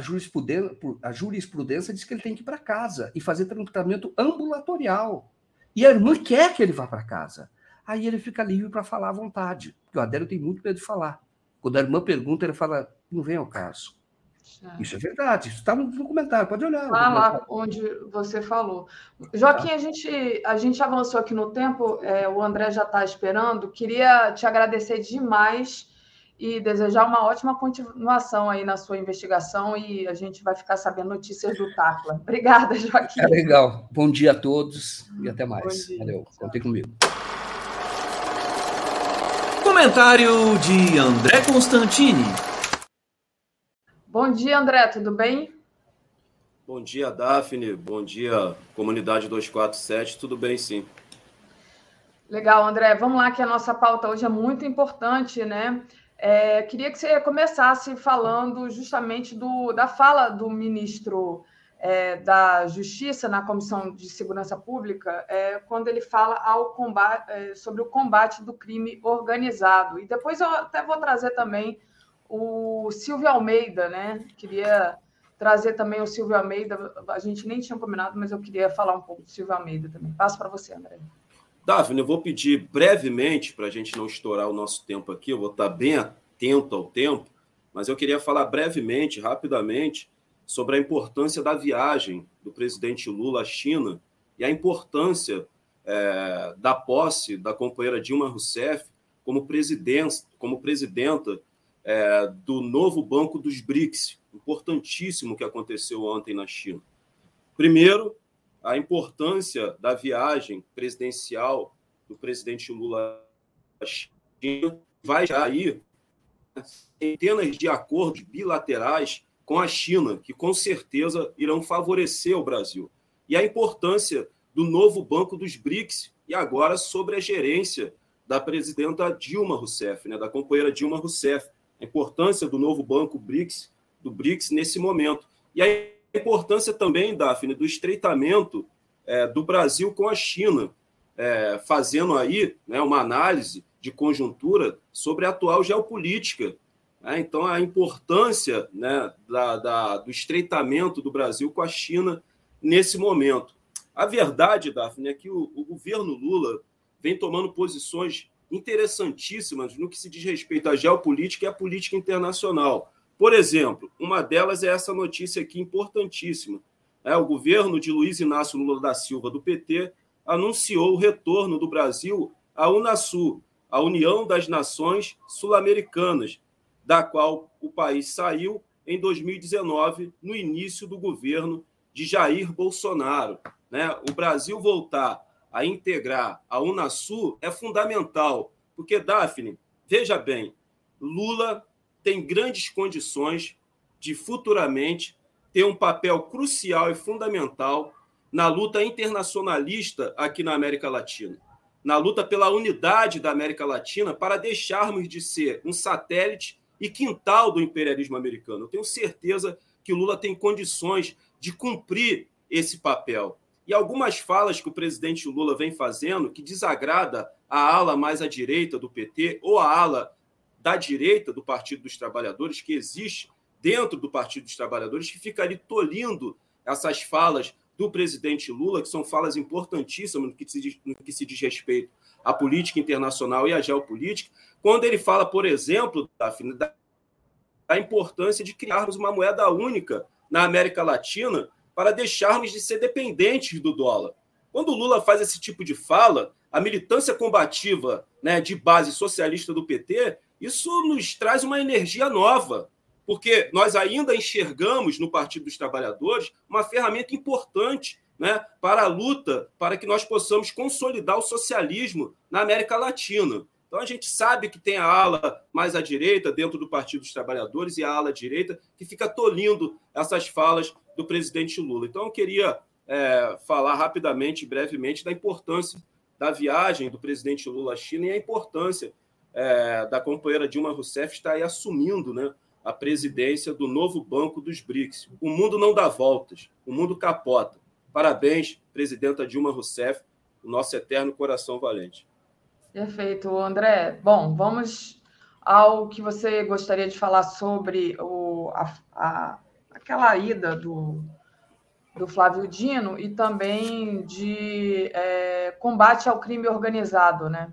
a jurisprudência, a jurisprudência diz que ele tem que ir para casa e fazer tratamento ambulatorial. E a irmã quer que ele vá para casa. Aí ele fica livre para falar à vontade, porque o Adélio tem muito medo de falar. Quando a irmã pergunta, ele fala: não vem ao caso. Isso é verdade, isso está no comentário, pode olhar. Lá, lá onde você falou. Joaquim, tá. a, gente, a gente avançou aqui no tempo, é, o André já está esperando. Queria te agradecer demais e desejar uma ótima continuação aí na sua investigação e a gente vai ficar sabendo notícias do Tacla. <laughs> Obrigada, Joaquim. É legal. Bom dia a todos e até mais. Valeu, contem comigo. Comentário de André Constantini. Bom dia, André, tudo bem? Bom dia, Daphne. Bom dia, comunidade 247. Tudo bem, sim. Legal, André. Vamos lá, que a nossa pauta hoje é muito importante, né? É, queria que você começasse falando justamente do, da fala do ministro é, da Justiça na Comissão de Segurança Pública, é, quando ele fala ao combate, é, sobre o combate do crime organizado. E depois eu até vou trazer também o Silvio Almeida, né? Queria trazer também o Silvio Almeida. A gente nem tinha combinado, mas eu queria falar um pouco do Silvio Almeida também. Passo para você, André. Daphne, eu vou pedir brevemente, para a gente não estourar o nosso tempo aqui, eu vou estar bem atento ao tempo, mas eu queria falar brevemente, rapidamente, sobre a importância da viagem do presidente Lula à China e a importância é, da posse da companheira Dilma Rousseff como, como presidenta é, do novo Banco dos BRICS, importantíssimo que aconteceu ontem na China. Primeiro, a importância da viagem presidencial do presidente Lula à China vai aí centenas de acordos bilaterais com a China, que com certeza irão favorecer o Brasil. E a importância do novo Banco dos BRICS, e agora sobre a gerência da presidenta Dilma Rousseff, né, da companheira Dilma Rousseff. A importância do novo Banco BRICS, do BRICS nesse momento. E a importância também, Daphne, do estreitamento é, do Brasil com a China, é, fazendo aí né, uma análise de conjuntura sobre a atual geopolítica né? Então, a importância né, da, da, do estreitamento do Brasil com a China nesse momento. A verdade, Daphne, é que o, o governo Lula vem tomando posições interessantíssimas no que se diz respeito à geopolítica e à política internacional. Por exemplo, uma delas é essa notícia aqui importantíssima. É, o governo de Luiz Inácio Lula da Silva, do PT, anunciou o retorno do Brasil à Unasul, a União das Nações Sul-Americanas, da qual o país saiu em 2019, no início do governo de Jair Bolsonaro. Né? O Brasil voltar a integrar a Unasul é fundamental, porque, Daphne, veja bem, Lula tem grandes condições de futuramente ter um papel crucial e fundamental na luta internacionalista aqui na América Latina, na luta pela unidade da América Latina para deixarmos de ser um satélite e quintal do imperialismo americano. Eu tenho certeza que Lula tem condições de cumprir esse papel. e algumas falas que o presidente Lula vem fazendo que desagrada a ala mais à direita do PT ou a ala da direita do Partido dos Trabalhadores que existe dentro do Partido dos Trabalhadores que fica ali tolindo essas falas do presidente Lula, que são falas importantíssimas no que se diz, no que se diz respeito à política internacional e à geopolítica, quando ele fala, por exemplo, da, da importância de criarmos uma moeda única na América Latina para deixarmos de ser dependentes do dólar. Quando o Lula faz esse tipo de fala, a militância combativa né, de base socialista do PT, isso nos traz uma energia nova, porque nós ainda enxergamos no Partido dos Trabalhadores uma ferramenta importante né, para a luta para que nós possamos consolidar o socialismo na América Latina. Então a gente sabe que tem a ala mais à direita dentro do Partido dos Trabalhadores e a ala direita que fica tolindo essas falas do presidente Lula. Então eu queria é, falar rapidamente, brevemente, da importância da viagem do presidente Lula à China e a importância é, da companheira Dilma Rousseff estar aí assumindo né, a presidência do novo Banco dos BRICS. O mundo não dá voltas, o mundo capota. Parabéns, presidenta Dilma Rousseff, o nosso eterno coração valente. Perfeito, André. Bom, vamos ao que você gostaria de falar sobre o, a, a, aquela ida do, do Flávio Dino e também de é, combate ao crime organizado, né?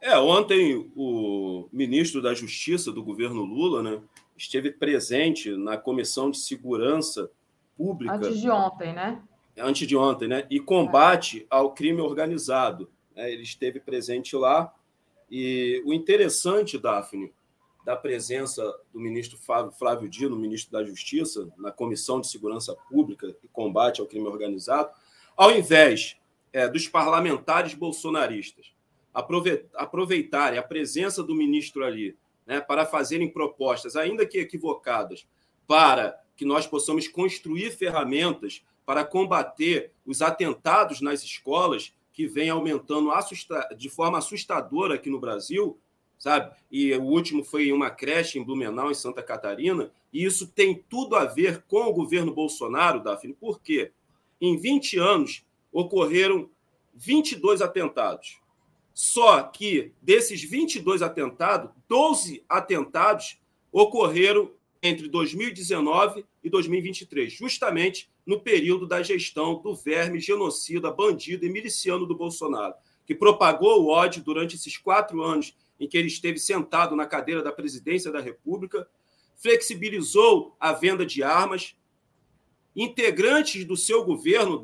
É, ontem o ministro da Justiça do governo Lula, né, esteve presente na Comissão de Segurança Pública. Antes de ontem, né? Antes de ontem, né? E combate é. ao crime organizado. Né, ele esteve presente lá. E o interessante, Daphne, da presença do ministro Flávio Dino, ministro da Justiça, na Comissão de Segurança Pública e Combate ao Crime Organizado, ao invés é, dos parlamentares bolsonaristas aproveitarem a presença do ministro ali né, para fazerem propostas, ainda que equivocadas, para que nós possamos construir ferramentas para combater os atentados nas escolas, que vem aumentando de forma assustadora aqui no Brasil, sabe? E o último foi em uma creche em Blumenau, em Santa Catarina, e isso tem tudo a ver com o governo Bolsonaro, Daphne, por quê? Em 20 anos ocorreram 22 atentados. Só que desses 22 atentados, 12 atentados ocorreram entre 2019 e 2023, justamente no período da gestão do verme genocida, bandido e miliciano do Bolsonaro, que propagou o ódio durante esses quatro anos em que ele esteve sentado na cadeira da presidência da República, flexibilizou a venda de armas. Integrantes do seu governo,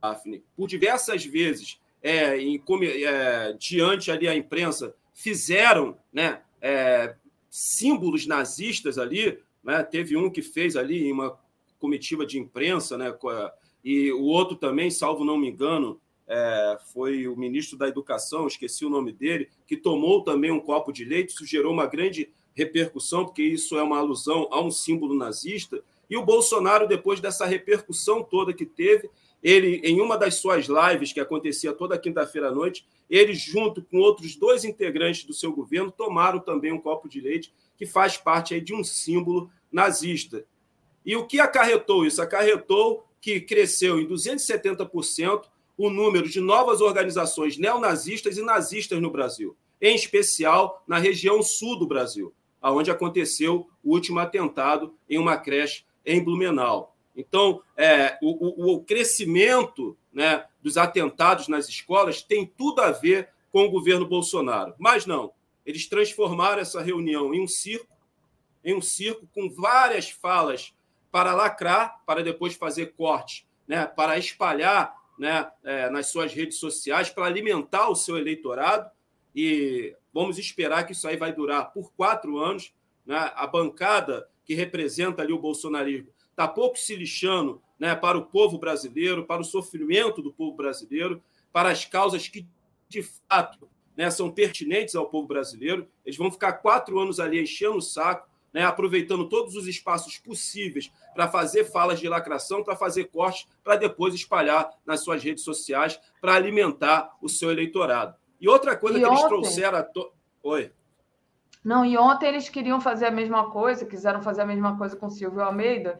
Daphne, por diversas vezes é, em, é, diante ali a imprensa, fizeram né, é, símbolos nazistas ali. Né? Teve um que fez ali em uma comitiva de imprensa, né, e o outro também, salvo não me engano, é, foi o ministro da Educação, esqueci o nome dele, que tomou também um copo de leite. Isso gerou uma grande repercussão, porque isso é uma alusão a um símbolo nazista. E o Bolsonaro, depois dessa repercussão toda que teve, ele, em uma das suas lives, que acontecia toda quinta-feira à noite, ele, junto com outros dois integrantes do seu governo, tomaram também um copo de leite, que faz parte aí de um símbolo nazista. E o que acarretou isso? Acarretou que cresceu em 270% o número de novas organizações neonazistas e nazistas no Brasil, em especial na região sul do Brasil, aonde aconteceu o último atentado em uma creche em Blumenau. Então, é, o, o, crescimento né, dos atentados nas escolas tem tudo a ver com o governo Bolsonaro. Mas não, eles transformaram essa reunião em um circo, em um circo com várias falas para lacrar, para depois fazer corte, né, para espalhar né, é, nas suas redes sociais, para alimentar o seu eleitorado. E vamos esperar que isso aí vai durar por quatro anos. Né? A bancada que representa ali o bolsonarismo está pouco se lixando né, para o povo brasileiro, para o sofrimento do povo brasileiro, para as causas que, de fato, né, são pertinentes ao povo brasileiro. Eles vão ficar quatro anos ali enchendo o saco, né, aproveitando todos os espaços possíveis para fazer falas de lacração, para fazer cortes, para depois espalhar nas suas redes sociais, para alimentar o seu eleitorado. E outra coisa e que ontem... eles trouxeram. To... Oi. Não, e ontem eles queriam fazer a mesma coisa, quiseram fazer a mesma coisa com Silvio Almeida,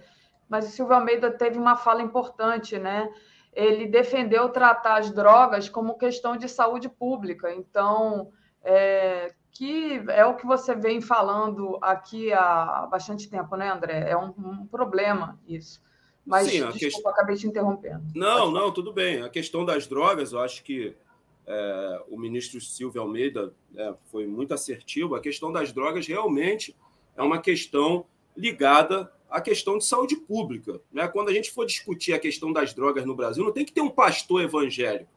mas o Silvio Almeida teve uma fala importante, né? ele defendeu tratar as drogas como questão de saúde pública. Então, é, que é o que você vem falando aqui há bastante tempo, né, André? É um, um problema isso. Mas, Sim, desculpa, questão... acabei te interrompendo. Não, não, tudo bem. A questão das drogas, eu acho que é, o ministro Silvio Almeida é, foi muito assertivo. A questão das drogas realmente é uma questão ligada à questão de saúde pública. Né? Quando a gente for discutir a questão das drogas no Brasil, não tem que ter um pastor evangélico,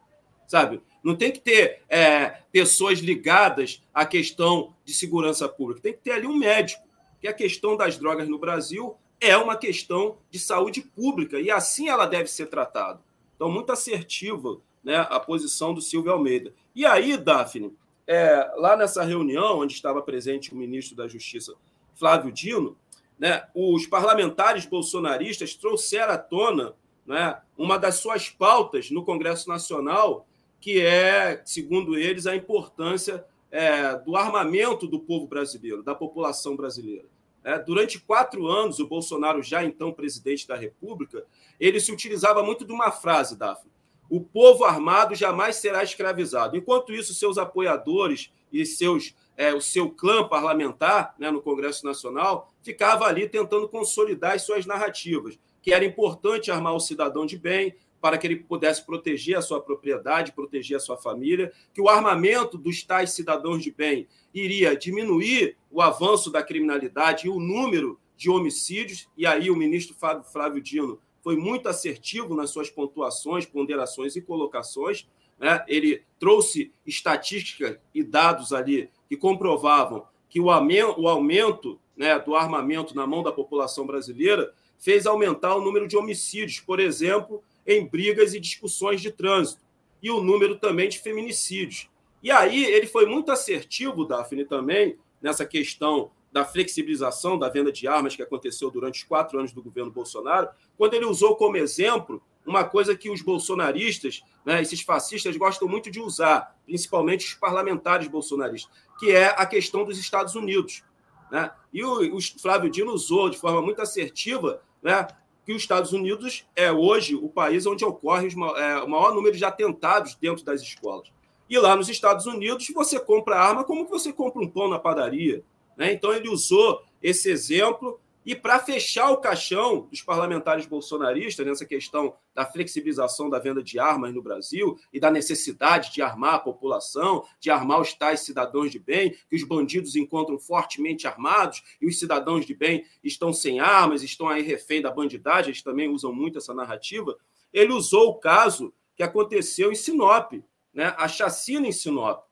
sabe? Não tem que ter é, pessoas ligadas à questão de segurança pública. Tem que ter ali um médico, que a questão das drogas no Brasil é uma questão de saúde pública e assim ela deve ser tratada. Então, muito assertiva né, a posição do Silvio Almeida. E aí, Daphne, é, lá nessa reunião, onde estava presente o ministro da Justiça, Flávio Dino, né, os parlamentares bolsonaristas trouxeram à tona né, uma das suas pautas no Congresso Nacional, que é, segundo eles, a importância é, do armamento do povo brasileiro, da população brasileira. É, durante quatro anos, o Bolsonaro, já então presidente da República, ele se utilizava muito de uma frase, Daphne, o povo armado jamais será escravizado. Enquanto isso, seus apoiadores e seus, é, o seu clã parlamentar né, no Congresso Nacional ficava ali tentando consolidar as suas narrativas, que era importante armar o cidadão de bem para que ele pudesse proteger a sua propriedade, proteger a sua família, que o armamento dos tais cidadãos de bem iria diminuir o avanço da criminalidade e o número de homicídios, e aí o ministro Flávio Dino foi muito assertivo nas suas pontuações, ponderações e colocações. Né? Ele trouxe estatísticas e dados ali que comprovavam que o aumento né, do armamento na mão da população brasileira fez aumentar o número de homicídios, por exemplo, em brigas e discussões de trânsito, e o número também de feminicídios. E aí ele foi muito assertivo, Daphne, também, nessa questão da flexibilização da venda de armas que aconteceu durante os quatro anos do governo Bolsonaro, quando ele usou como exemplo uma coisa que os bolsonaristas, né, esses fascistas, gostam muito de usar, principalmente os parlamentares bolsonaristas, que é a questão dos Estados Unidos. Né? E o, o Flávio Dino usou de forma muito assertiva né, que os Estados Unidos é hoje o país onde ocorre é, o maior número de atentados dentro das escolas. E lá nos Estados Unidos, você compra arma como você compra um pão na padaria. Né? Então, ele usou esse exemplo. E para fechar o caixão dos parlamentares bolsonaristas nessa questão da flexibilização da venda de armas no Brasil e da necessidade de armar a população, de armar os tais cidadãos de bem, que os bandidos encontram fortemente armados e os cidadãos de bem estão sem armas, estão aí refém da bandidagem, eles também usam muito essa narrativa. Ele usou o caso que aconteceu em Sinop, né? a chacina em Sinop.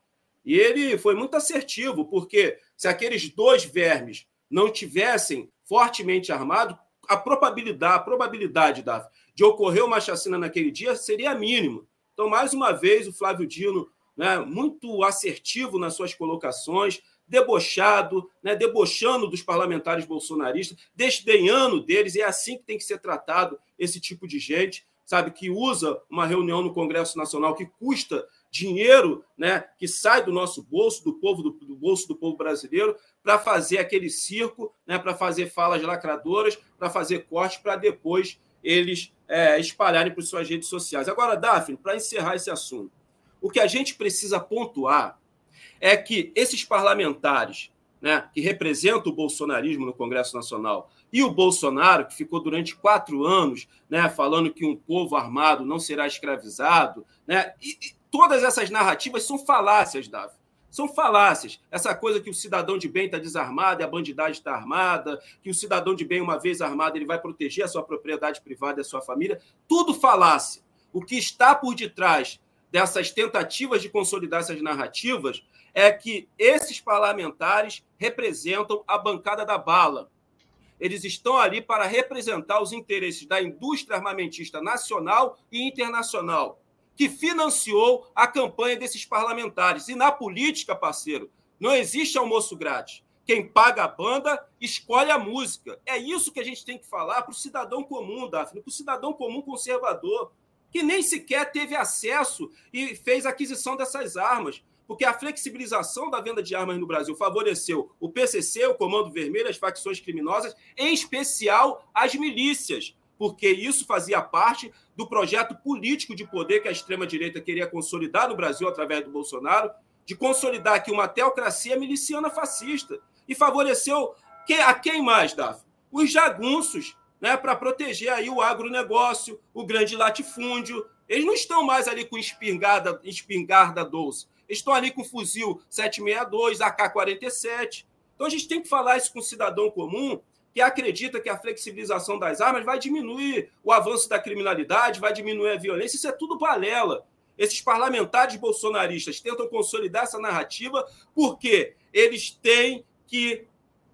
E ele foi muito assertivo, porque se aqueles dois vermes não tivessem fortemente armados, a probabilidade, a probabilidade da, de ocorrer uma chacina naquele dia seria mínima. Então, mais uma vez, o Flávio Dino, né, muito assertivo nas suas colocações, debochado, né, debochando dos parlamentares bolsonaristas, desdenhando deles, é assim que tem que ser tratado esse tipo de gente, sabe, que usa uma reunião no Congresso Nacional que custa dinheiro né, que sai do nosso bolso, do povo do, do bolso do povo brasileiro, para fazer aquele circo, né, para fazer falas lacradoras, para fazer cortes, para depois eles é, espalharem por suas redes sociais. Agora, Daphne, para encerrar esse assunto, o que a gente precisa pontuar é que esses parlamentares né, que representam o bolsonarismo no Congresso Nacional e o Bolsonaro, que ficou durante quatro anos né, falando que um povo armado não será escravizado, né, e, Todas essas narrativas são falácias, Davi. São falácias. Essa coisa que o cidadão de bem está desarmado e a bandidagem está armada, que o cidadão de bem, uma vez armado, ele vai proteger a sua propriedade privada e a sua família. Tudo falácia. O que está por detrás dessas tentativas de consolidar essas narrativas é que esses parlamentares representam a bancada da bala. Eles estão ali para representar os interesses da indústria armamentista nacional e internacional que financiou a campanha desses parlamentares. E na política, parceiro, não existe almoço grátis. Quem paga a banda escolhe a música. É isso que a gente tem que falar para o cidadão comum, Daphne, para o cidadão comum conservador, que nem sequer teve acesso e fez aquisição dessas armas. Porque a flexibilização da venda de armas no Brasil favoreceu o PCC, o Comando Vermelho, as facções criminosas, em especial as milícias porque isso fazia parte do projeto político de poder que a extrema-direita queria consolidar no Brasil através do Bolsonaro, de consolidar aqui uma teocracia miliciana fascista. E favoreceu a quem mais, Daf? Os jagunços, né, para proteger aí o agronegócio, o grande latifúndio. Eles não estão mais ali com espingarda, espingarda 12. Eles estão ali com fuzil 762, AK-47. Então a gente tem que falar isso com o cidadão comum que acredita que a flexibilização das armas vai diminuir o avanço da criminalidade, vai diminuir a violência. Isso é tudo balela. Esses parlamentares bolsonaristas tentam consolidar essa narrativa porque eles têm que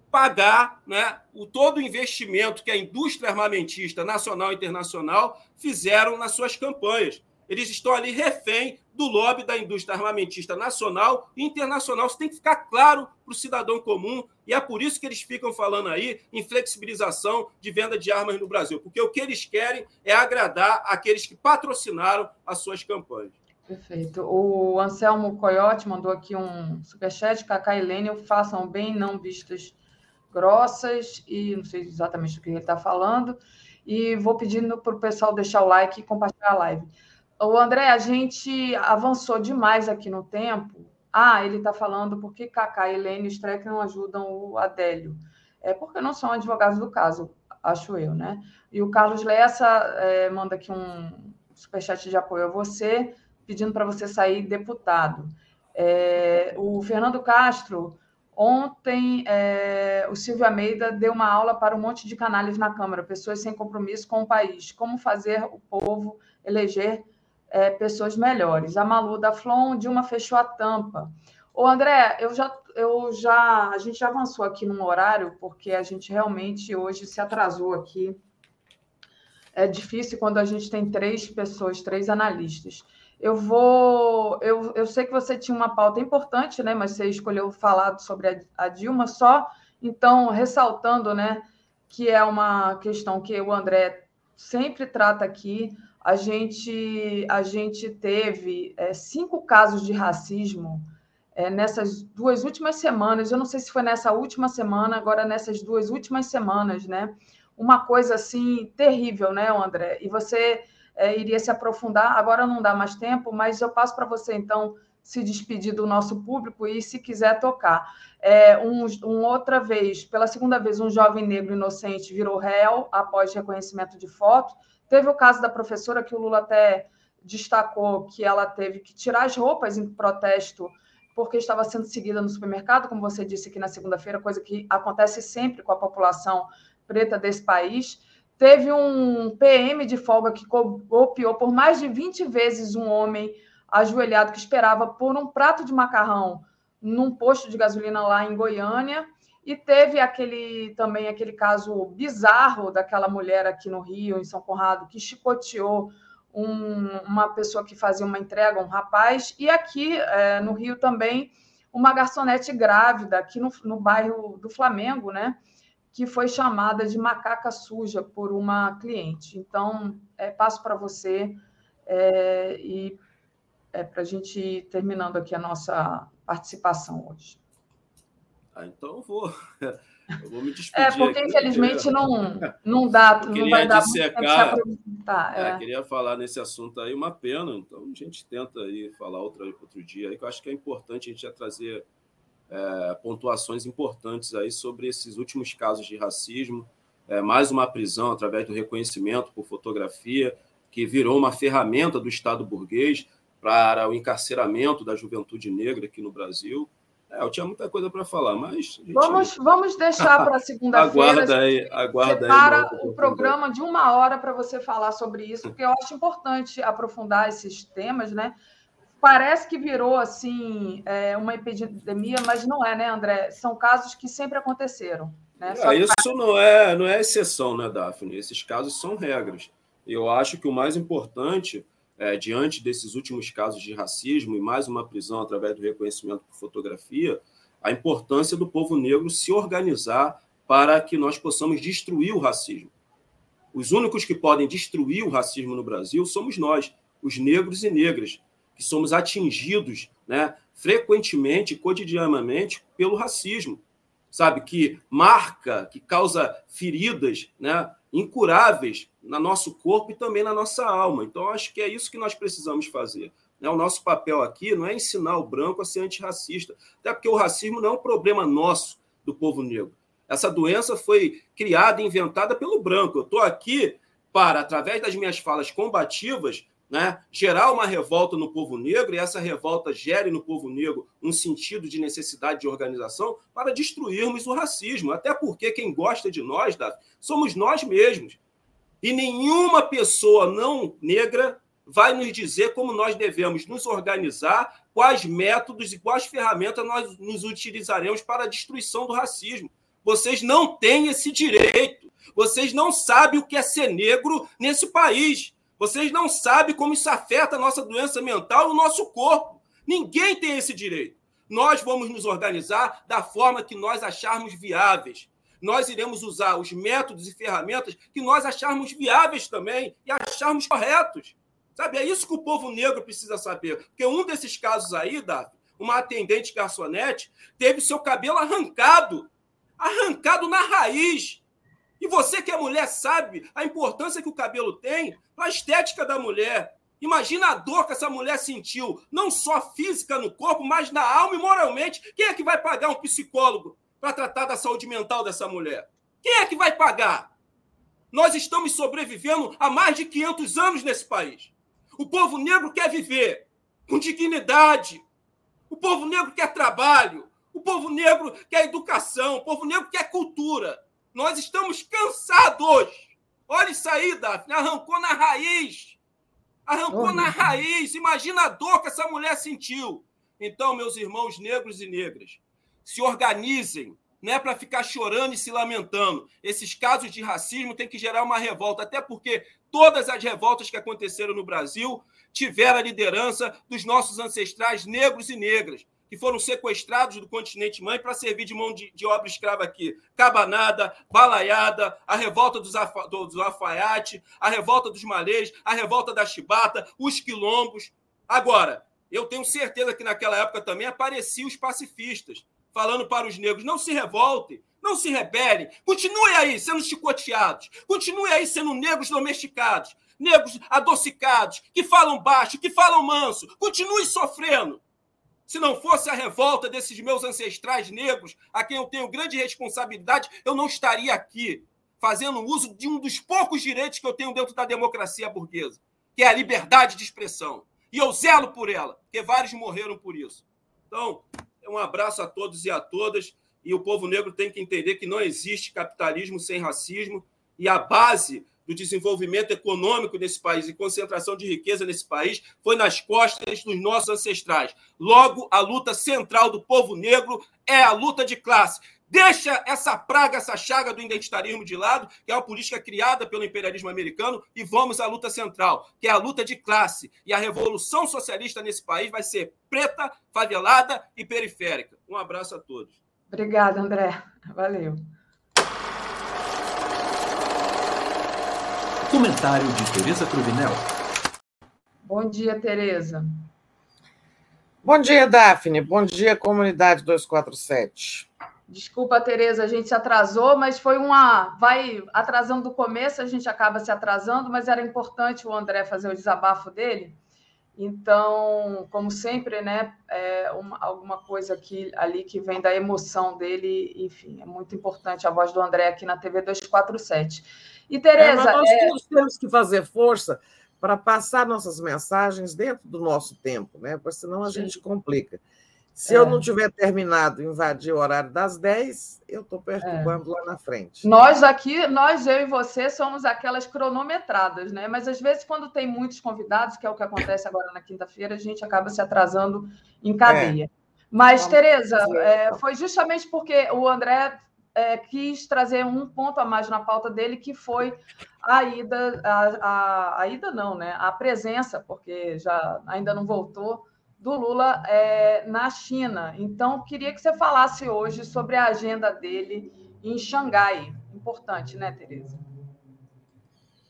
pagar né, o todo o investimento que a indústria armamentista nacional e internacional fizeram nas suas campanhas. Eles estão ali refém do lobby da indústria armamentista nacional e internacional. Isso tem que ficar claro para o cidadão comum, e é por isso que eles ficam falando aí em flexibilização de venda de armas no Brasil, porque o que eles querem é agradar aqueles que patrocinaram as suas campanhas. Perfeito. O Anselmo Coyote mandou aqui um superchat, Cacá e Lênio, façam bem, não vistas grossas, e não sei exatamente o que ele está falando, e vou pedindo para o pessoal deixar o like e compartilhar a live. O André, a gente avançou demais aqui no tempo. Ah, ele está falando por que Kaká, Helene e Streck não ajudam o Adélio. É porque não são advogados do caso, acho eu, né? E o Carlos Lessa é, manda aqui um superchat de apoio a você, pedindo para você sair deputado. É, o Fernando Castro, ontem, é, o Silvio Almeida deu uma aula para um monte de canalhas na Câmara, pessoas sem compromisso com o país. Como fazer o povo eleger é, pessoas melhores. A Malu da Flon, Dilma fechou a tampa. Ô, André, eu já, eu já, a gente já avançou aqui no horário, porque a gente realmente hoje se atrasou aqui. É difícil quando a gente tem três pessoas, três analistas. Eu vou. Eu, eu sei que você tinha uma pauta importante, né? Mas você escolheu falar sobre a, a Dilma só. Então, ressaltando, né, que é uma questão que o André sempre trata aqui, a gente, a gente teve é, cinco casos de racismo é, nessas duas últimas semanas. Eu não sei se foi nessa última semana, agora nessas duas últimas semanas, né? Uma coisa assim terrível, né, André? E você é, iria se aprofundar. Agora não dá mais tempo, mas eu passo para você então se despedir do nosso público e, se quiser, tocar. É, um, um, outra vez, pela segunda vez, um jovem negro inocente virou réu após reconhecimento de foto. Teve o caso da professora que o Lula até destacou que ela teve que tirar as roupas em protesto porque estava sendo seguida no supermercado, como você disse aqui na segunda-feira, coisa que acontece sempre com a população preta desse país. Teve um PM de folga que golpeou por mais de 20 vezes um homem ajoelhado que esperava por um prato de macarrão num posto de gasolina lá em Goiânia. E teve aquele também aquele caso bizarro daquela mulher aqui no Rio, em São Conrado, que chicoteou um, uma pessoa que fazia uma entrega, um rapaz. E aqui é, no Rio também, uma garçonete grávida, aqui no, no bairro do Flamengo, né? Que foi chamada de macaca suja por uma cliente. Então, é, passo para você é, e é, para a gente ir terminando aqui a nossa participação hoje. Ah, então eu vou. <laughs> Eu vou me despedir. É, porque aqui, infelizmente não, <laughs> não dá, não vai dar dissecar, muito é. É, queria falar nesse assunto aí, uma pena, então a gente tenta aí falar outro, outro dia aí, que eu acho que é importante a gente já trazer é, pontuações importantes aí sobre esses últimos casos de racismo, é, mais uma prisão através do reconhecimento por fotografia, que virou uma ferramenta do Estado burguês para o encarceramento da juventude negra aqui no Brasil. É, eu tinha muita coisa para falar, mas. Gente... Vamos, vamos deixar para <laughs> segunda-feira. aguarda aí, aguarda para o programa de uma hora para você falar sobre isso, porque eu acho importante aprofundar esses temas, né? Parece que virou assim é, uma epidemia, mas não é, né, André? São casos que sempre aconteceram. Né? É, isso não é, não é exceção, né, Daphne? Esses casos são regras. Eu acho que o mais importante é, diante desses últimos casos de racismo e mais uma prisão através do reconhecimento por fotografia, a importância do povo negro se organizar para que nós possamos destruir o racismo. Os únicos que podem destruir o racismo no Brasil somos nós, os negros e negras, que somos atingidos né, frequentemente, cotidianamente, pelo racismo, sabe? Que marca, que causa feridas né, incuráveis no nosso corpo e também na nossa alma. Então, acho que é isso que nós precisamos fazer. Né? O nosso papel aqui não é ensinar o branco a ser antirracista, até porque o racismo não é um problema nosso do povo negro. Essa doença foi criada e inventada pelo branco. Eu estou aqui para, através das minhas falas combativas, né, gerar uma revolta no povo negro e essa revolta gere no povo negro um sentido de necessidade de organização para destruirmos o racismo. Até porque quem gosta de nós, Davi, somos nós mesmos. E nenhuma pessoa não negra vai nos dizer como nós devemos nos organizar, quais métodos e quais ferramentas nós nos utilizaremos para a destruição do racismo. Vocês não têm esse direito. Vocês não sabem o que é ser negro nesse país. Vocês não sabem como isso afeta a nossa doença mental e o nosso corpo. Ninguém tem esse direito. Nós vamos nos organizar da forma que nós acharmos viáveis. Nós iremos usar os métodos e ferramentas que nós acharmos viáveis também e acharmos corretos. Sabe, é isso que o povo negro precisa saber. Porque um desses casos aí, Davi, uma atendente garçonete, teve seu cabelo arrancado arrancado na raiz. E você que é mulher sabe a importância que o cabelo tem para a estética da mulher. Imagina a dor que essa mulher sentiu, não só física no corpo, mas na alma e moralmente. Quem é que vai pagar um psicólogo para tratar da saúde mental dessa mulher? Quem é que vai pagar? Nós estamos sobrevivendo há mais de 500 anos nesse país. O povo negro quer viver com dignidade. O povo negro quer trabalho. O povo negro quer educação, o povo negro quer cultura. Nós estamos cansados. Olha isso aí, Daphne, arrancou na raiz. Arrancou na raiz. Imagina a dor que essa mulher sentiu. Então, meus irmãos negros e negras, se organizem, não é para ficar chorando e se lamentando. Esses casos de racismo têm que gerar uma revolta, até porque todas as revoltas que aconteceram no Brasil tiveram a liderança dos nossos ancestrais negros e negras que foram sequestrados do continente mãe para servir de mão de, de, obra escrava aqui. Cabanada, Balaiada, a revolta dos, afa, do, do Alfaiate, a revolta dos malês, a revolta da Chibata, os quilombos. Agora, eu tenho certeza que naquela época também apareciam os pacifistas, falando para os negros: não se revoltem, não se rebelem, continue aí sendo chicoteados, continue aí sendo negros domesticados, negros adocicados, que falam baixo, que falam manso, continue sofrendo. Se não fosse a revolta desses meus ancestrais negros, a quem eu tenho grande responsabilidade, eu não estaria aqui fazendo uso de um dos poucos direitos que eu tenho dentro da democracia burguesa, que é a liberdade de expressão. E eu zelo por ela, porque vários morreram por isso. Então, um abraço a todos e a todas. E o povo negro tem que entender que não existe capitalismo sem racismo. E a base do desenvolvimento econômico nesse país e concentração de riqueza nesse país foi nas costas dos nossos ancestrais. Logo, a luta central do povo negro é a luta de classe. Deixa essa praga, essa chaga do identitarismo de lado, que é uma política criada pelo imperialismo americano, e vamos à luta central, que é a luta de classe. E a revolução socialista nesse país vai ser preta, favelada e periférica. Um abraço a todos. Obrigada, André. Valeu. Comentário de Tereza Cruvinel. Bom dia, Tereza. Bom dia, Daphne. Bom dia, comunidade 247. Desculpa, Tereza, a gente se atrasou, mas foi uma. Vai atrasando do começo, a gente acaba se atrasando, mas era importante o André fazer o desabafo dele. Então, como sempre, né, é uma, alguma coisa aqui, ali que vem da emoção dele, enfim, é muito importante a voz do André aqui na TV 247. E, Tereza. É, nós é... temos que fazer força para passar nossas mensagens dentro do nosso tempo, né? Porque senão a Sim. gente complica. Se é. eu não tiver terminado invadir o horário das 10, eu estou perturbando é. lá na frente. Nós aqui, nós, eu e você, somos aquelas cronometradas, né? Mas às vezes, quando tem muitos convidados, que é o que acontece agora na quinta-feira, a gente acaba se atrasando em cadeia. É. Mas, Vamos Tereza, é, foi justamente porque o André é, quis trazer um ponto a mais na pauta dele, que foi a ida, a, a, a, ida não, né? A presença, porque já ainda não voltou, do Lula é, na China. Então, queria que você falasse hoje sobre a agenda dele em Xangai. Importante, né, Tereza?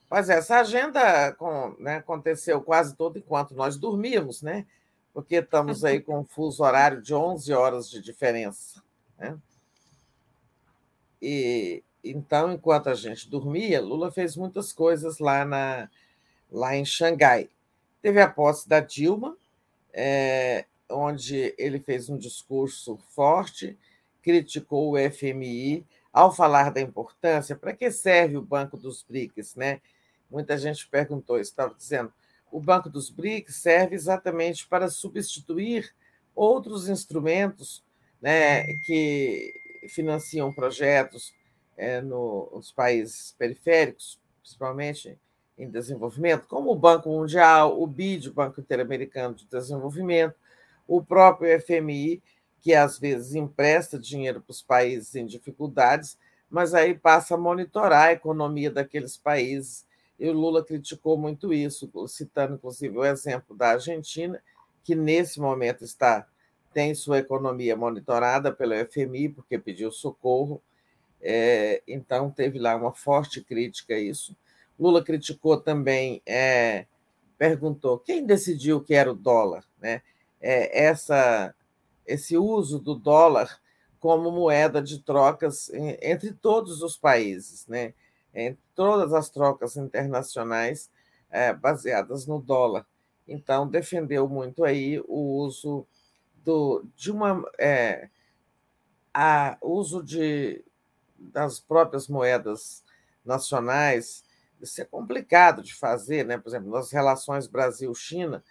Pois é, essa agenda com, né, aconteceu quase todo enquanto nós dormíamos, né? Porque estamos aí com um fuso horário de 11 horas de diferença. Né? E, então, enquanto a gente dormia, Lula fez muitas coisas lá, na, lá em Xangai. Teve a posse da Dilma, é, onde ele fez um discurso forte, criticou o FMI ao falar da importância. Para que serve o Banco dos BRICS? Né? Muita gente perguntou, estava dizendo, o Banco dos BRICS serve exatamente para substituir outros instrumentos né, que financiam projetos é, nos países periféricos, principalmente em desenvolvimento, como o Banco Mundial, o BID, o Banco Interamericano de Desenvolvimento, o próprio FMI, que às vezes empresta dinheiro para os países em dificuldades, mas aí passa a monitorar a economia daqueles países. E o Lula criticou muito isso, citando inclusive o exemplo da Argentina, que nesse momento está tem sua economia monitorada pelo FMI, porque pediu socorro. É, então, teve lá uma forte crítica a isso. Lula criticou também, é, perguntou quem decidiu que era o dólar, né? É, essa, esse uso do dólar como moeda de trocas entre todos os países, né? em todas as trocas internacionais é, baseadas no dólar. Então, defendeu muito aí o uso do, de uma. É, a uso de, das próprias moedas nacionais isso é complicado de fazer, né? Por exemplo, nas relações Brasil-China,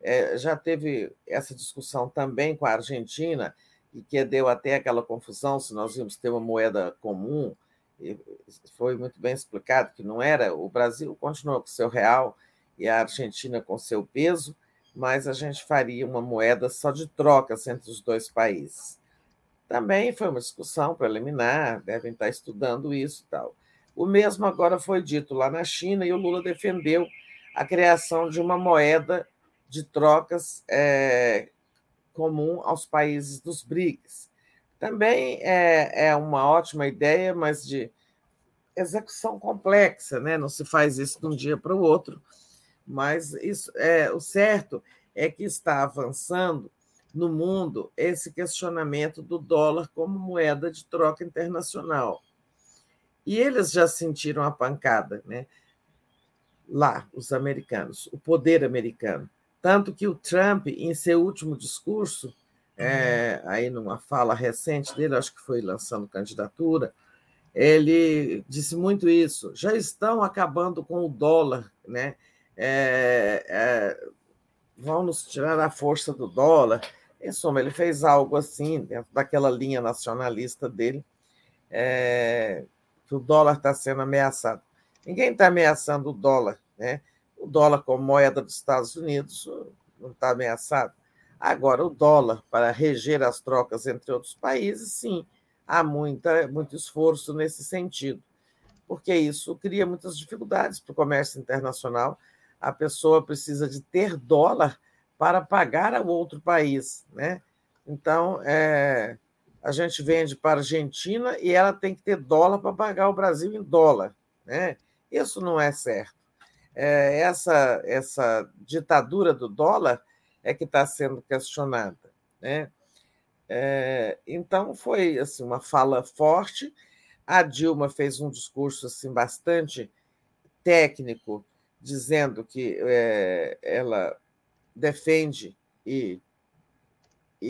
é, já teve essa discussão também com a Argentina, e que deu até aquela confusão se nós íamos ter uma moeda comum. E foi muito bem explicado que não era. O Brasil continuou com seu real e a Argentina com seu peso, mas a gente faria uma moeda só de trocas entre os dois países. Também foi uma discussão preliminar, devem estar estudando isso e tal. O mesmo agora foi dito lá na China e o Lula defendeu a criação de uma moeda de trocas é, comum aos países dos BRICS. Também é, é uma ótima ideia, mas de execução complexa, né? não se faz isso de um dia para o outro, mas isso é o certo é que está avançando no mundo esse questionamento do dólar como moeda de troca internacional. E eles já sentiram a pancada, né? Lá, os americanos, o poder americano. Tanto que o Trump, em seu último discurso, é, aí numa fala recente dele, acho que foi lançando candidatura, ele disse muito isso. Já estão acabando com o dólar, né? É, é, vão nos tirar a força do dólar. Em suma, ele fez algo assim, dentro daquela linha nacionalista dele, é, que o dólar está sendo ameaçado. Ninguém está ameaçando o dólar, né? O dólar como moeda dos Estados Unidos não está ameaçado. Agora, o dólar para reger as trocas entre outros países, sim, há muita, muito esforço nesse sentido, porque isso cria muitas dificuldades para o comércio internacional. A pessoa precisa de ter dólar para pagar ao outro país, né? Então, é, a gente vende para a Argentina e ela tem que ter dólar para pagar o Brasil em dólar. Né? Isso não é certo. É, essa, essa ditadura do dólar é que está sendo questionada. Né? É, então, foi assim, uma fala forte. A Dilma fez um discurso assim, bastante técnico, dizendo que é, ela defende e,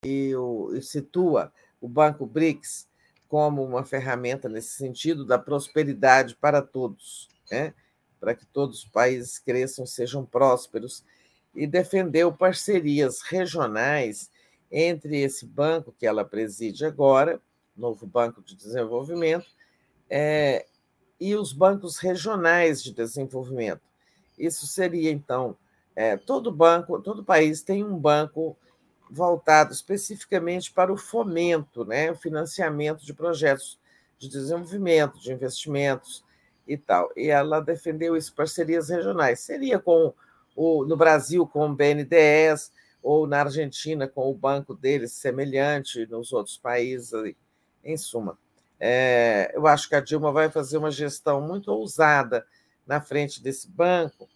e, o, e situa o Banco BRICS como uma ferramenta nesse sentido da prosperidade para todos, né? para que todos os países cresçam, sejam prósperos, e defendeu parcerias regionais entre esse banco que ela preside agora, novo Banco de Desenvolvimento, é, e os bancos regionais de desenvolvimento. Isso seria, então, é, todo banco, todo país tem um banco voltado especificamente para o fomento, né, o financiamento de projetos de desenvolvimento, de investimentos e tal. E ela defendeu isso, parcerias regionais. Seria com o, no Brasil com o BNDES, ou na Argentina com o banco deles semelhante, nos outros países, em suma. É, eu acho que a Dilma vai fazer uma gestão muito ousada na frente desse banco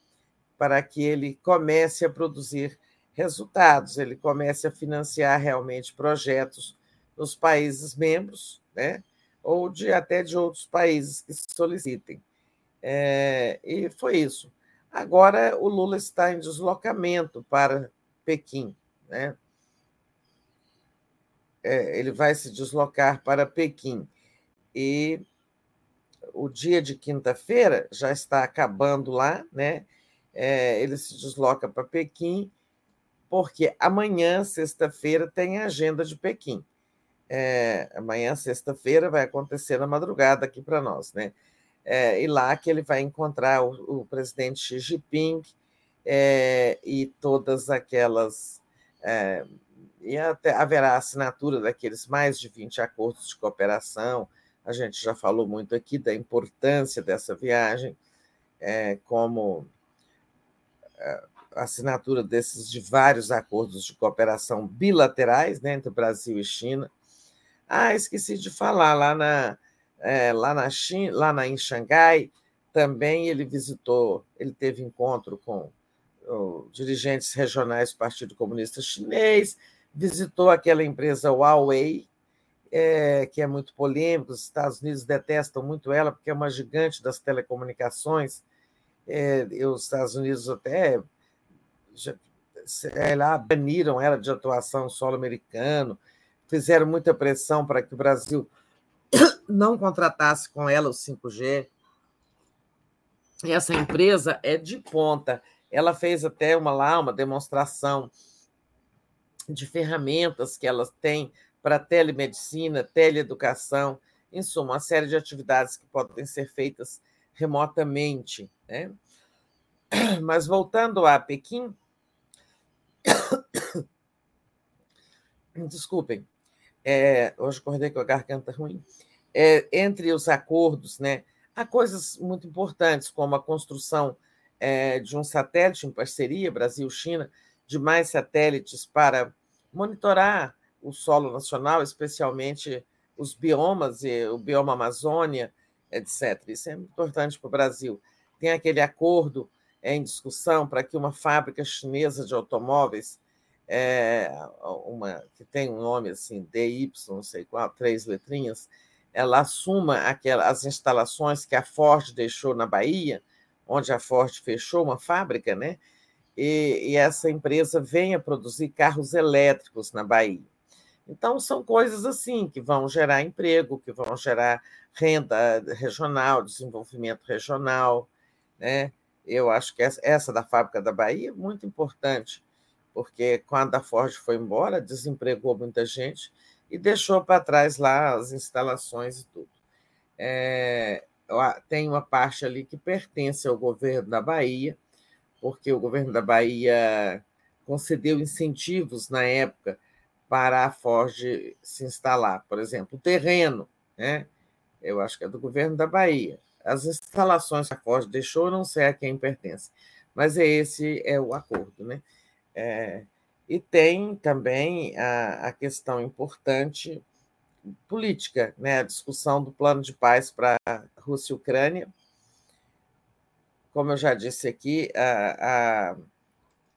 para que ele comece a produzir resultados, ele comece a financiar realmente projetos nos países membros, né? ou de até de outros países que solicitem. É, e foi isso. Agora o Lula está em deslocamento para Pequim, né? É, ele vai se deslocar para Pequim e o dia de quinta-feira já está acabando lá, né? É, ele se desloca para Pequim porque amanhã, sexta-feira, tem a agenda de Pequim. É, amanhã, sexta-feira, vai acontecer na madrugada aqui para nós, né? É, e lá que ele vai encontrar o, o presidente Xi Jinping é, e todas aquelas. É, e até haverá assinatura daqueles mais de 20 acordos de cooperação. A gente já falou muito aqui da importância dessa viagem, é, como é, assinatura desses de vários acordos de cooperação bilaterais né, entre Brasil e China. Ah, esqueci de falar, lá na, é, lá na China, lá na, em Xangai, também ele visitou, ele teve encontro com dirigentes regionais do Partido Comunista Chinês, visitou aquela empresa Huawei, é, que é muito polêmica, os Estados Unidos detestam muito ela, porque é uma gigante das telecomunicações, é, e os Estados Unidos até sei lá, baniram ela de atuação solo americano, fizeram muita pressão para que o Brasil <coughs> não contratasse com ela o 5G. E essa empresa é de ponta. Ela fez até uma lá uma demonstração de ferramentas que elas têm para telemedicina, teleeducação, em suma, uma série de atividades que podem ser feitas remotamente. Né? <clears throat> Mas voltando a Pequim, <coughs> desculpem, é, hoje acordei com a garganta ruim. É, entre os acordos, né, há coisas muito importantes, como a construção é, de um satélite em parceria Brasil-China, de mais satélites para monitorar o solo nacional, especialmente os biomas, e o bioma Amazônia, etc. Isso é importante para o Brasil. Tem aquele acordo em discussão para que uma fábrica chinesa de automóveis, é, uma que tem um nome assim, DY, não sei qual, três letrinhas, ela assuma as instalações que a Ford deixou na Bahia, onde a Ford fechou uma fábrica, né? E, e essa empresa venha produzir carros elétricos na Bahia. Então, são coisas assim que vão gerar emprego, que vão gerar renda regional, desenvolvimento regional, né? Eu acho que essa da fábrica da Bahia é muito importante, porque quando a Ford foi embora, desempregou muita gente e deixou para trás lá as instalações e tudo. É, tem uma parte ali que pertence ao governo da Bahia, porque o governo da Bahia concedeu incentivos na época para a Ford se instalar. Por exemplo, o terreno, né? eu acho que é do governo da Bahia. As instalações que a Ford deixou, não sei a quem pertence, mas é esse é o acordo. Né? É, e tem também a, a questão importante política, né? a discussão do plano de paz para Rússia e Ucrânia. Como eu já disse aqui, a, a,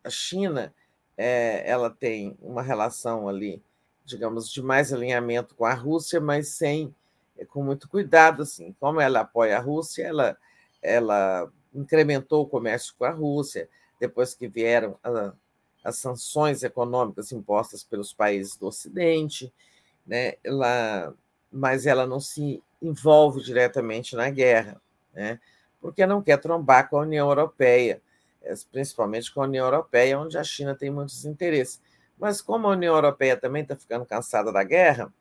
a China é, ela tem uma relação ali, digamos, de mais alinhamento com a Rússia, mas sem é com muito cuidado, assim, como ela apoia a Rússia, ela, ela incrementou o comércio com a Rússia, depois que vieram a, as sanções econômicas impostas pelos países do Ocidente, né? ela, mas ela não se envolve diretamente na guerra, né? porque não quer trombar com a União Europeia, eh, principalmente com a União Europeia, onde a China tem muitos interesses. Mas como a União Europeia também está ficando cansada da guerra,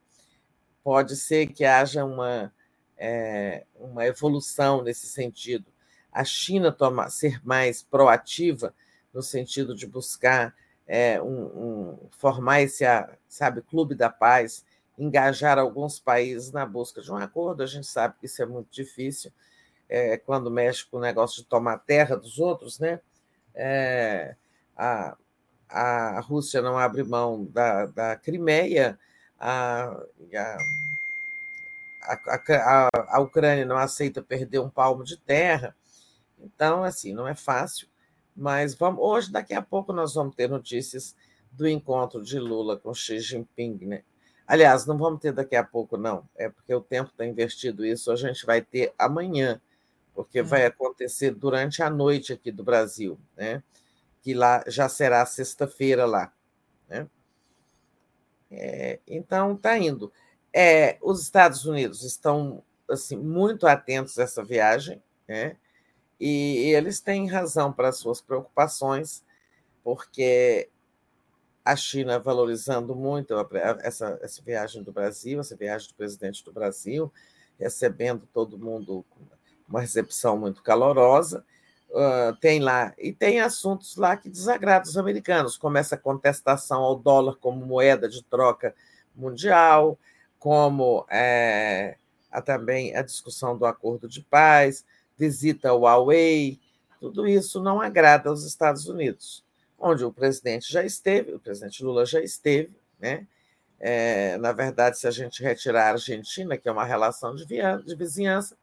pode ser que haja uma, é, uma evolução nesse sentido. A China toma, ser mais proativa no sentido de buscar é, um, um, formar esse, sabe, clube da paz, engajar alguns países na busca de um acordo. A gente sabe que isso é muito difícil é, quando mexe com o negócio de tomar terra dos outros, né? É, a, a Rússia não abre mão da, da Crimeia, a, a, a, a Ucrânia não aceita perder um palmo de terra. Então, assim, não é fácil, mas vamos, hoje, daqui a pouco, nós vamos ter notícias do encontro de Lula com Xi Jinping. Né? Aliás, não vamos ter daqui a pouco, não. É porque o tempo está investido isso. A gente vai ter amanhã, porque vai acontecer durante a noite aqui do Brasil, né? Que lá já será sexta-feira lá, né? É, então, está indo. É, os Estados Unidos estão assim muito atentos a essa viagem, né? E eles têm razão para suas preocupações, porque a China valorizando muito essa, essa viagem do Brasil, essa viagem do presidente do Brasil, recebendo todo mundo uma recepção muito calorosa. Uh, tem lá, e tem assuntos lá que desagradam os americanos, como essa contestação ao dólar como moeda de troca mundial, como é, também a discussão do acordo de paz, visita ao Huawei, tudo isso não agrada aos Estados Unidos, onde o presidente já esteve, o presidente Lula já esteve, né? É, na verdade, se a gente retirar a Argentina, que é uma relação de, de vizinhança,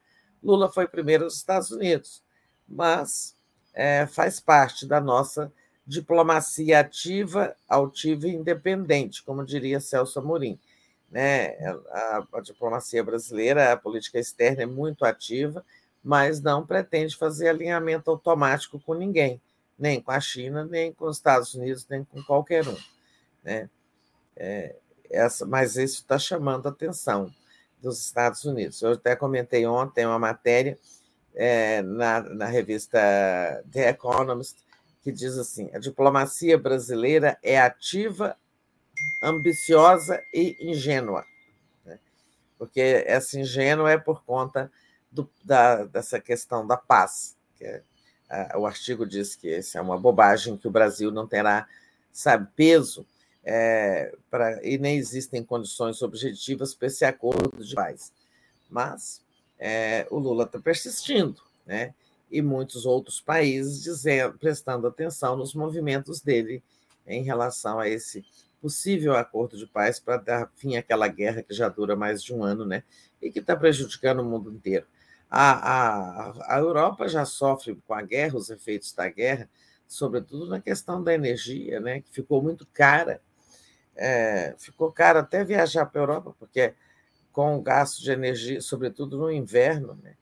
Lula foi primeiro aos Estados Unidos, mas é, faz parte da nossa diplomacia ativa, altiva e independente, como diria Celso Amorim. Né? A, a diplomacia brasileira, a política externa é muito ativa, mas não pretende fazer alinhamento automático com ninguém, nem com a China, nem com os Estados Unidos, nem com qualquer um. Né? É, essa, mas isso está chamando atenção dos Estados Unidos. Eu até comentei ontem uma matéria é, na, na revista The Economist que diz assim: a diplomacia brasileira é ativa, ambiciosa e ingênua. Né? Porque essa ingênua é por conta do, da, dessa questão da paz. Que é, a, o artigo diz que isso é uma bobagem, que o Brasil não terá, sabe, peso é, pra, e nem existem condições objetivas para esse acordo de paz. Mas é, o Lula está persistindo, né? e muitos outros países dizendo, prestando atenção nos movimentos dele em relação a esse possível acordo de paz para dar fim àquela guerra que já dura mais de um ano, né? E que está prejudicando o mundo inteiro. A, a, a Europa já sofre com a guerra, os efeitos da guerra, sobretudo na questão da energia, né, que ficou muito cara. É, ficou caro até viajar para a Europa, porque com o gasto de energia, sobretudo no inverno, né,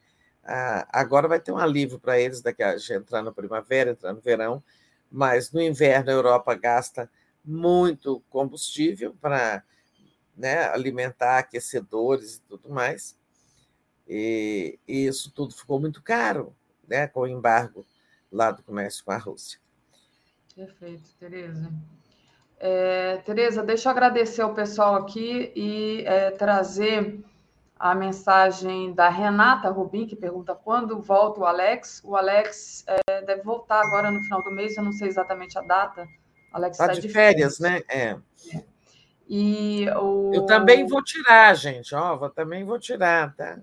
agora vai ter um alívio para eles daqui a entrar na primavera, entrar no verão, mas no inverno a Europa gasta muito combustível para né, alimentar aquecedores e tudo mais. E, e isso tudo ficou muito caro, né, com o embargo lá do comércio com a Rússia. Perfeito, Tereza. É, Tereza, deixa eu agradecer ao pessoal aqui e é, trazer a mensagem da Renata Rubim, que pergunta quando volta o Alex. O Alex é, deve voltar agora no final do mês, eu não sei exatamente a data. O Alex está tá de, férias, férias, né? É. E o... Eu também vou tirar, gente. Ó, oh, também vou tirar, tá?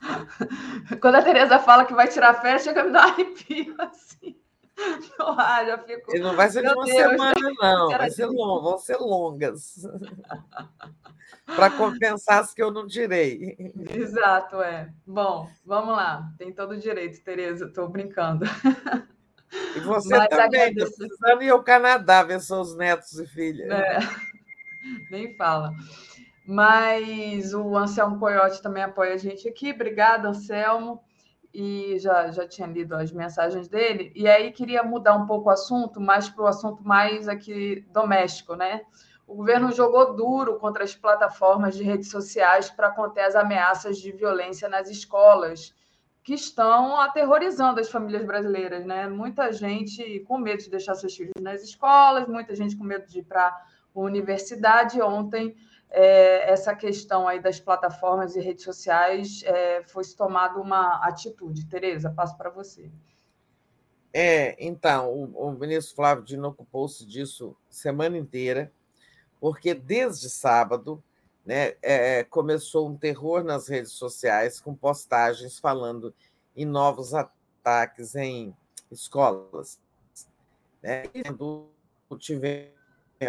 <laughs> Quando a Tereza fala que vai tirar férias, chega a me dar um arrepio <laughs> assim. <laughs> Ar, já fico... E não vai ser de uma Deus, semana, não. Vai ser vão ser longas. <laughs> Para compensar as que eu não tirei. Exato, é. Bom, vamos lá. Tem todo o direito, Tereza. Estou brincando. E você Mas também, precisando ir ao Canadá ver seus netos e filhas. É. <laughs> Nem fala. Mas o Anselmo Coyote também apoia a gente aqui. Obrigada, Anselmo. E já, já tinha lido as mensagens dele. E aí queria mudar um pouco o assunto, mais para o assunto mais aqui doméstico, né? O governo jogou duro contra as plataformas de redes sociais para conter as ameaças de violência nas escolas, que estão aterrorizando as famílias brasileiras, né? Muita gente com medo de deixar seus filhos nas escolas, muita gente com medo de ir para a universidade. Ontem é, essa questão aí das plataformas e redes sociais é, foi tomada uma atitude. Tereza, passo para você. É, então, o, o ministro Flávio Dino ocupou-se disso semana inteira, porque desde sábado né, é, começou um terror nas redes sociais com postagens falando em novos ataques em escolas. Né? Tivemos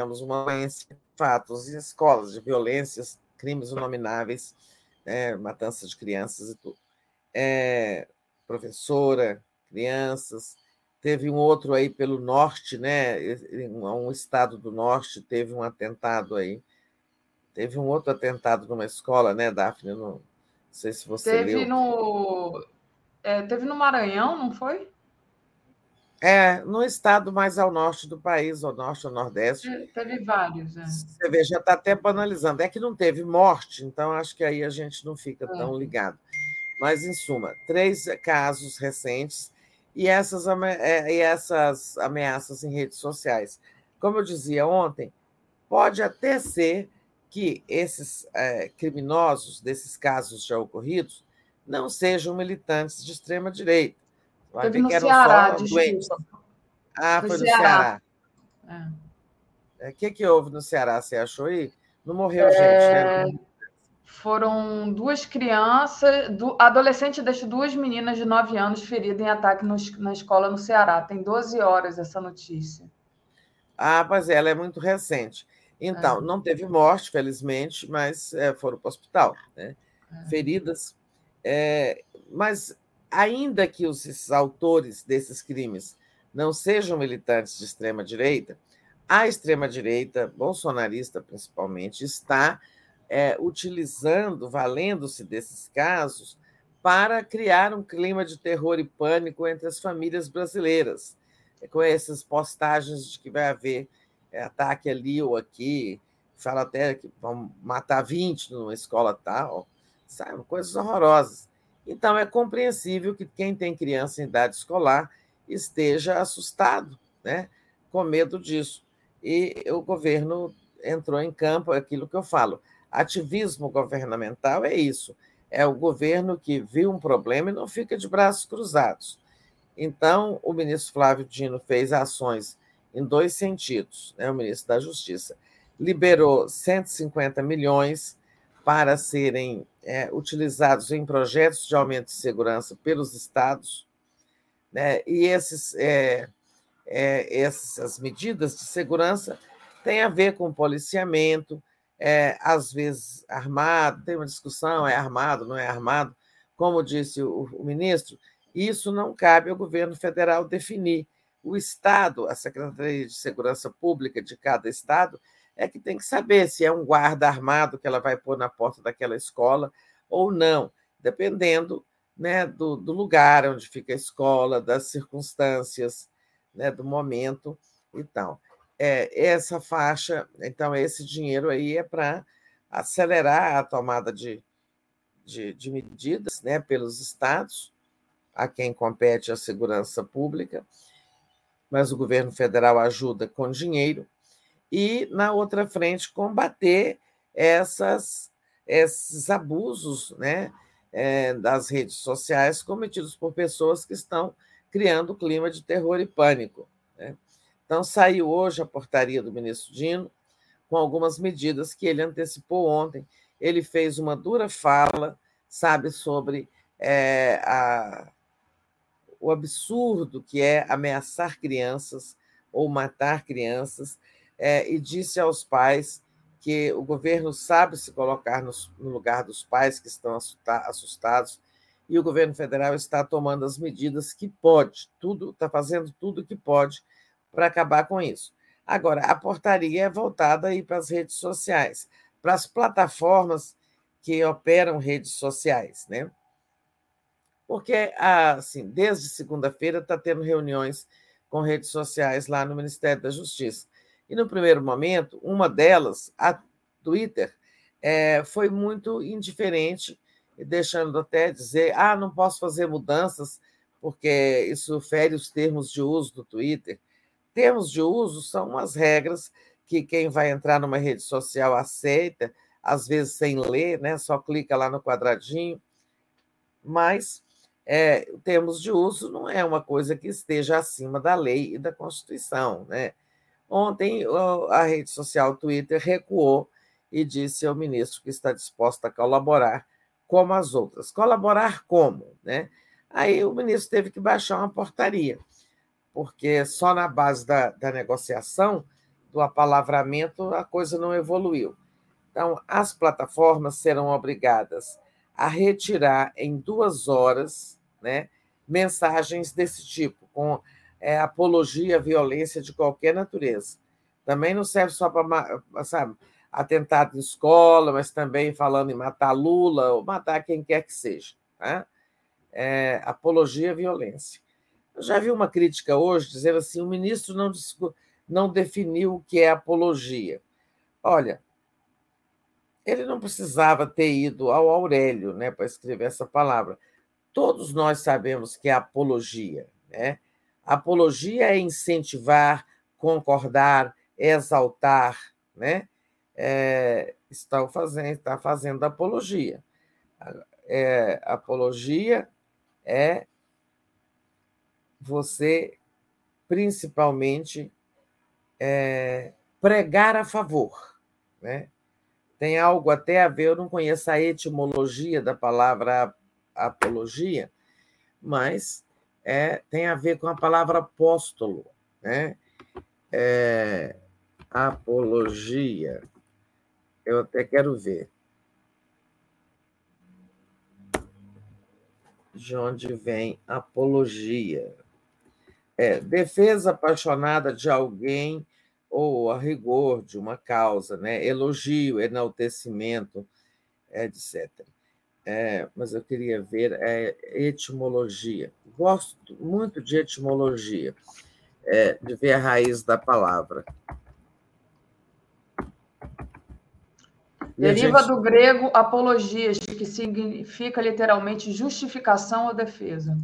uma violência fatos e escolas de violências, crimes inomináveis, né, matança de crianças e tudo. É, professora, crianças. Teve um outro aí pelo norte, né? Um estado do norte teve um atentado aí. Teve um outro atentado numa escola, né, Daphne? Não sei se você teve leu. No, é, teve no Maranhão, não foi? É, no estado mais ao norte do país, ao norte ou nordeste. Teve vários. É. Você vê, já está até banalizando. É que não teve morte, então acho que aí a gente não fica é. tão ligado. Mas, em suma, três casos recentes e essas, é, e essas ameaças em redes sociais. Como eu dizia ontem, pode até ser que esses é, criminosos desses casos já ocorridos não sejam militantes de extrema direita. Vai Teve no Ceará, Ah, foi no Ceará. Ceará. É. O que, que houve no Ceará? Você achou aí? Não morreu é... gente, né? Foram duas crianças, do, adolescente deixou duas meninas de 9 anos feridas em ataque no, na escola no Ceará. Tem 12 horas essa notícia. Ah, mas ela é muito recente. Então, é. não teve morte, felizmente, mas é, foram para o hospital, né? É. Feridas. É, mas, ainda que os autores desses crimes não sejam militantes de extrema-direita, a extrema-direita, bolsonarista principalmente, está é, utilizando, valendo-se desses casos, para criar um clima de terror e pânico entre as famílias brasileiras, com essas postagens de que vai haver é, ataque ali ou aqui, fala até que vão matar 20 numa escola tal, sabe? Coisas horrorosas. Então, é compreensível que quem tem criança em idade escolar esteja assustado, né? com medo disso. E o governo entrou em campo, é aquilo que eu falo. Ativismo governamental é isso. É o governo que viu um problema e não fica de braços cruzados. Então, o ministro Flávio Dino fez ações em dois sentidos, né, o ministro da Justiça. Liberou 150 milhões para serem é, utilizados em projetos de aumento de segurança pelos estados, né, e esses, é, é, essas medidas de segurança têm a ver com policiamento, é, às vezes armado, tem uma discussão, é armado, não é armado, como disse o, o ministro, isso não cabe ao governo federal definir. O Estado, a Secretaria de Segurança Pública de cada Estado, é que tem que saber se é um guarda armado que ela vai pôr na porta daquela escola ou não, dependendo né, do, do lugar onde fica a escola, das circunstâncias, né, do momento e tal. É, essa faixa, então, esse dinheiro aí é para acelerar a tomada de, de, de medidas né, pelos estados, a quem compete a segurança pública, mas o governo federal ajuda com dinheiro, e, na outra frente, combater essas, esses abusos né, é, das redes sociais cometidos por pessoas que estão criando clima de terror e pânico. Né? Então, saiu hoje a portaria do ministro Dino, com algumas medidas que ele antecipou ontem. Ele fez uma dura fala, sabe, sobre é, a, o absurdo que é ameaçar crianças ou matar crianças, é, e disse aos pais que o governo sabe se colocar no, no lugar dos pais que estão assustados e o governo federal está tomando as medidas que pode, tudo está fazendo tudo que pode para acabar com isso. Agora, a portaria é voltada aí para as redes sociais, para as plataformas que operam redes sociais, né? porque assim, desde segunda-feira está tendo reuniões com redes sociais lá no Ministério da Justiça. E no primeiro momento, uma delas, a Twitter, é, foi muito indiferente, deixando até dizer: ah, não posso fazer mudanças porque isso fere os termos de uso do Twitter. Termos de uso são umas regras que quem vai entrar numa rede social aceita, às vezes sem ler, né? só clica lá no quadradinho. Mas é, termos de uso não é uma coisa que esteja acima da lei e da Constituição. Né? Ontem, a rede social Twitter recuou e disse ao ministro que está disposto a colaborar como as outras. Colaborar como? Né? Aí o ministro teve que baixar uma portaria, porque só na base da, da negociação, do apalavramento, a coisa não evoluiu. Então, as plataformas serão obrigadas a retirar em duas horas né, mensagens desse tipo, com é, apologia à violência de qualquer natureza. Também não serve só para, atentado em escola, mas também falando em matar Lula ou matar quem quer que seja. Né? É, apologia à violência. Eu já vi uma crítica hoje dizendo assim: o ministro não, não definiu o que é apologia. Olha, ele não precisava ter ido ao Aurélio né, para escrever essa palavra. Todos nós sabemos que é apologia. Né? Apologia é incentivar, concordar, exaltar, né? É, está fazendo, está fazendo apologia. É, apologia é você, principalmente, é, pregar a favor. Né? Tem algo até a ver, eu não conheço a etimologia da palavra apologia, mas é, tem a ver com a palavra apóstolo. Né? É, apologia. Eu até quero ver. De onde vem apologia? É, defesa apaixonada de alguém ou a rigor de uma causa, né? elogio, enaltecimento, etc. É, mas eu queria ver é, etimologia. Gosto muito de etimologia, é, de ver a raiz da palavra. Deriva gente... do grego apologias, que significa literalmente justificação ou defesa.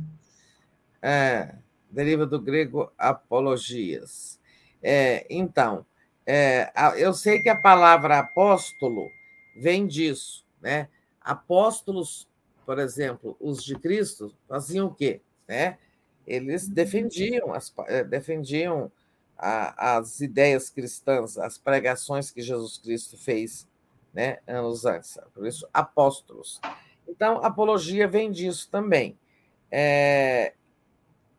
É, deriva do grego apologias. É, então, é, eu sei que a palavra apóstolo vem disso, né? Apóstolos, por exemplo, os de Cristo faziam o quê? Né? Eles defendiam as, é, defendiam a, as ideias cristãs, as pregações que Jesus Cristo fez né, anos antes. Por isso, apóstolos. Então, apologia vem disso também. É,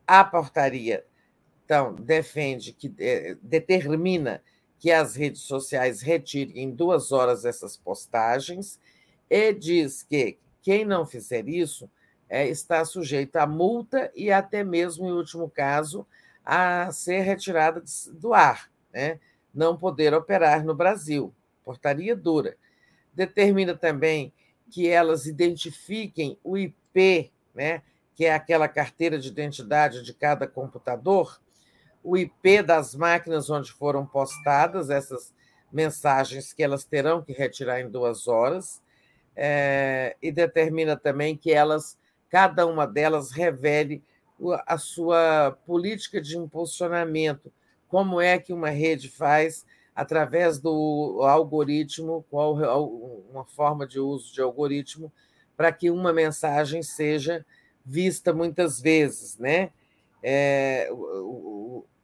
a portaria, então, defende que é, determina que as redes sociais retirem em duas horas essas postagens e diz que quem não fizer isso é, está sujeito a multa e até mesmo, em último caso, a ser retirada do ar, né? não poder operar no Brasil. Portaria dura determina também que elas identifiquem o IP, né, que é aquela carteira de identidade de cada computador, o IP das máquinas onde foram postadas essas mensagens que elas terão que retirar em duas horas, é, e determina também que elas, cada uma delas, revele a sua política de impulsionamento, como é que uma rede faz através do algoritmo, qual uma forma de uso de algoritmo, para que uma mensagem seja vista muitas vezes, né? É,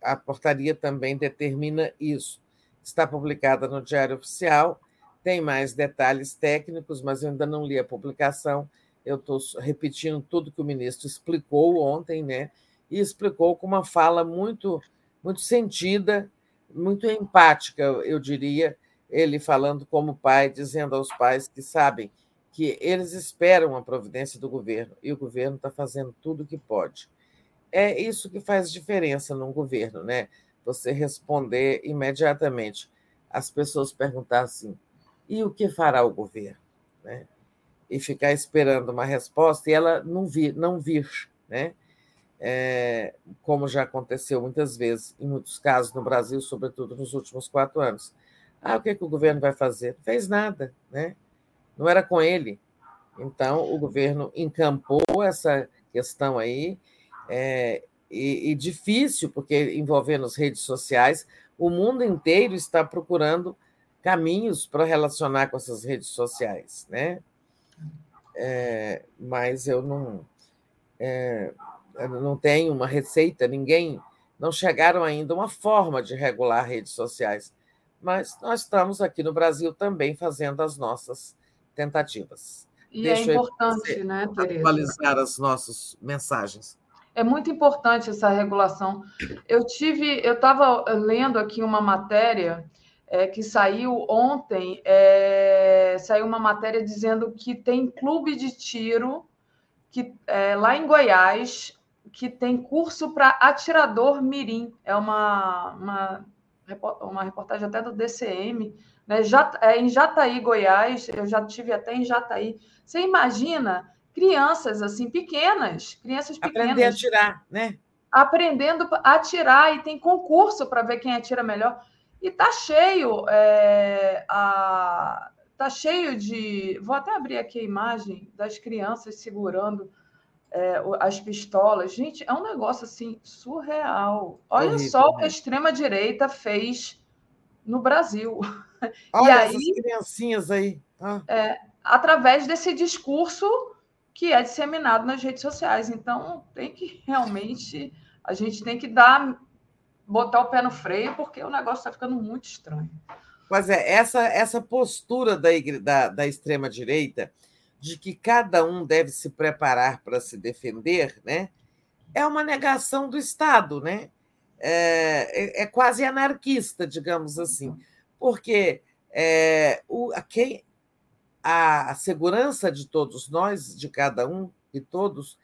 a portaria também determina isso. Está publicada no Diário Oficial, tem mais detalhes técnicos, mas eu ainda não li a publicação. Eu estou repetindo tudo que o ministro explicou ontem, né? E explicou com uma fala muito, muito sentida muito empática, eu diria, ele falando como pai, dizendo aos pais que sabem que eles esperam a providência do governo e o governo está fazendo tudo o que pode. É isso que faz diferença num governo, né? Você responder imediatamente. As pessoas perguntar assim: e o que fará o governo? Né? E ficar esperando uma resposta e ela não vir, não vir, né? é, como já aconteceu muitas vezes, em muitos casos no Brasil, sobretudo nos últimos quatro anos. Ah, o que, é que o governo vai fazer? Não fez nada, né? Não era com ele. Então, o governo encampou essa questão aí, é, e, e difícil, porque envolvendo as redes sociais, o mundo inteiro está procurando caminhos para relacionar com essas redes sociais, né? É, mas eu não. É, não tem uma receita, ninguém, não chegaram ainda uma forma de regular redes sociais. Mas nós estamos aqui no Brasil também fazendo as nossas tentativas. E é Deixa é importante, né, Tereza? Atualizar as nossas mensagens. É muito importante essa regulação. Eu tive, eu estava lendo aqui uma matéria é, que saiu ontem, é, saiu uma matéria dizendo que tem clube de tiro que é, lá em Goiás que tem curso para atirador mirim. É uma, uma, uma reportagem até do DCM, né? Já, é, em Jataí, Goiás, eu já tive até em Jataí. Você imagina crianças assim pequenas, crianças pequenas. Aprender a atirar, né? Aprendendo a atirar e tem concurso para ver quem atira melhor. E tá cheio, é, a, tá cheio de. Vou até abrir aqui a imagem das crianças segurando é, as pistolas. Gente, é um negócio assim surreal. Olha só o que a extrema-direita fez no Brasil. <laughs> Olha e aí, essas criancinhas aí. Ah. Através desse discurso que é disseminado nas redes sociais. Então, tem que realmente. A gente tem que dar. Botar o pé no freio, porque o negócio está ficando muito estranho. Pois é, essa, essa postura da, da, da extrema-direita de que cada um deve se preparar para se defender, né? É uma negação do Estado, né? É, é, é quase anarquista, digamos assim, porque é, o, a, quem, a, a segurança de todos nós, de cada um e todos,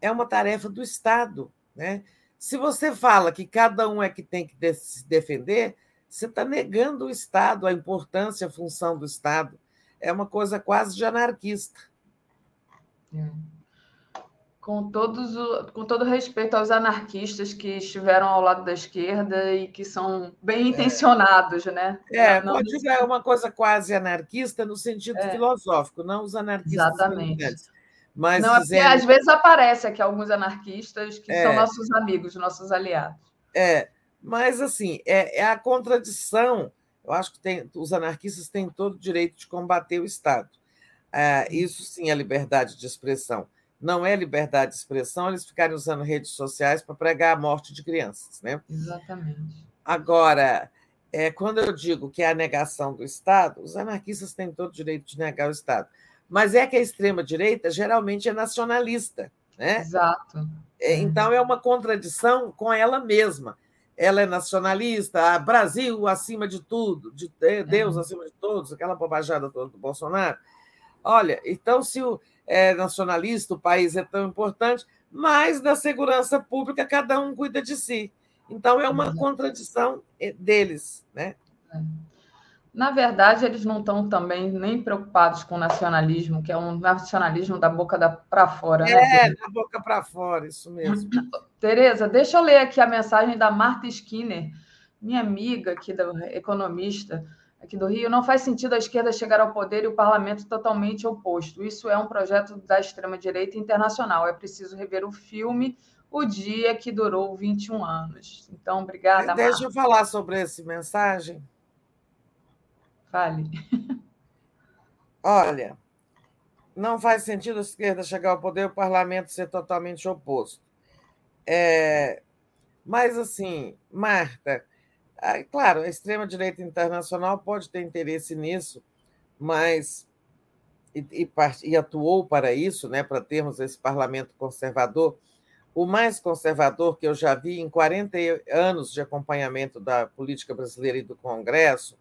é uma tarefa do Estado, né? Se você fala que cada um é que tem que se defender, você está negando o Estado, a importância, a função do Estado é uma coisa quase de anarquista. É. Com, todos o, com todo respeito aos anarquistas que estiveram ao lado da esquerda e que são bem é. intencionados, é. né? É, não, pode ser uma coisa quase anarquista no sentido é. filosófico, não os anarquistas. Exatamente. Mas não, dizendo... é porque às vezes aparece aqui alguns anarquistas que são é. nossos amigos, nossos aliados. É, mas assim, é, é a contradição eu acho que tem, os anarquistas têm todo o direito de combater o Estado. É, isso sim é liberdade de expressão. Não é liberdade de expressão eles ficarem usando redes sociais para pregar a morte de crianças. Né? Exatamente. Agora, é, quando eu digo que é a negação do Estado, os anarquistas têm todo o direito de negar o Estado. Mas é que a extrema-direita geralmente é nacionalista. Né? Exato. É, então, é uma contradição com ela mesma ela é nacionalista, Brasil acima de tudo, de Deus uhum. acima de todos, aquela bobajada toda do Bolsonaro. Olha, então, se o é nacionalista, o país é tão importante, mas da segurança pública cada um cuida de si. Então, é uma contradição eh, deles. Né? É. Na verdade, eles não estão também nem preocupados com o nacionalismo, que é um nacionalismo da boca para fora. Né? É, da boca para fora, isso mesmo. <laughs> Tereza, deixa eu ler aqui a mensagem da Marta Skinner, minha amiga aqui, da economista aqui do Rio. Não faz sentido a esquerda chegar ao poder e o parlamento totalmente oposto. Isso é um projeto da extrema-direita internacional. É preciso rever o filme O Dia que Durou 21 anos. Então, obrigada, Deixa Marta. eu falar sobre essa mensagem. Fale. Olha, não faz sentido a esquerda chegar ao poder e o parlamento ser totalmente oposto. É, mas, assim, Marta, é, claro, a extrema-direita internacional pode ter interesse nisso, mas. E, e, e, atuou para isso, né, para termos esse parlamento conservador, o mais conservador que eu já vi em 40 anos de acompanhamento da política brasileira e do Congresso,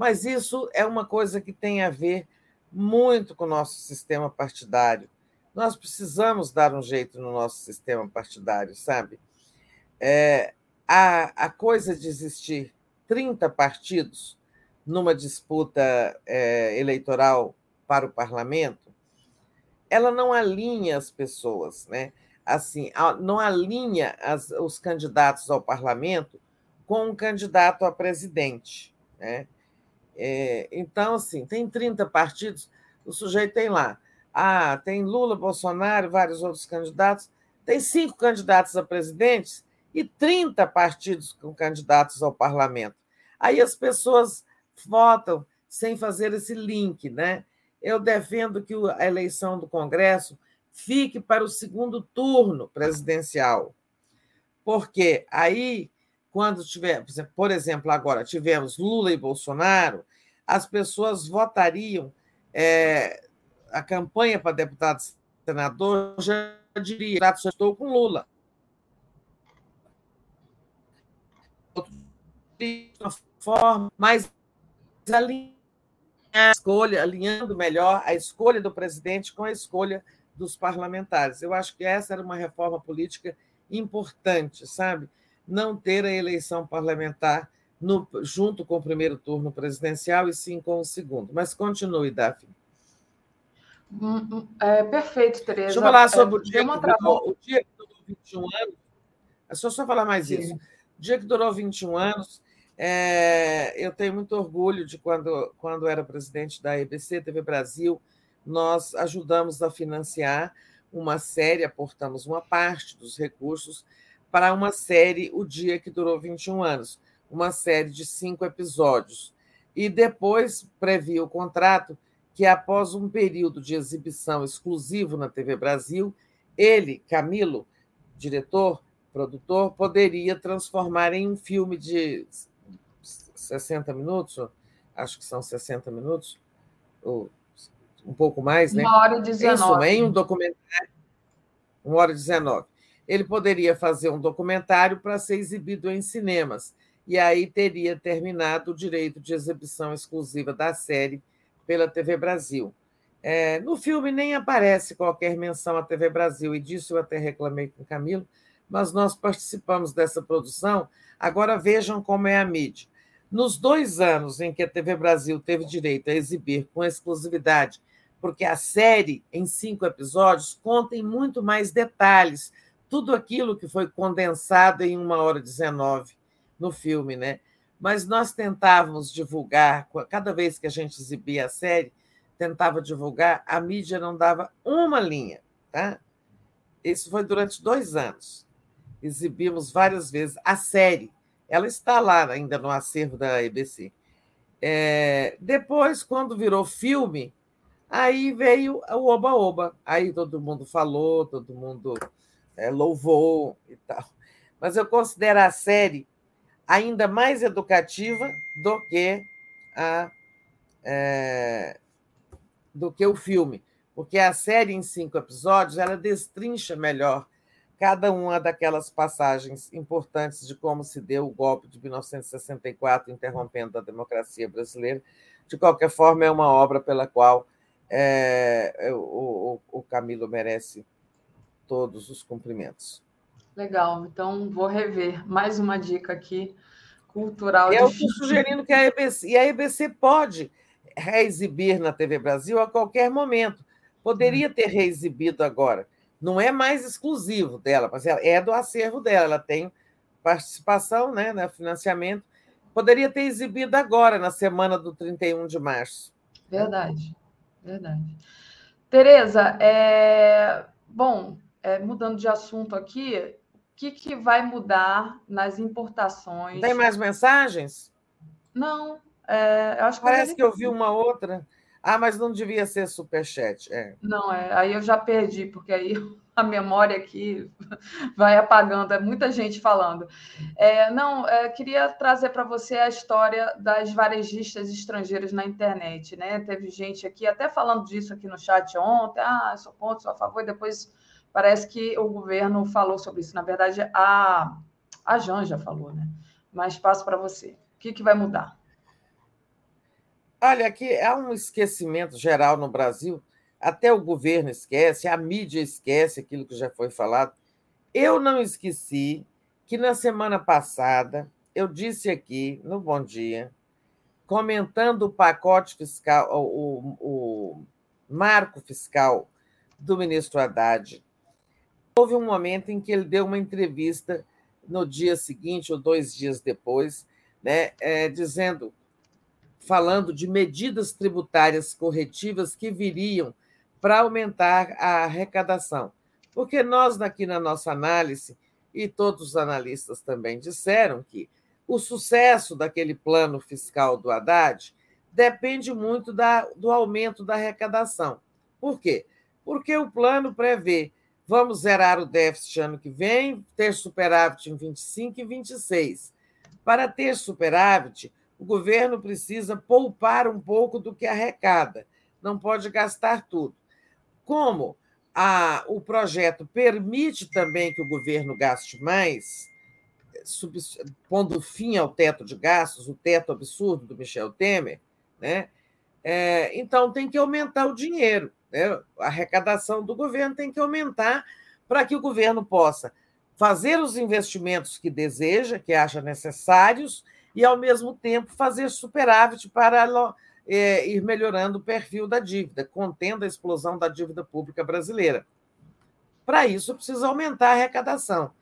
mas isso é uma coisa que tem a ver muito com o nosso sistema partidário. Nós precisamos dar um jeito no nosso sistema partidário, sabe? É, a, a coisa de existir 30 partidos numa disputa é, eleitoral para o parlamento, ela não alinha as pessoas, né? Assim, não alinha as, os candidatos ao parlamento com um candidato a presidente, né? É, então, assim, tem 30 partidos, o sujeito tem lá. Ah, tem Lula, Bolsonaro, vários outros candidatos. Tem cinco candidatos a presidentes e 30 partidos com candidatos ao parlamento. Aí as pessoas votam sem fazer esse link, né? Eu defendo que a eleição do Congresso fique para o segundo turno presidencial, porque aí, quando tiver, por exemplo, agora tivemos Lula e Bolsonaro, as pessoas votariam é, a campanha para deputado e senador, já diria, estou com Lula. De uma forma mais alinhada, escolha, alinhando melhor a escolha do presidente com a escolha dos parlamentares. Eu acho que essa era uma reforma política importante, sabe? Não ter a eleição parlamentar no, junto com o primeiro turno presidencial e sim com o segundo. Mas continue, Daphne. Hum, hum, é, perfeito, Tereza. Deixa eu falar sobre é, o, dia que durou, o dia que durou 21 anos. É só só falar mais sim. isso. O dia que durou 21 anos, é, eu tenho muito orgulho de quando, quando era presidente da EBC, TV Brasil, nós ajudamos a financiar uma série, aportamos uma parte dos recursos para uma série O Dia que Durou 21 Anos, uma série de cinco episódios. E depois previa o contrato que, após um período de exibição exclusivo na TV Brasil, ele, Camilo, diretor, produtor, poderia transformar em um filme de 60 minutos, acho que são 60 minutos, ou um pouco mais, né? Uma hora e 19. Em um documentário, uma hora e 19. Ele poderia fazer um documentário para ser exibido em cinemas, e aí teria terminado o direito de exibição exclusiva da série pela TV Brasil. É, no filme nem aparece qualquer menção à TV Brasil, e disso eu até reclamei com o Camilo, mas nós participamos dessa produção. Agora vejam como é a mídia. Nos dois anos em que a TV Brasil teve direito a exibir com exclusividade, porque a série, em cinco episódios, conta em muito mais detalhes tudo aquilo que foi condensado em uma hora e 19 no filme, né? Mas nós tentávamos divulgar, cada vez que a gente exibia a série, tentava divulgar, a mídia não dava uma linha, tá? Isso foi durante dois anos. Exibimos várias vezes a série, ela está lá ainda no acervo da EBC. É, depois, quando virou filme, aí veio o Oba-Oba. Aí todo mundo falou, todo mundo é, louvou e tal. Mas eu considero a série ainda mais educativa do que a é, do que o filme, porque a série em cinco episódios ela destrincha melhor cada uma daquelas passagens importantes de como se deu o golpe de 1964, interrompendo a democracia brasileira. De qualquer forma, é uma obra pela qual é, é o, o, Camilo merece todos os cumprimentos. Legal, então vou rever mais uma dica aqui cultural. Eu estou sugerindo que a EBC, e a EBC pode reexibir na TV Brasil a qualquer momento. Poderia ter reexibido agora não é mais exclusivo dela, mas é do acervo dela, ela tem participação né, no financiamento. Poderia ter exibido agora, na semana do 31 de março. Verdade, verdade. Tereza, é... bom, é, mudando de assunto aqui, que, que vai mudar nas importações? Tem mais mensagens? Não, é, acho que Parece que eu vi uma outra. Ah, mas não devia ser superchat. É. Não, é, aí eu já perdi, porque aí <laughs> a memória aqui <laughs> vai apagando, é muita gente falando. É, não, é, queria trazer para você a história das varejistas estrangeiras na internet. Né? Teve gente aqui até falando disso aqui no chat ontem, ah, sou contra, sou a favor, e depois parece que o governo falou sobre isso. Na verdade, a, a Janja falou, né? Mas passo para você. O que, que vai mudar? Olha, aqui há um esquecimento geral no Brasil, até o governo esquece, a mídia esquece aquilo que já foi falado. Eu não esqueci que na semana passada eu disse aqui no Bom Dia, comentando o pacote fiscal, o, o marco fiscal do ministro Haddad, houve um momento em que ele deu uma entrevista no dia seguinte ou dois dias depois, né, é, dizendo falando de medidas tributárias corretivas que viriam para aumentar a arrecadação. Porque nós, aqui na nossa análise, e todos os analistas também disseram que o sucesso daquele plano fiscal do Haddad depende muito da, do aumento da arrecadação. Por quê? Porque o plano prevê vamos zerar o déficit ano que vem, ter superávit em 25 e 26. Para ter superávit, o governo precisa poupar um pouco do que arrecada, não pode gastar tudo. Como a, o projeto permite também que o governo gaste mais, sub, pondo fim ao teto de gastos, o teto absurdo do Michel Temer, né? É, então tem que aumentar o dinheiro. Né? A arrecadação do governo tem que aumentar para que o governo possa fazer os investimentos que deseja, que acha necessários, e, ao mesmo tempo, fazer superávit para é, ir melhorando o perfil da dívida, contendo a explosão da dívida pública brasileira. Para isso, precisa aumentar a arrecadação.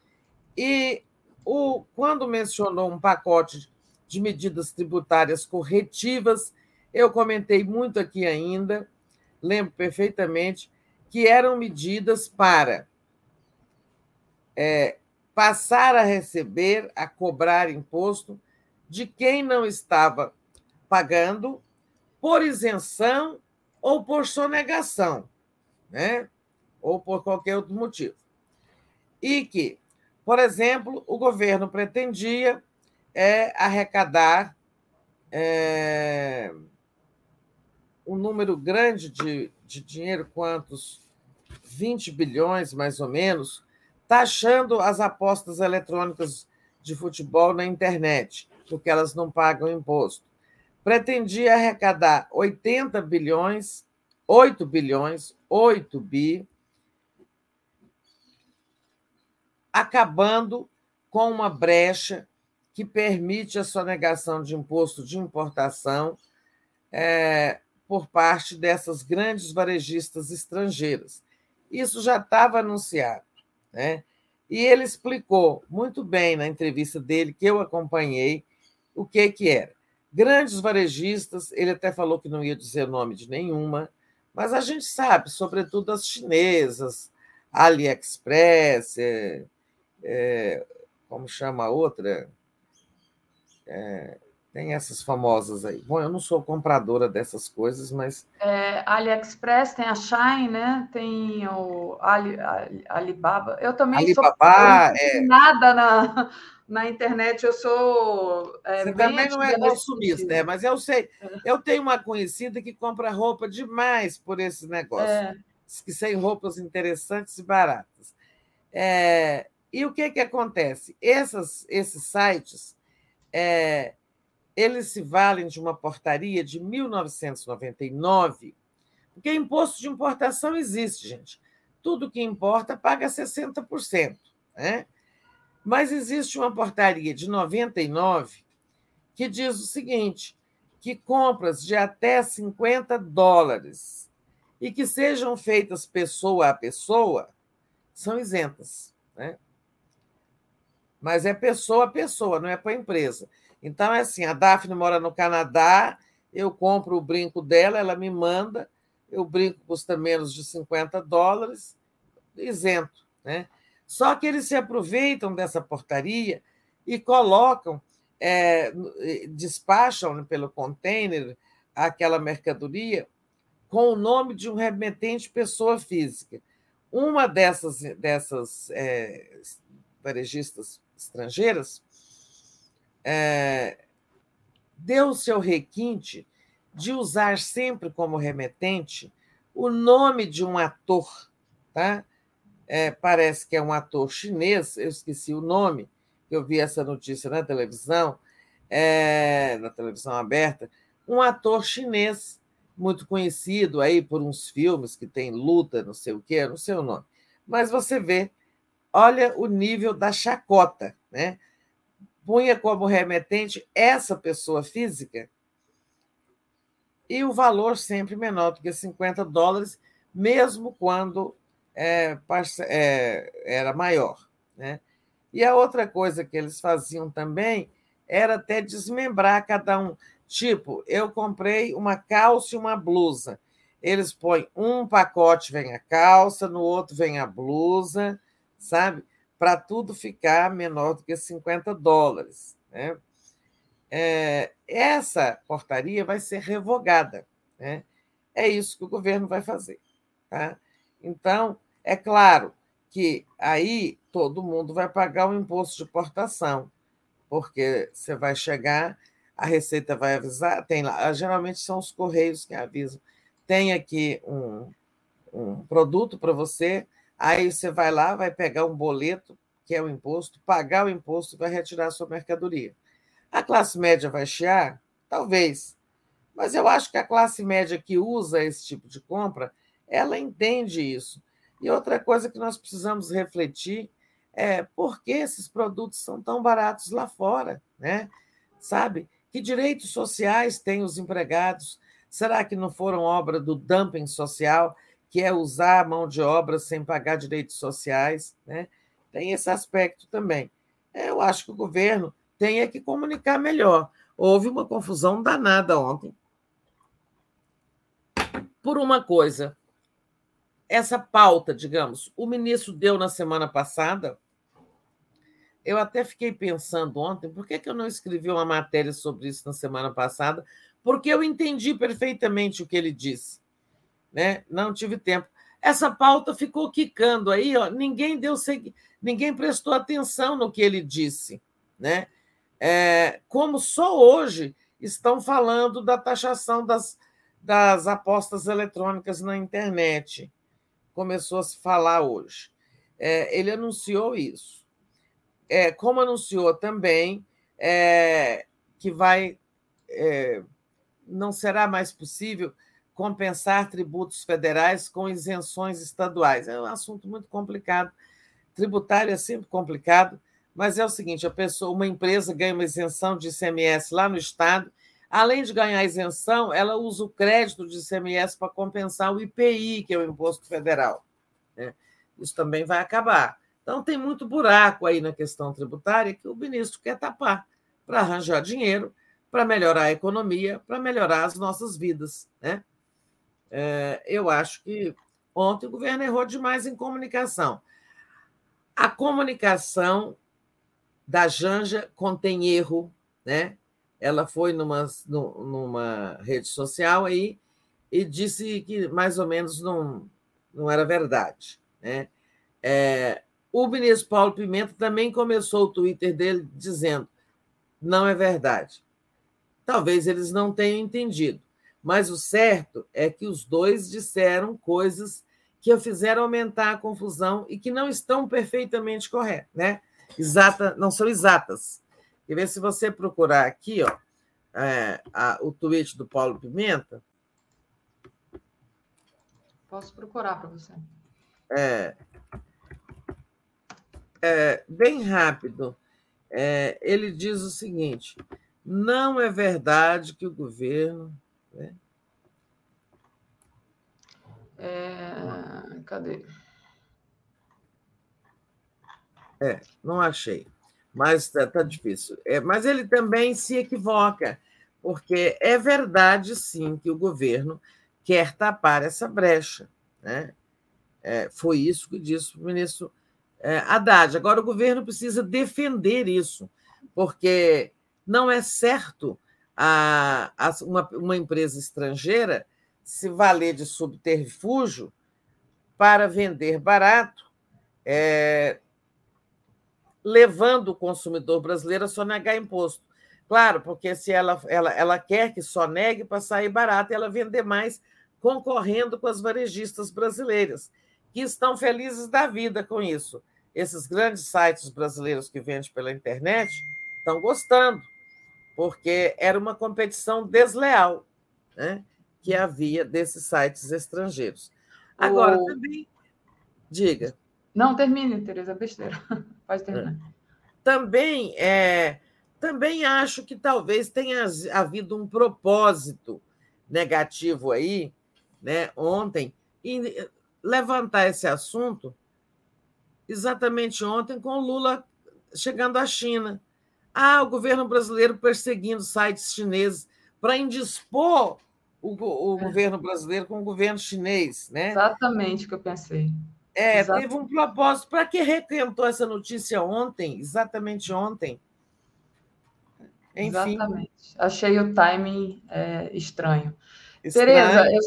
E o, quando mencionou um pacote de medidas tributárias corretivas, eu comentei muito aqui ainda, lembro perfeitamente, que eram medidas para é, passar a receber, a cobrar imposto de quem não estava pagando por isenção ou por sonegação, né? ou por qualquer outro motivo. E que, por exemplo, o governo pretendia é, arrecadar é, um número grande de, de dinheiro, quantos? 20 bilhões, mais ou menos, taxando as apostas eletrônicas de futebol na internet, porque elas não pagam imposto. Pretendia arrecadar 80 bilhões, 8 bilhões, 8 bi, acabando com uma brecha que permite a sonegação de imposto de importação é, por parte dessas grandes varejistas estrangeiras. Isso já estava anunciado. Né? E ele explicou muito bem na entrevista dele, que eu acompanhei, o que, que era. Grandes varejistas, ele até falou que não ia dizer o nome de nenhuma, mas a gente sabe, sobretudo as chinesas, AliExpress, é, é, como chama a outra? É, tem essas famosas aí. Bom, eu não sou compradora dessas coisas, mas. É, AliExpress, tem a Shine, né? Tem o Ali, Ali, Alibaba. Eu também Alibaba, sou. é... Nada na, na internet, eu sou. É, Você também não é consumista, né? Mas eu sei. Eu tenho uma conhecida que compra roupa demais por esse negócio. É. Que sem roupas interessantes e baratas. É, e o que, que acontece? Essas, esses sites. É, eles se valem de uma portaria de 1999, porque imposto de importação existe, gente. Tudo que importa paga 60%. Né? Mas existe uma portaria de 99 que diz o seguinte: que compras de até 50 dólares e que sejam feitas pessoa a pessoa são isentas. Né? Mas é pessoa a pessoa, não é para a empresa. Então, é assim: a Daphne mora no Canadá, eu compro o brinco dela, ela me manda, o brinco custa menos de 50 dólares, isento. Né? Só que eles se aproveitam dessa portaria e colocam, é, despacham pelo container aquela mercadoria com o nome de um remetente pessoa física. Uma dessas, dessas é, varejistas estrangeiras é, deu o seu requinte de usar sempre como remetente o nome de um ator, tá? É, parece que é um ator chinês, eu esqueci o nome, eu vi essa notícia na televisão, é, na televisão aberta, um ator chinês muito conhecido aí por uns filmes que tem luta, não sei o quê, não sei o nome. Mas você vê, olha o nível da chacota, né? Punha como remetente essa pessoa física e o valor sempre menor do que 50 dólares, mesmo quando é, é, era maior. Né? E a outra coisa que eles faziam também era até desmembrar cada um. Tipo, eu comprei uma calça e uma blusa. Eles põem um pacote, vem a calça, no outro vem a blusa, sabe? Para tudo ficar menor do que 50 dólares. Né? É, essa portaria vai ser revogada. Né? É isso que o governo vai fazer. Tá? Então, é claro que aí todo mundo vai pagar o imposto de importação, porque você vai chegar, a Receita vai avisar, tem lá, geralmente são os Correios que avisam, tem aqui um, um produto para você, Aí você vai lá, vai pegar um boleto, que é o imposto, pagar o imposto e vai retirar a sua mercadoria. A classe média vai chiar? Talvez. Mas eu acho que a classe média que usa esse tipo de compra, ela entende isso. E outra coisa que nós precisamos refletir é por que esses produtos são tão baratos lá fora, né? sabe? Que direitos sociais têm os empregados? Será que não foram obra do dumping social, que é usar a mão de obra sem pagar direitos sociais? Né? Tem esse aspecto também. Eu acho que o governo tem que comunicar melhor. Houve uma confusão danada ontem. Por uma coisa, essa pauta, digamos, o ministro deu na semana passada. Eu até fiquei pensando ontem, por que, que eu não escrevi uma matéria sobre isso na semana passada? Porque eu entendi perfeitamente o que ele disse. Né? Não tive tempo. Essa pauta ficou quicando aí, ó. ninguém deu ninguém prestou atenção no que ele disse. Né? É, como só hoje estão falando da taxação das, das apostas eletrônicas na internet. Começou a se falar hoje. É, ele anunciou isso. É, como anunciou também é, que vai. É, não será mais possível compensar tributos federais com isenções estaduais. É um assunto muito complicado. Tributário é sempre complicado, mas é o seguinte: a pessoa, uma empresa ganha uma isenção de ICMS lá no estado, além de ganhar isenção, ela usa o crédito de ICMS para compensar o IPI, que é o imposto federal. Né? Isso também vai acabar. Então tem muito buraco aí na questão tributária que o ministro quer tapar para arranjar dinheiro, para melhorar a economia, para melhorar as nossas vidas. Né? É, eu acho que ontem o governo errou demais em comunicação. A comunicação da Janja contém erro, né? Ela foi numa, numa rede social aí e disse que mais ou menos não, não era verdade, né? É, o ministro Paulo Pimenta também começou o Twitter dele dizendo: não é verdade. Talvez eles não tenham entendido, mas o certo é que os dois disseram coisas que fizeram aumentar a confusão e que não estão perfeitamente corretas, né? Exata, não são exatas. Quer ver se você procurar aqui, ó, é, a, o tweet do Paulo Pimenta. Posso procurar para você. É, é, bem rápido. É, ele diz o seguinte: não é verdade que o governo. Né? É, cadê? É, não achei. Mas está tá difícil. É, mas ele também se equivoca, porque é verdade, sim, que o governo quer tapar essa brecha. Né? É, foi isso que disse o ministro é, Haddad. Agora, o governo precisa defender isso, porque não é certo a, a uma, uma empresa estrangeira se valer de subterfúgio para vender barato, é, levando o consumidor brasileiro a sonegar imposto. Claro, porque se ela, ela, ela quer que só negue para sair barato, ela vender mais concorrendo com as varejistas brasileiras, que estão felizes da vida com isso. Esses grandes sites brasileiros que vendem pela internet estão gostando, porque era uma competição desleal. Né? que havia desses sites estrangeiros. Agora, o... também. Diga. Não, termine, Tereza, besteira. <laughs> Pode terminar. É. Também, é, também acho que talvez tenha havido um propósito negativo aí, né, ontem, em levantar esse assunto exatamente ontem com o Lula chegando à China. Ah, o governo brasileiro perseguindo sites chineses para indispor o, o é. governo brasileiro com o governo chinês, né? Exatamente o que eu pensei. É, Exatamente. teve um propósito. Para que requentou essa notícia ontem, exatamente ontem? Enfim. Exatamente. Achei o timing é, estranho. estranho. Tereza, eu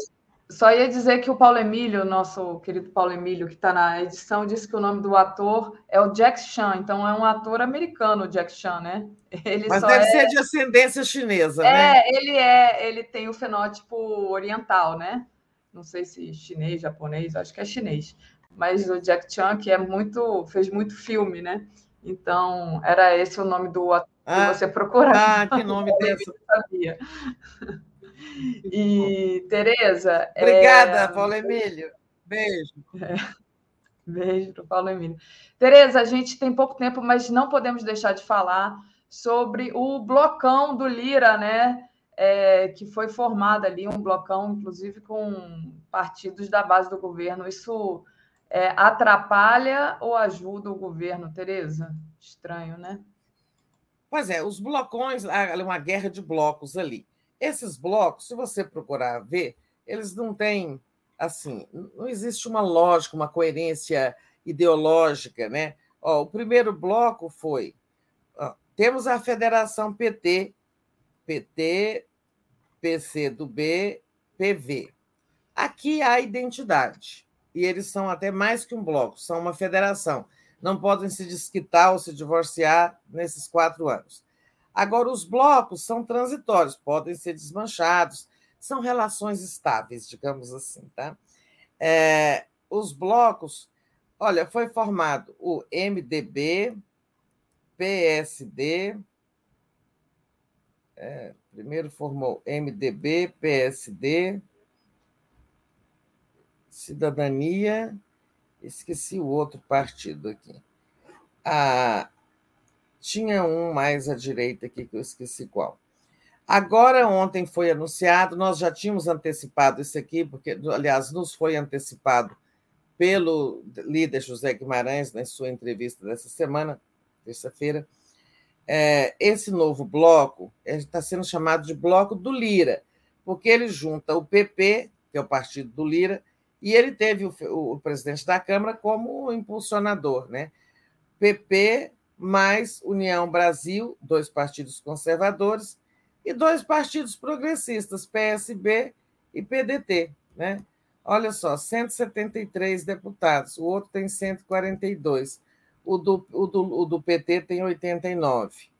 só ia dizer que o Paulo Emílio, nosso querido Paulo Emílio, que está na edição, disse que o nome do ator é o Jack Chan, então é um ator americano, o Jack Chan, né? <laughs> Ele Mas deve é... ser de ascendência chinesa, é, né? É, ele é, ele tem o fenótipo oriental, né? Não sei se chinês, japonês, acho que é chinês. Mas o Jack Chan, que é muito, fez muito filme, né? Então, era esse o nome do ator ah, que você procurava. Ah, que nome <laughs> desse. sabia. <laughs> E, Tereza. Obrigada, é... Paulo Emílio. Beijo. É. <laughs> Beijo para Paulo Emílio. Tereza, a gente tem pouco tempo, mas não podemos deixar de falar sobre o blocão do Lira, né? É, que foi formado ali, um blocão, inclusive, com partidos da base do governo. Isso é, atrapalha ou ajuda o governo, Tereza? Estranho, né? Pois é, os blocões, uma guerra de blocos ali. Esses blocos, se você procurar ver, eles não têm, assim, não existe uma lógica, uma coerência ideológica, né? Ó, o primeiro bloco foi ó, temos a Federação PT, PT, PC do B, PV. Aqui há identidade e eles são até mais que um bloco, são uma federação. Não podem se desquitar ou se divorciar nesses quatro anos. Agora, os blocos são transitórios, podem ser desmanchados, são relações estáveis, digamos assim. Tá? É, os blocos, olha, foi formado o MDB, PSD, é, primeiro formou MDB, PSD, Cidadania, esqueci o outro partido aqui. Ah, tinha um mais à direita aqui que eu esqueci qual. Agora, ontem foi anunciado, nós já tínhamos antecipado isso aqui, porque, aliás, nos foi antecipado pelo líder José Guimarães na sua entrevista dessa semana, terça-feira. É, esse novo bloco está sendo chamado de Bloco do Lira, porque ele junta o PP, que é o partido do Lira, e ele teve o, o presidente da Câmara como impulsionador, né? PP mais União Brasil, dois partidos conservadores, e dois partidos progressistas, PSB e PDT. Né? Olha só, 173 deputados, o outro tem 142, o do, o do, o do PT tem 89.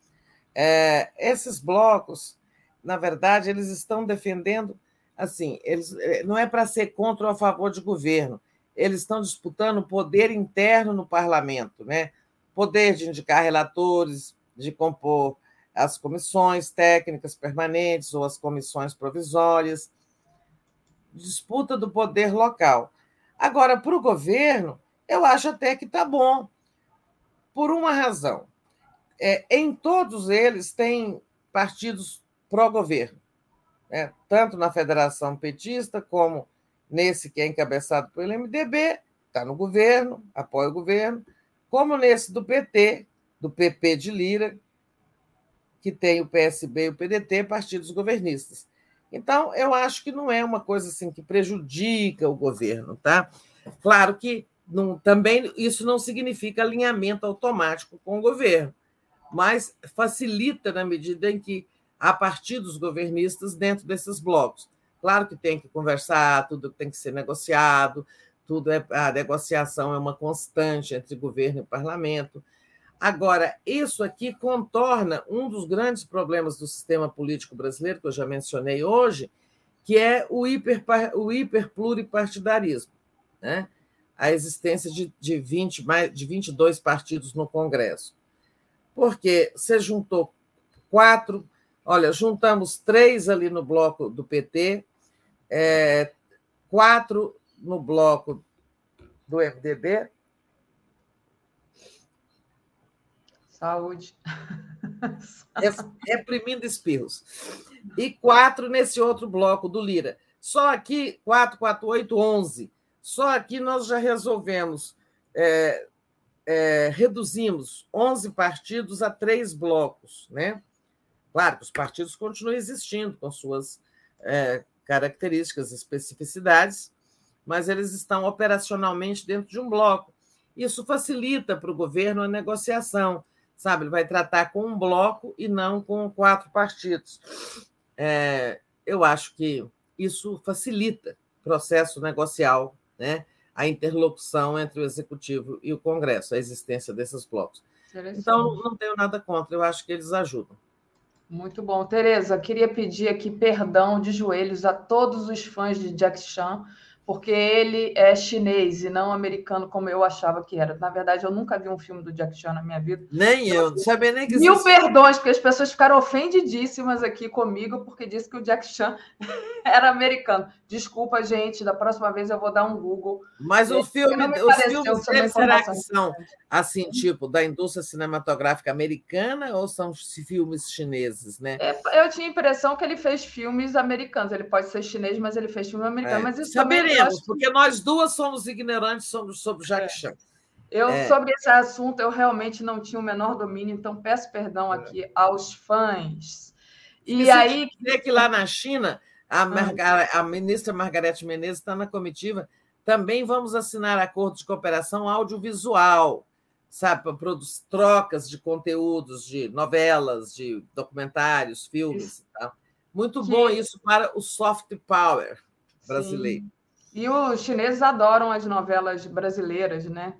É, esses blocos, na verdade, eles estão defendendo assim, eles eh, não é para ser contra ou a favor de governo. Eles estão disputando poder interno no parlamento, né? Poder de indicar relatores, de compor as comissões técnicas permanentes ou as comissões provisórias. Disputa do poder local. Agora, para o governo, eu acho até que está bom, por uma razão. É, em todos eles tem partidos pró-governo né, tanto na Federação Petista como nesse que é encabeçado pelo MDB, está no governo, apoia o governo, como nesse do PT, do PP de Lira, que tem o PSB e o PDT, partidos governistas. Então, eu acho que não é uma coisa assim que prejudica o governo, tá? Claro que não, também isso não significa alinhamento automático com o governo, mas facilita na medida em que a partidos governistas dentro desses blocos. Claro que tem que conversar, tudo tem que ser negociado, tudo é a negociação é uma constante entre governo e parlamento. Agora, isso aqui contorna um dos grandes problemas do sistema político brasileiro, que eu já mencionei hoje, que é o, hiper, o hiperpluripartidarismo. Né? A existência de, de, 20, mais, de 22 partidos no Congresso. Porque você juntou quatro Olha, juntamos três ali no bloco do PT, é, quatro no bloco do MDB. Saúde. <laughs> Reprimindo espirros. E quatro nesse outro bloco do Lira. Só aqui, 4, 4, 8, 11. Só aqui nós já resolvemos, é, é, reduzimos 11 partidos a três blocos, né? Claro que os partidos continuam existindo com suas é, características, especificidades, mas eles estão operacionalmente dentro de um bloco. Isso facilita para o governo a negociação, sabe? Ele vai tratar com um bloco e não com quatro partidos. É, eu acho que isso facilita o processo negocial, né? a interlocução entre o executivo e o Congresso, a existência desses blocos. Então, não tenho nada contra, eu acho que eles ajudam. Muito bom. Tereza, queria pedir aqui perdão de joelhos a todos os fãs de Jack Chan, porque ele é chinês e não americano, como eu achava que era. Na verdade, eu nunca vi um filme do Jack Chan na minha vida. Nem eu, não sabia nem que Mil existia. perdões, porque as pessoas ficaram ofendidíssimas aqui comigo, porque disse que o Jack Chan <laughs> era americano. Desculpa, gente, da próxima vez eu vou dar um Google. Mas o filme, os filmes será que são, assim, tipo, da indústria cinematográfica americana ou são filmes chineses, né? É, eu tinha a impressão que ele fez filmes americanos. Ele pode ser chinês, mas ele fez filme americano. É. Mas isso Porque nós duas somos ignorantes sobre, sobre Jacques é. Chan. Eu, é. sobre esse assunto, eu realmente não tinha o menor domínio, então peço perdão é. aqui aos fãs. E, e aí. Dizer que lá na China, a, Margar a ministra Margarete Menezes está na comitiva. Também vamos assinar acordo de cooperação audiovisual, sabe, para trocas de conteúdos, de novelas, de documentários, filmes. Tá? Muito que... bom isso para o soft power brasileiro. Sim. E os chineses adoram as novelas brasileiras, né?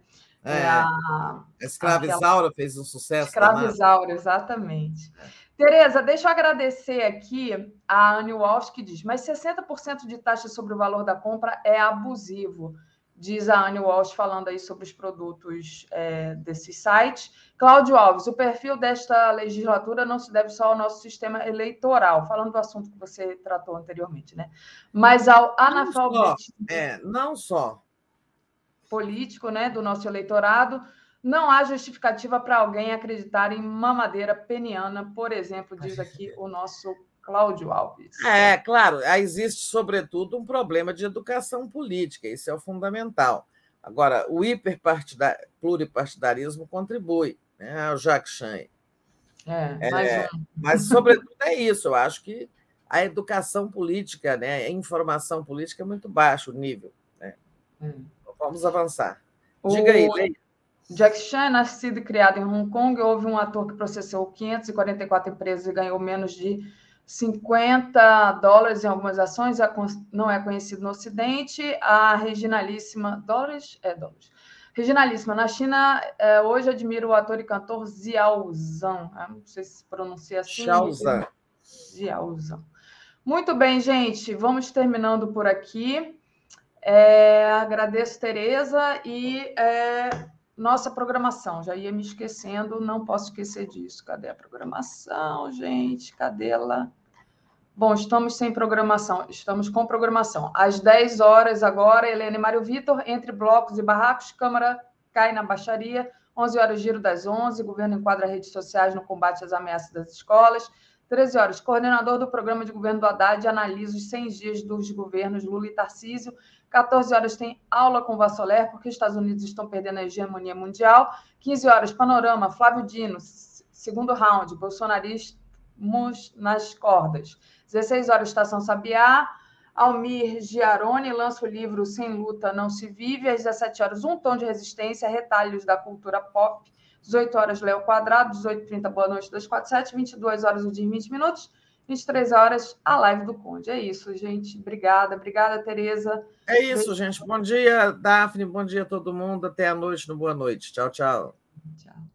É, é a, Escrava aquela... Isaura fez um sucesso. Escrava Isaura, exatamente. Tereza, deixa eu agradecer aqui a Anne Walsh, que diz: mas 60% de taxa sobre o valor da compra é abusivo diz a Anne Walsh falando aí sobre os produtos é, desses sites. Cláudio Alves, o perfil desta legislatura não se deve só ao nosso sistema eleitoral, falando do assunto que você tratou anteriormente, né? Mas ao analfabetismo. É, não só. Político, né, do nosso eleitorado. Não há justificativa para alguém acreditar em mamadeira peniana, por exemplo, diz aqui o nosso Cláudio Alves. É, claro, existe, sobretudo, um problema de educação política, isso é o fundamental. Agora, o pluripartidarismo contribui, né, o Jacques Chan. É, é, mas, sobretudo, é isso. Eu acho que a educação política, né, a informação política é muito baixo o nível. Né? Hum. Vamos avançar. Diga o... aí, Leia. Jack Chan, nascido e criado em Hong Kong, houve um ator que processou 544 empresas e ganhou menos de 50 dólares em algumas ações, não é conhecido no Ocidente. A Reginalíssima. Dólares? É, dólares. Reginalíssima. Na China, é, hoje admiro o ator e cantor Ziao Zhan. Não sei se pronuncia assim. Zhan. Ziao Zhan. Muito bem, gente. Vamos terminando por aqui. É, agradeço, Tereza, e é, nossa programação. Já ia me esquecendo, não posso esquecer disso. Cadê a programação, gente? Cadê ela? Bom, estamos sem programação, estamos com programação. Às 10 horas agora, Helena e Mário Vitor, entre blocos e barracos, Câmara cai na baixaria. 11 horas, giro das 11, governo enquadra redes sociais no combate às ameaças das escolas. 13 horas, coordenador do programa de governo do Haddad analisa os 100 dias dos governos Lula e Tarcísio. 14 horas tem aula com Vassoler, porque os Estados Unidos estão perdendo a hegemonia mundial. 15 horas, panorama, Flávio Dino, segundo round, bolsonaristas nas cordas. 16 horas, Estação Sabiá. Almir Giarone lança o livro Sem Luta Não Se Vive. Às 17 horas, Um Tom de Resistência, Retalhos da Cultura Pop. 18 horas, Léo Quadrado. 18h30, Boa Noite 247. 22 horas, o dia 20 minutos. 23 horas, a live do Conde. É isso, gente. Obrigada, obrigada, Tereza. É isso, gente. Bom dia, Daphne. Bom dia a todo mundo. Até a noite no Boa Noite. Tchau, tchau. Tchau.